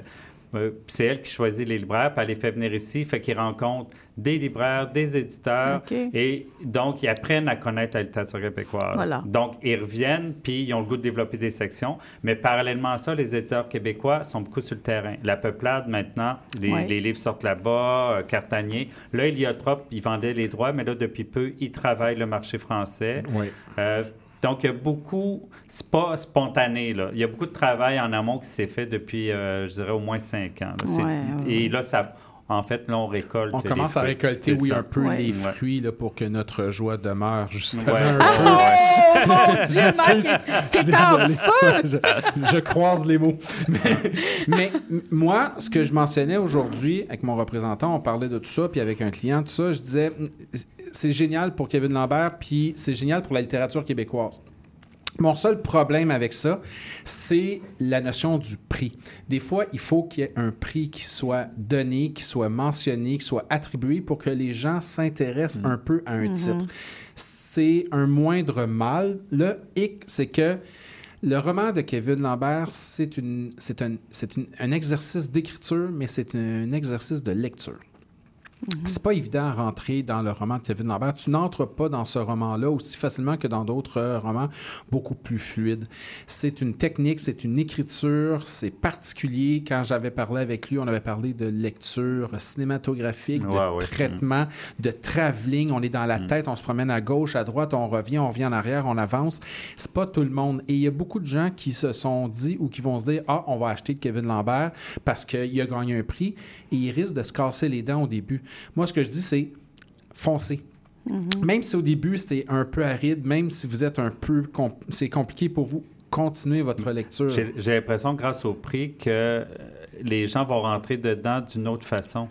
c'est elle qui choisit les libraires, puis elle les fait venir ici, fait qu'ils rencontrent des libraires, des éditeurs, et donc ils apprennent à connaître la littérature québécoise. Voilà. Donc ils reviennent, puis ils ont le goût de développer des sections, mais parallèlement à ça, les éditeurs québécois sont beaucoup sur le terrain. La peuplade, maintenant, les, Ouais. les livres sortent là-bas, euh, Cartanier. Là, il y a trop, ils vendaient les droits, mais là, depuis peu, ils travaillent le marché français. Oui. Euh, donc, il y a beaucoup, c'est pas spontané, là. Il y a beaucoup de travail en amont qui s'est fait depuis, euh, je dirais, au moins cinq ans. là. Ouais, ouais, Et là, ça, en fait, là, on récolte. On les commence à récolter, oui, ça. un peu Ouais. les fruits là, pour que notre joie demeure, justement. Ouais. un peu. oh, mon Dieu, t'es je suis en désolé. feu! je, je croise les mots. Mais, mais moi, ce que je mentionnais aujourd'hui avec mon représentant, on parlait de tout ça, puis avec un client, tout ça, je disais, c'est génial pour Kevin Lambert, puis c'est génial pour la littérature québécoise. Mon seul problème avec ça, c'est la notion du prix. Des fois, il faut qu'il y ait un prix qui soit donné, qui soit mentionné, qui soit attribué pour que les gens s'intéressent un peu à un Mhm. titre. C'est un moindre mal. Le hic, c'est que le roman de Kevin Lambert, c'est un exercice d'écriture, mais c'est un exercice de lecture. C'est pas évident à rentrer dans le roman de Kevin Lambert. Tu n'entres pas dans ce roman-là aussi facilement que dans d'autres euh, romans beaucoup plus fluides. C'est une technique, c'est une écriture, c'est particulier. Quand j'avais parlé avec lui, on avait parlé de lecture cinématographique, de Ouais, traitement, de travelling. On est dans la tête, on se promène à gauche, à droite, on revient, on revient en arrière, on avance. C'est pas tout le monde. Et il y a beaucoup de gens qui se sont dit ou qui vont se dire Ah, on va acheter de Kevin Lambert parce qu'il a gagné un prix et il risque de se casser les dents au début. Moi, ce que je dis, c'est foncez. Même si au début c'était un peu aride, même si vous êtes un peu. com- c'est compliqué pour vous, continuez votre lecture. J'ai j'ai l'impression, grâce au prix, que euh, les gens vont rentrer dedans d'une autre façon.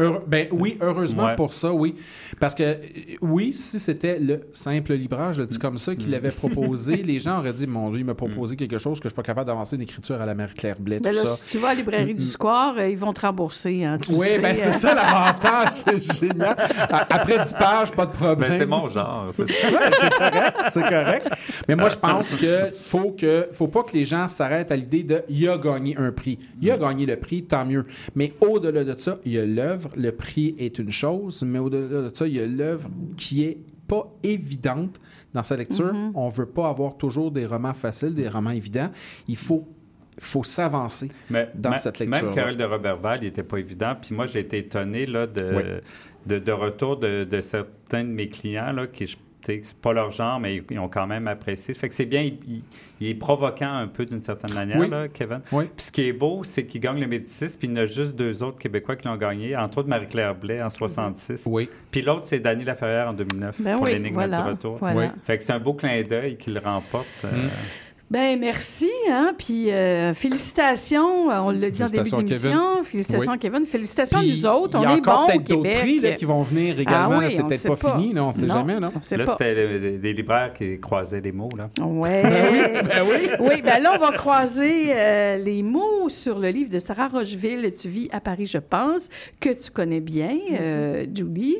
Heure- ben oui, heureusement Ouais. pour ça, oui. Parce que, euh, oui, si c'était le simple libraire, je le dis comme ça, qu'il avait proposé, les gens auraient dit, mon Dieu, il m'a proposé quelque chose que je suis pas capable d'avancer une écriture à la Marie-Claire Blais, Ben tout là, ça. si tu vas à la librairie du Square, euh, ils vont te rembourser. Hein, tu Oui, sais, ben c'est euh. ça l'avantage, c'est génial. Après 10 pages, pas de problème. Ben, c'est mon genre. c'est. Ouais, correct, c'est correct. Mais moi, je pense que faut que faut pas que les gens s'arrêtent à l'idée de il a gagné un prix. Il a gagné le prix, tant mieux. Mais au-delà de ça, il y a l'œuvre, le prix est une chose, mais au-delà de ça, il y a l'œuvre qui est pas évidente dans sa lecture. Mhm. On veut pas avoir toujours des romans faciles, des romans évidents. Il faut, faut s'avancer dans cette lecture. Même Carole de Robertval, il n'était pas évident. Puis moi, j'ai été étonné là, de, Oui. de, de retour de, de certains de mes clients là, qui, je- c'est pas leur genre, mais ils, ils ont quand même apprécié. Ça fait que c'est bien, il, il- il est provoquant un peu d'une certaine manière, Oui. là, Kevin. Oui. Puis ce qui est beau, c'est qu'il gagne le Médicis, puis il y en a juste deux autres Québécois qui l'ont gagné, entre autres Marie-Claire Blais en 66. Oui. Puis l'autre, c'est Dany Laferrière en 2009 Ben pour oui, l'énigme voilà, du retour. voilà. Oui. Fait que c'est un beau clin d'œil qu'il remporte. euh, Ben merci, hein, puis euh, félicitations, euh, on l'a dit en début d'émission, félicitations Oui. à Kevin, félicitations à nous autres, on il y a est encore bons peut-être d'autres prix là, qui vont venir également. Ah oui, là, c'est peut-être pas, pas. fini, là, on ne sait Non, jamais. Non? là, pas. c'était le- des libraires qui croisaient les mots. Là. Ouais. Ben oui. oui, ben là, on va croiser euh, les mots sur le livre de Sarah Rocheville, Tu vis à Paris, je pense, que tu connais bien, euh, Julie,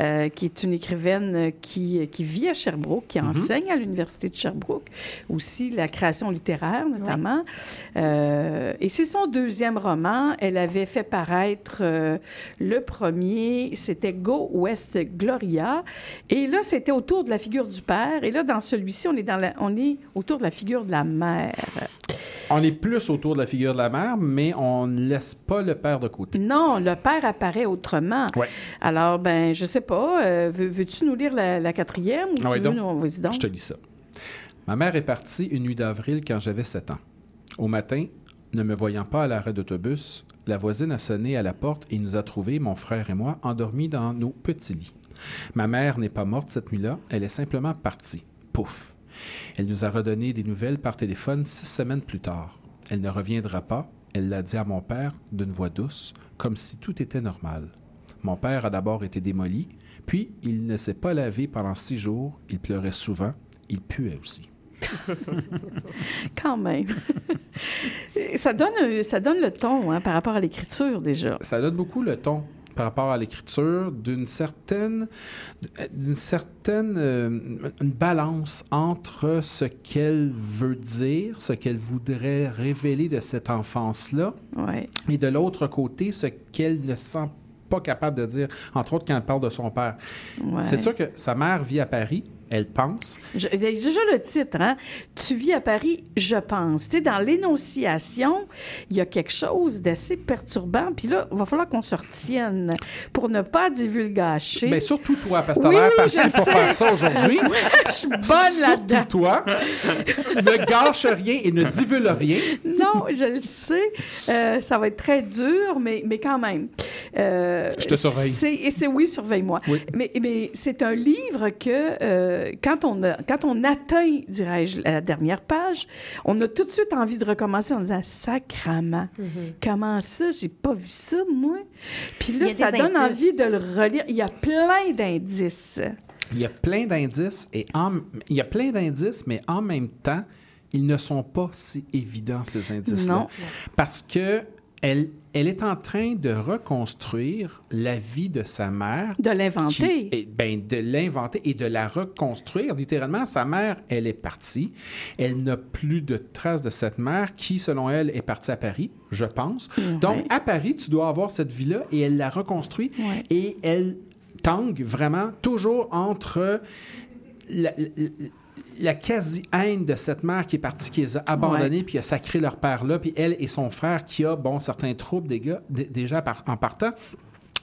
euh, qui est une écrivaine qui, qui vit à Sherbrooke, qui enseigne à l'Université de Sherbrooke, aussi la création littéraire notamment. Euh, et c'est son deuxième roman. Elle avait fait paraître euh, le premier, c'était Go West Gloria. Et là, c'était autour de la figure du père. Et là, dans celui-ci, on est, dans la, on est autour de la figure de la mère. On est plus autour de la figure de la mère, mais on ne laisse pas le père de côté. Non, le père apparaît autrement. Ouais. Alors, ben, je sais pas. euh, veux- Veux-tu nous lire la, la quatrième ou Ah tu ouais, veux donc. nous- donc. Je te lis ça. Ma mère est partie une nuit d'avril quand j'avais 7 ans. Au matin, ne me voyant pas à l'arrêt d'autobus, la voisine a sonné à la porte et nous a trouvés, mon frère et moi, endormis dans nos petits lits. Ma mère n'est pas morte cette nuit-là, elle est simplement partie. Pouf. Elle nous a redonné des nouvelles par téléphone six semaines plus tard. Elle ne reviendra pas, elle l'a dit à mon père d'une voix douce, comme si tout était normal. Mon père a d'abord été démoli, puis il ne s'est pas lavé pendant six jours, il pleurait souvent, il puait aussi. Quand même. ça, donne, ça donne le ton hein, par rapport à l'écriture déjà. Ça donne beaucoup le ton par rapport à l'écriture d'une certaine, d'une certaine euh, une balance entre ce qu'elle veut dire, ce qu'elle voudrait révéler de cette enfance-là, Ouais. et de l'autre côté, ce qu'elle ne sent pas capable de dire, entre autres quand elle parle de son père. Ouais. C'est sûr que sa mère vit à Paris, elle pense, Je- déjà le titre, hein? Tu vis à Paris, je pense. Tu sais, dans l'énonciation, il y a quelque chose d'assez perturbant. Puis là, il va falloir qu'on se retienne pour ne pas divulgacher. Ben, surtout toi, parce que t'as Oui, l'air parti je pour sais. faire ça aujourd'hui. je suis bonne là-dedans. Surtout toi. ne gâche rien et ne divulgue rien. Non, je le sais. Euh, ça va être très dur, mais, mais quand même. Euh, Je te surveille. c'est- et c'est oui, surveille-moi. Oui. Mais, mais c'est un livre que euh, quand, on a- quand on atteint, dirais-je, la dernière page, on a tout de suite envie de recommencer en disant sacrament. Comment ça? J'ai pas vu ça, moi? Puis là, ça donne indices. envie de le relire. Il y a plein d'indices. Il y a plein d'indices et en- il y a plein d'indices, mais en même temps, ils ne sont pas si évidents ces indices-là, Non. parce que elle, elle est en train de reconstruire la vie de sa mère. De l'inventer. ben, de l'inventer et de la reconstruire. Littéralement, sa mère, elle est partie. Elle n'a plus de traces de cette mère qui, selon elle, est partie à Paris, je pense. Donc, à Paris, tu dois avoir cette vie-là et elle la reconstruit Ouais. et elle tangue vraiment toujours entre la, la- la quasi-haine de cette mère qui est partie, qui les a abandonnés, puis qui a sacré leur père là, puis elle et son frère qui a, bon, certains troubles des gars, dé- déjà en partant.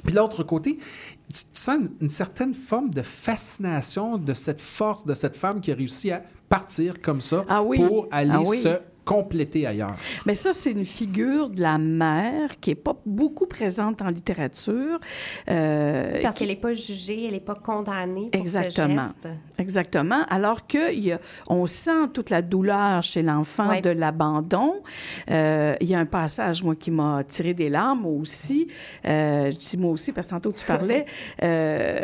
Puis de l'autre côté, tu tu sens une, une certaine forme de fascination de cette force de cette femme qui a réussi à partir comme ça Ah oui. pour aller Ah oui. se compléter ailleurs. Mais ça, c'est une figure de la mère qui n'est pas beaucoup présente en littérature. euh, Parce qui- qu'elle n'est pas jugée, elle n'est pas condamnée pour Exactement. ce geste. Exactement. Alors qu'on sent toute la douleur chez l'enfant Ouais. de l'abandon. Euh, Il y a un passage, moi, qui m'a tiré des larmes aussi. Euh, je dis moi aussi, parce que tantôt tu parlais, euh,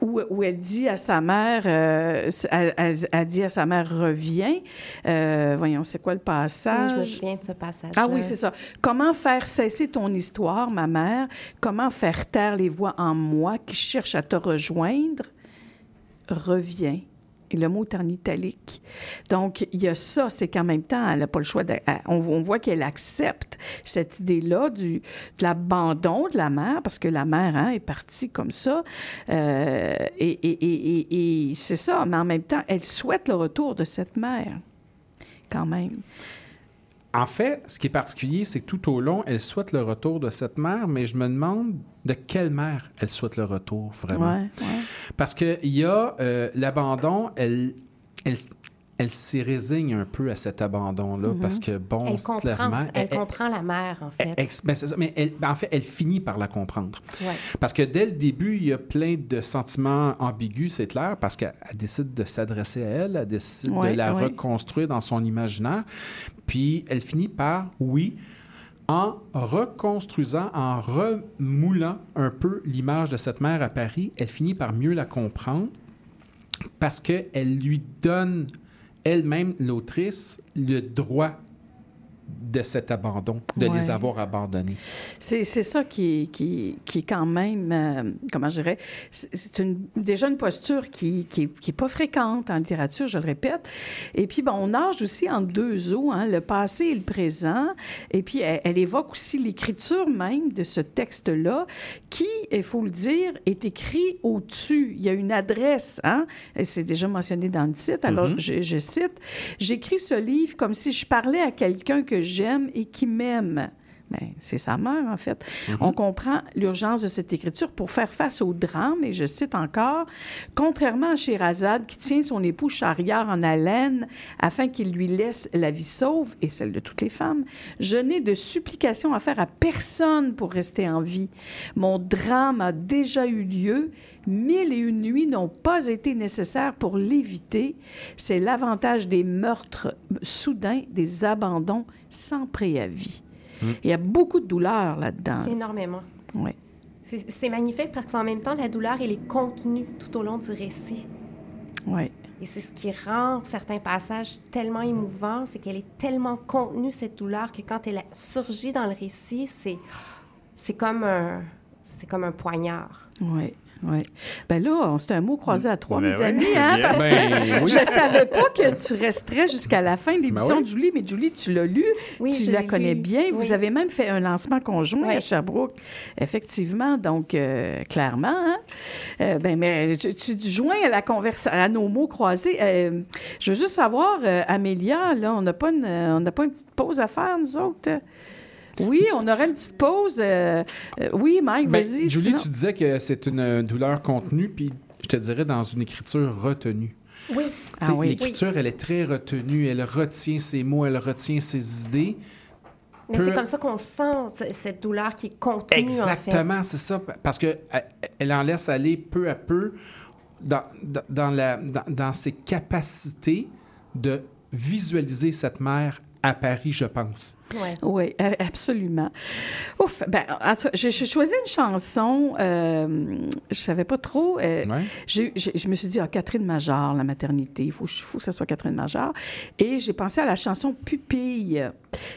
où, où elle dit à sa mère, euh, elle, elle- elle dit à sa mère, reviens. Euh, voyons, c'est quoi le passage? Oui, je me souviens de ce passage. Ah oui, c'est ça. Comment faire cesser ton histoire, ma mère? Comment faire taire les voix en moi qui cherchent à te rejoindre? Reviens. Et le mot est en italique. Donc, il y a ça, c'est qu'en même temps, elle n'a pas le choix. De, elle- on, on voit qu'elle accepte cette idée-là de l'abandon de la mère, parce que la mère hein, est partie comme ça. Euh, et et- et- et- et c'est ça, mais en même temps, elle souhaite le retour de cette mère, quand même. En fait, ce qui est particulier, c'est que tout au long, elle souhaite le retour de cette mère, mais je me demande de quelle mère elle souhaite le retour, vraiment. Ouais, ouais. Parce qu'il y a euh, l'abandon, elle, elle, elle s'y résigne un peu à cet abandon-là, Mhm. parce que, bon, elle comprend, clairement... elle, comprend la mère, en fait. elle- ben, ça, mais elle- ben, en fait, elle finit par la comprendre. Ouais. Parce que dès le début, il y a plein de sentiments ambigus, c'est clair, parce qu'elle elle décide de s'adresser à elle, elle décide Ouais, de la ouais. reconstruire dans son imaginaire. Puis elle finit par, oui, en reconstruisant, en remoulant un peu l'image de cette mère à Paris, elle finit par mieux la comprendre parce qu'elle lui donne elle-même, l'autrice, le droit de cet abandon, de les avoir abandonnés. C'est c'est ça qui est, qui, qui est quand même, euh, comment je dirais, c'est une, déjà une posture qui n'est qui, qui est pas fréquente en littérature, je le répète. Et puis, bon, on nage aussi en deux eaux, hein, le passé et le présent. Et puis, elle, elle évoque aussi l'écriture même de ce texte-là, qui, il faut le dire, est écrit au-dessus. Il y a une adresse, hein, et c'est déjà mentionné dans le titre. Alors, Mhm. je, je cite, J'écris ce livre comme si je parlais à quelqu'un que j'aime et qui m'aime. Ben, c'est sa mère, en fait. On comprend l'urgence de cette écriture pour faire face au drame, et je cite encore, Contrairement à Sherazade, qui tient son époux Shahriar en haleine afin qu'il lui laisse la vie sauve, et celle de toutes les femmes, je n'ai de supplication à faire à personne pour rester en vie. Mon drame a déjà eu lieu. Mille et une nuits n'ont pas été nécessaires pour l'éviter. C'est l'avantage des meurtres soudains, des abandons sans préavis. Il y a beaucoup de douleur là-dedans. Énormément. Oui. C'est magnifique parce qu'en même temps, la douleur, elle est contenue tout au long du récit. Oui. Et c'est ce qui rend certains passages tellement émouvants, c'est qu'elle est tellement contenue, cette douleur, que quand elle surgit dans le récit, c'est c'est comme un c'est comme un poignard. Oui, oui. Ben là, c'est un mot croisé à trois, Ben mes amis, hein, parce Ben que oui. je savais pas que tu resterais jusqu'à la fin de l'émission Ben oui. de Julie, mais Julie, tu l'as lu, Oui, tu la connais lu. bien. Vous avez même fait un lancement conjoint à Sherbrooke, effectivement, donc euh, clairement. Hein? Euh, ben, mais tu, tu te joins à la conversa- à nos mots croisés. Euh, je veux juste savoir, euh, Amélia, là, on n'a pas une, on n'a pas une petite pause à faire, nous autres? Oui, on aurait une petite pause. euh, euh, oui, Mike, Ben, vas-y. Julie, sinon- tu disais que c'est une euh, douleur contenue, puis je te dirais dans une écriture retenue. Oui. Tu sais, L'écriture, elle est très retenue. Elle retient ses mots, elle retient ses idées. Mais Peu- c'est comme ça qu'on sent ce- cette douleur qui est contenue, Exactement, en c'est ça. Parce qu'elle elle en laisse aller peu à peu dans, dans, dans la, dans, dans ses capacités de visualiser cette mère à Paris, je pense. Oui, euh, absolument. Ouf, ben, j'ai choisi une chanson, euh, je savais pas trop. euh, je me suis dit, ah, Catherine Major, la maternité, il faut, faut que ça soit Catherine Major. Et j'ai pensé à la chanson Pupille,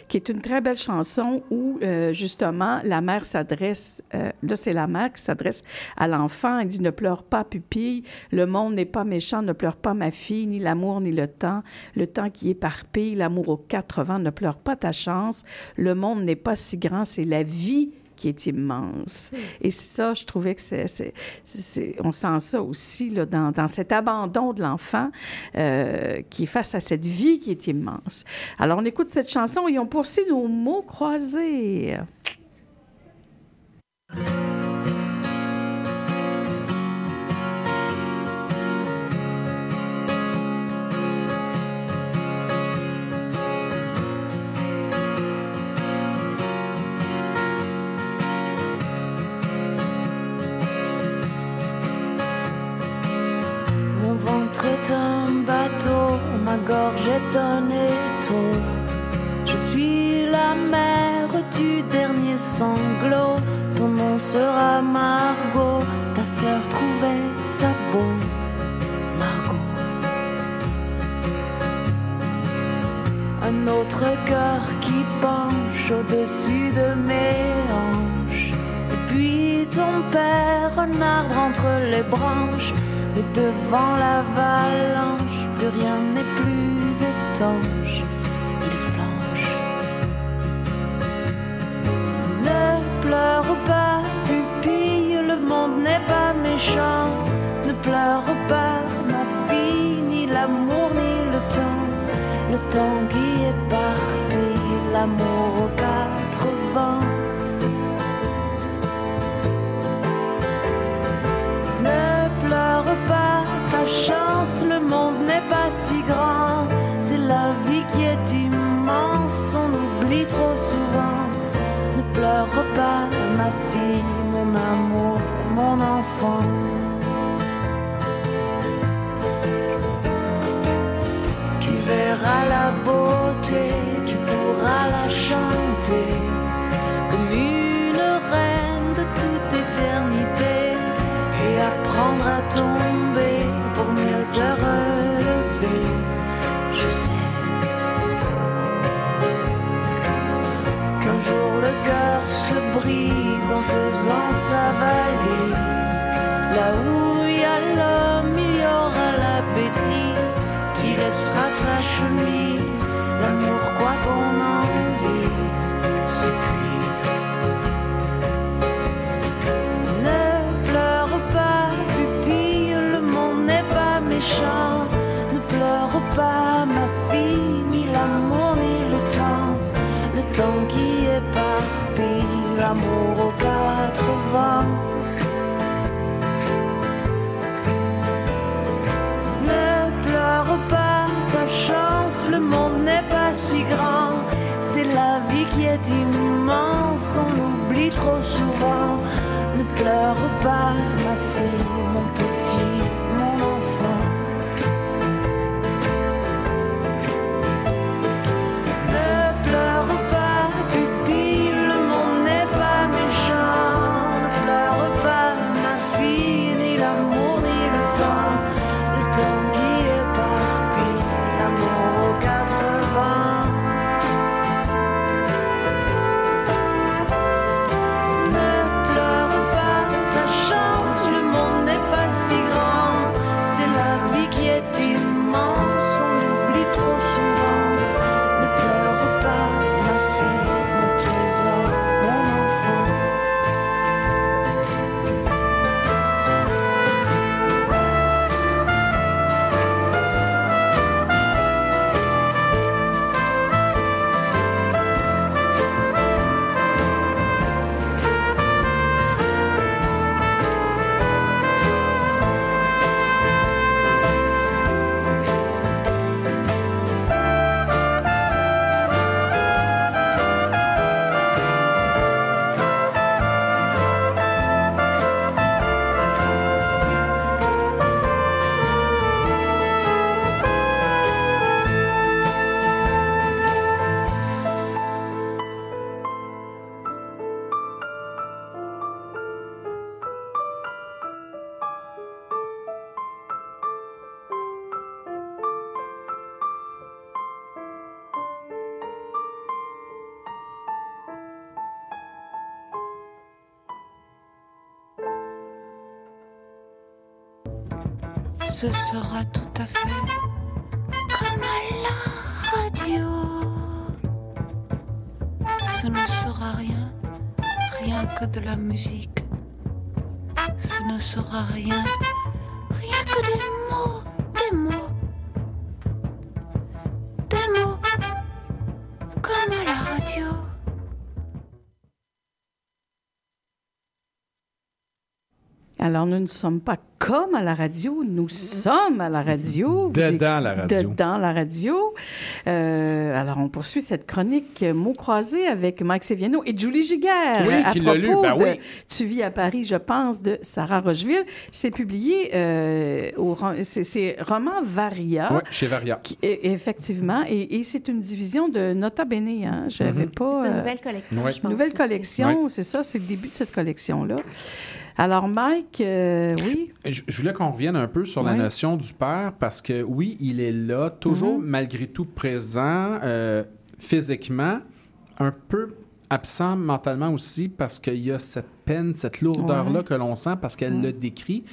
qui est une très belle chanson où, euh, justement, la mère s'adresse, euh, là, c'est la mère qui s'adresse à l'enfant. Elle dit, ne pleure pas, Pupille, le monde n'est pas méchant, ne pleure pas, ma fille, ni l'amour, ni le temps, le temps qui éparpille, l'amour aux quatre vents, ne pleure pas ta le monde n'est pas si grand, c'est la vie qui est immense. Et ça, je trouvais que c'est- on sent ça aussi là, dans, dans cet abandon de l'enfant euh, qui est face à cette vie qui est immense. Alors, on écoute cette chanson et on poursuit nos mots croisés. Est un étau. Je suis la mère du dernier sanglot. Ton nom sera Margot, ta sœur trouvait ça beau. Margot. Un autre cœur qui penche au-dessus de mes hanches. Et puis ton père, un arbre entre les branches. Mais devant l'avalanche, plus rien n'est plus Ne pleure pas, pupille, le monde n'est pas méchant. Ne pleure pas, ma fille, ni l'amour, ni le temps. Le temps qui éparpille l'amour aux quatre vents. Ne pleure pas ta chance, le monde n'est pas si grand. La vie qui est immense, on oublie trop souvent. Ne pleure pas ma fille, mon amour, mon enfant. Tu verras la beauté, tu pourras la chanter comme une reine de toute éternité et apprendre à en faisant sa valise. Là où il y a l'homme, il y aura la bêtise qui laissera ta chemise. Ne pleure pas ta chance, le monde n'est pas si grand. C'est la vie qui est immense, on l'oublie trop souvent. Ne pleure pas, ma fille, Ce sera tout à fait comme à la radio. Ce ne sera rien, rien que de la musique. Ce ne sera rien, Alors, nous ne sommes pas comme à la radio, nous sommes à la radio. Dedans la radio. Dedans la radio. Euh, alors, on poursuit cette chronique euh, mots croisés avec Mike Seviano et Julie Giguère. Oui, à qui l'a lu, propos ben de oui. Tu vis à Paris, je pense, de Sarah Rocheville. C'est publié euh, au c'est- c'est Roman Varia. Oui, chez Varia. Qui- effectivement, et, et c'est une division de Nota Bene. Hein? J'avais Mhm. pas. C'est une nouvelle collection, Ouais. je pense. Nouvelle aussi. collection, c'est ça, c'est le début de cette collection-là. Alors, Mike, euh, oui. Je, je voulais qu'on revienne un peu sur la notion du père parce que oui, il est là, toujours Mhm. malgré tout présent euh, physiquement, un peu absent mentalement aussi parce qu'il y a cette peine, cette lourdeur-là que l'on sent parce qu'elle le décrit.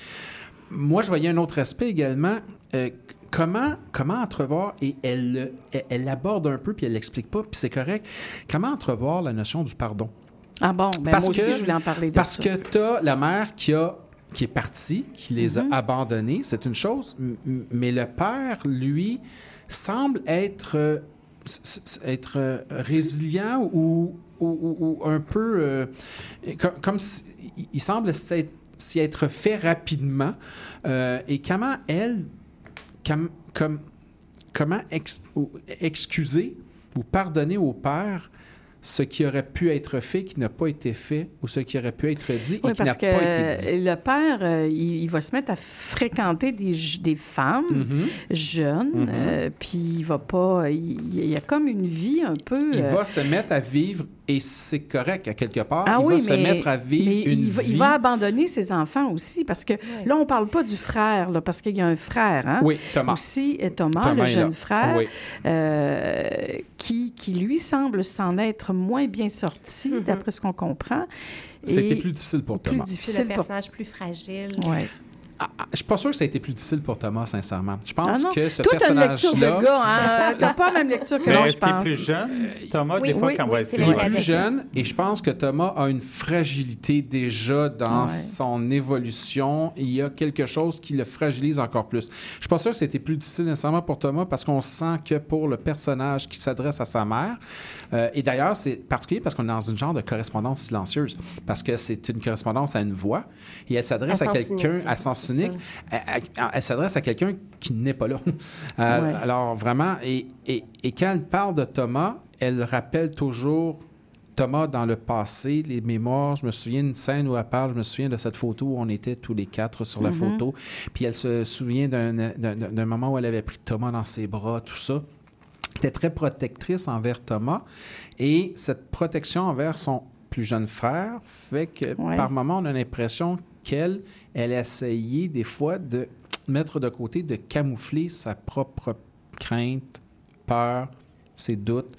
Moi, je voyais un autre aspect également. euh, comment, comment entrevoir, et elle, elle, elle l'aborde un peu, puis elle l'explique pas, puis c'est correct, comment entrevoir la notion du pardon? Ah bon, ben moi aussi, je voulais en parler de Parce ça. que tu as la mère qui, a, qui est partie, qui les Mhm. a abandonnés, c'est une chose, mais le père, lui, semble être, euh, être euh, résilient ou, ou- ou- ou un peu. euh, comme, comme si- il- semble s'y être fait rapidement. Et comment elle, comme, comme- comment ex- excuser ou pardonner au père ce qui aurait pu être fait, qui n'a pas été fait, ou ce qui aurait pu être dit Oui, et qui n'a parce pas été que dit. le père, euh, il, il va se mettre à fréquenter des, femmes Mhm. jeunes, Mhm. euh, puis il va pas... Il, il y a comme une vie un peu... Il euh, va se mettre à vivre, et c'est correct à quelque part, Ah il oui, va se mettre à vivre mais une il, va, il vie. va abandonner ses enfants aussi, parce que là, on parle pas du frère, là, parce qu'il y a un frère, hein? Oui, Thomas. Aussi, euh, Thomas, Thomas le jeune là. frère, Oui. euh, qui, qui, lui, semble s'en être moins bien sorti, d'après ce qu'on comprend. C'était plus difficile pour plus Thomas. C'est difficile le pour... personnage plus fragile. Ouais. Ah, je suis pas sûr que ça a été plus difficile pour Thomas, sincèrement. Je pense Ah que ce Toi, t'as une lecture de personnage-là... gars, hein? T'as pas la même lecture que Mais moi, je est-ce qu'il est pense. plus jeune, Thomas, Oui, des fois, oui, quand on va Il est plus jeune et je pense que Thomas a une fragilité déjà dans Ouais. son évolution. Il y a quelque chose qui le fragilise encore plus. Je suis pas sûr que c'était plus difficile nécessairement pour Thomas parce qu'on sent que pour le personnage qui s'adresse à sa mère, euh, et d'ailleurs c'est particulier parce qu'on est dans une genre de correspondance silencieuse parce que c'est une correspondance à une voix et elle s'adresse À à, quelqu'un à sens c'est unique. Elle, elle- elle s'adresse à quelqu'un qui n'est pas là. Euh, Ouais. Alors vraiment, et, et, et quand elle parle de Thomas, elle rappelle toujours Thomas dans le passé, les mémoires. Je me souviens d'une scène où elle parle, je me souviens de cette photo où on était tous les quatre sur la Mhm. photo. Puis elle se souvient d'un- moment où elle avait pris Thomas dans ses bras, tout ça. Était très protectrice envers Thomas. Et cette protection envers son plus jeune frère fait que Ouais. par moment, on a l'impression qu'elle, elle a essayé des fois de mettre de côté, de camoufler sa propre crainte, peur, ses doutes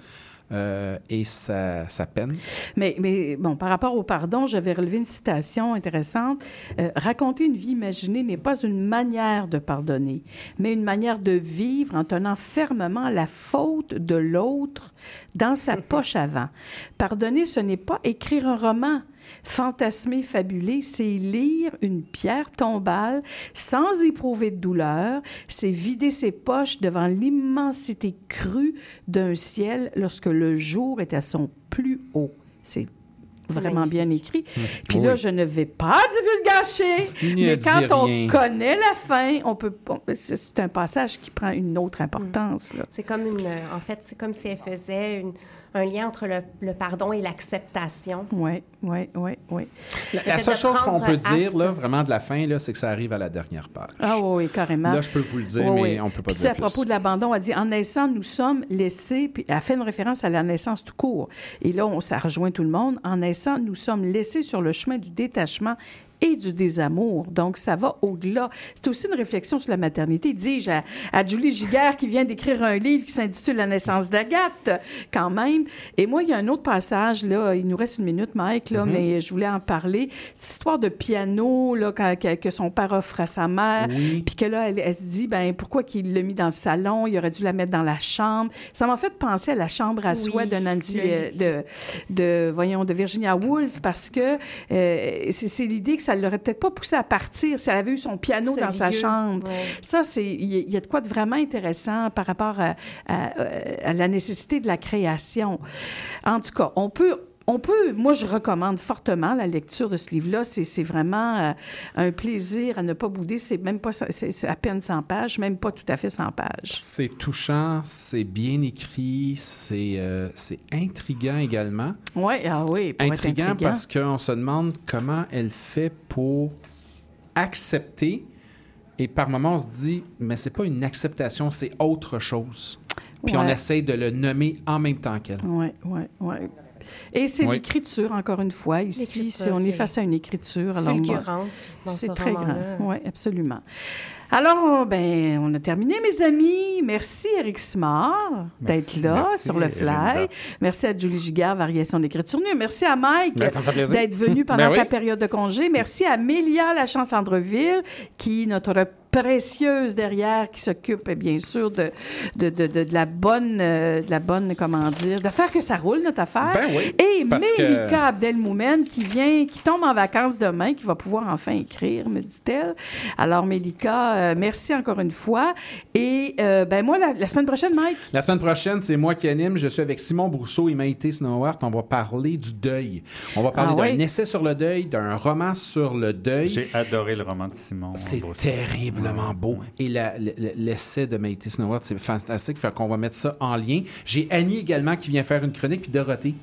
euh, et sa, sa peine. Mais, mais bon, par rapport au pardon, j'avais relevé une citation intéressante. Euh, raconter une vie imaginée n'est pas une manière de pardonner, mais une manière de vivre en tenant fermement la faute de l'autre dans sa poche avant. Pardonner, ce n'est pas écrire un roman. Fantasmer, fabuler, c'est lire une pierre tombale sans éprouver de douleur, c'est vider ses poches devant l'immensité crue d'un ciel lorsque le jour est à son plus haut. C'est vraiment bien écrit. Puis là, je ne vais pas divulgacher, Ne mais quand on rien. connaît la fin, on peut. c'est un passage qui prend une autre importance. C'est comme une. En fait, c'est comme si elle faisait une- un lien entre le, le pardon et l'acceptation. Oui, oui, oui, oui. La, seule chose qu'on peut dire, là, vraiment de la fin, là, c'est que ça arrive à la dernière page. Ah oui, oui, carrément. Là, je peux vous le dire, Oui, mais oui. on peut pas Puis dire c'est à plus. propos de l'abandon, elle dit en naissant, nous sommes laissés, puis elle fait une référence à la naissance tout court. Et là, on, ça rejoint tout le monde. En naissant, nous sommes laissés sur le chemin du détachement et du désamour. Donc, ça va au-delà. C'est aussi une réflexion sur la maternité, dis-je, à, à Julie Giguère qui vient d'écrire un livre qui s'intitule La naissance d'Agathe, quand même. Et moi, il y a un autre passage, là, il nous reste une minute, Mike, là, Mhm. mais je voulais en parler. Cette histoire de piano, là, quand- que, son père offre à sa mère, Oui. puis que là, elle, elle se dit, ben pourquoi qu'il l'a mis dans le salon? Il aurait dû la mettre dans la chambre. Ça m'a fait penser à la chambre à Oui, de Nancy, euh, de, de, voyons, de Virginia Woolf, parce que euh, c'est l'idée que ça l'aurait peut-être pas poussé à partir si elle avait eu son piano dans sa chambre. ouais. Ça, c'est il y, a- il y a de quoi de vraiment intéressant par rapport à, à- à la nécessité de la création. En tout cas, on peut on peut, moi, je recommande fortement la lecture de ce livre-là. C'est vraiment euh, un plaisir à ne pas bouder. C'est même pas, c'est à peine 100 pages, même pas tout à fait 100 pages. C'est touchant, c'est bien écrit, c'est euh, intriguant également. Oui, ah oui, pour être Intriguant intriguant. parce qu'on se demande comment elle fait pour accepter et par moments on se dit mais c'est pas une acceptation, c'est autre chose. Puis on essaye de le nommer en même temps qu'elle. Oui, oui, oui. Et c'est Oui. l'écriture, encore une fois. Ici, c'est- on est face à une écriture. alors C'est ce très grand. Oui, absolument. Alors, ben, on a terminé, mes amis. Merci, Eric Simard, d'être là Merci, sur le fly. Linda. Merci à Julie Gigard, Variation d'écriture nue. Merci à Mike Ben, d'être venu pendant Ben oui. ta période de congé. Merci à Mélia Lachance-Andreville, qui, notre précieuse derrière, qui s'occupe, bien sûr, de, de, de, de, de la bonne, euh, de la bonne, comment dire, de faire que ça roule, notre affaire. Ben oui, Et parce que- Mélika Abdelmoumen, qui vient, qui tombe en vacances demain, qui va pouvoir enfin écrire, me dit-elle. Alors, Mélika, euh, merci encore une fois. Et, euh, ben moi, la, la semaine prochaine, Mike, La semaine prochaine, c'est moi qui anime. Je suis avec Simon Brousseau et Maïté Snowhart. On va parler du deuil. On va parler Ah d'un oui? essai sur le deuil, d'un roman sur le deuil. J'ai adoré le roman de Simon. C'est beau. Et l'essai de Maïté Snowhart, c'est fantastique. Fait qu'on va mettre ça en lien. J'ai Annie également qui vient faire une chronique, puis Dorothée.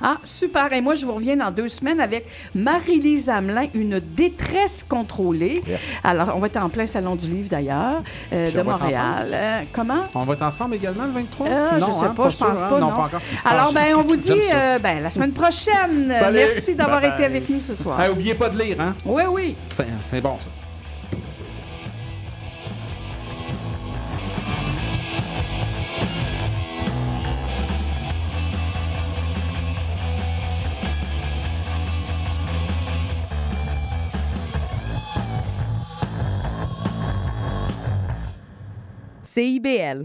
Ah, super. Et moi, je vous reviens dans deux semaines avec Marie-Lise Hamelin, une détresse contrôlée. Yes. Alors, on va être en plein Salon du Livre, d'ailleurs, euh, de Montréal. Euh, comment? On va être ensemble également le 23? Ah, je Non, sais hein, pas, je pense sûr, hein? pas. Non, non. pas encore. Alors, Ah, ben, on vous dit euh, ben, la semaine prochaine. Merci d'avoir été avec nous ce soir. Hey, oubliez pas de lire, hein? Oui, oui. C'est bon, ça. CIBL.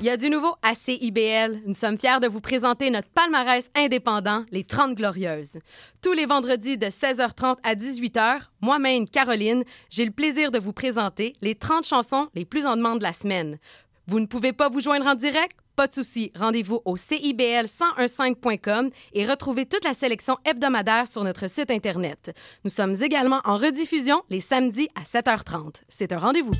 Il y a du nouveau à CIBL. Nous sommes fiers de vous présenter notre palmarès indépendant, les 30 Glorieuses. Tous les vendredis de 16h30 à 18h, moi-même, Caroline, j'ai le plaisir de vous présenter les 30 chansons les plus en demande de la semaine. Vous ne pouvez pas vous joindre en direct? Pas de souci, rendez-vous au CIBL1015.com et retrouvez toute la sélection hebdomadaire sur notre site Internet. Nous sommes également en rediffusion les samedis à 7h30. C'est un rendez-vous.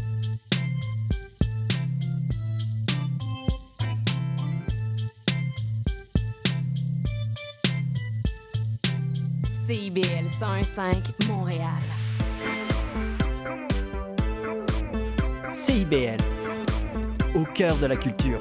CIBL 101.5 Montréal. CIBL, au cœur de la culture.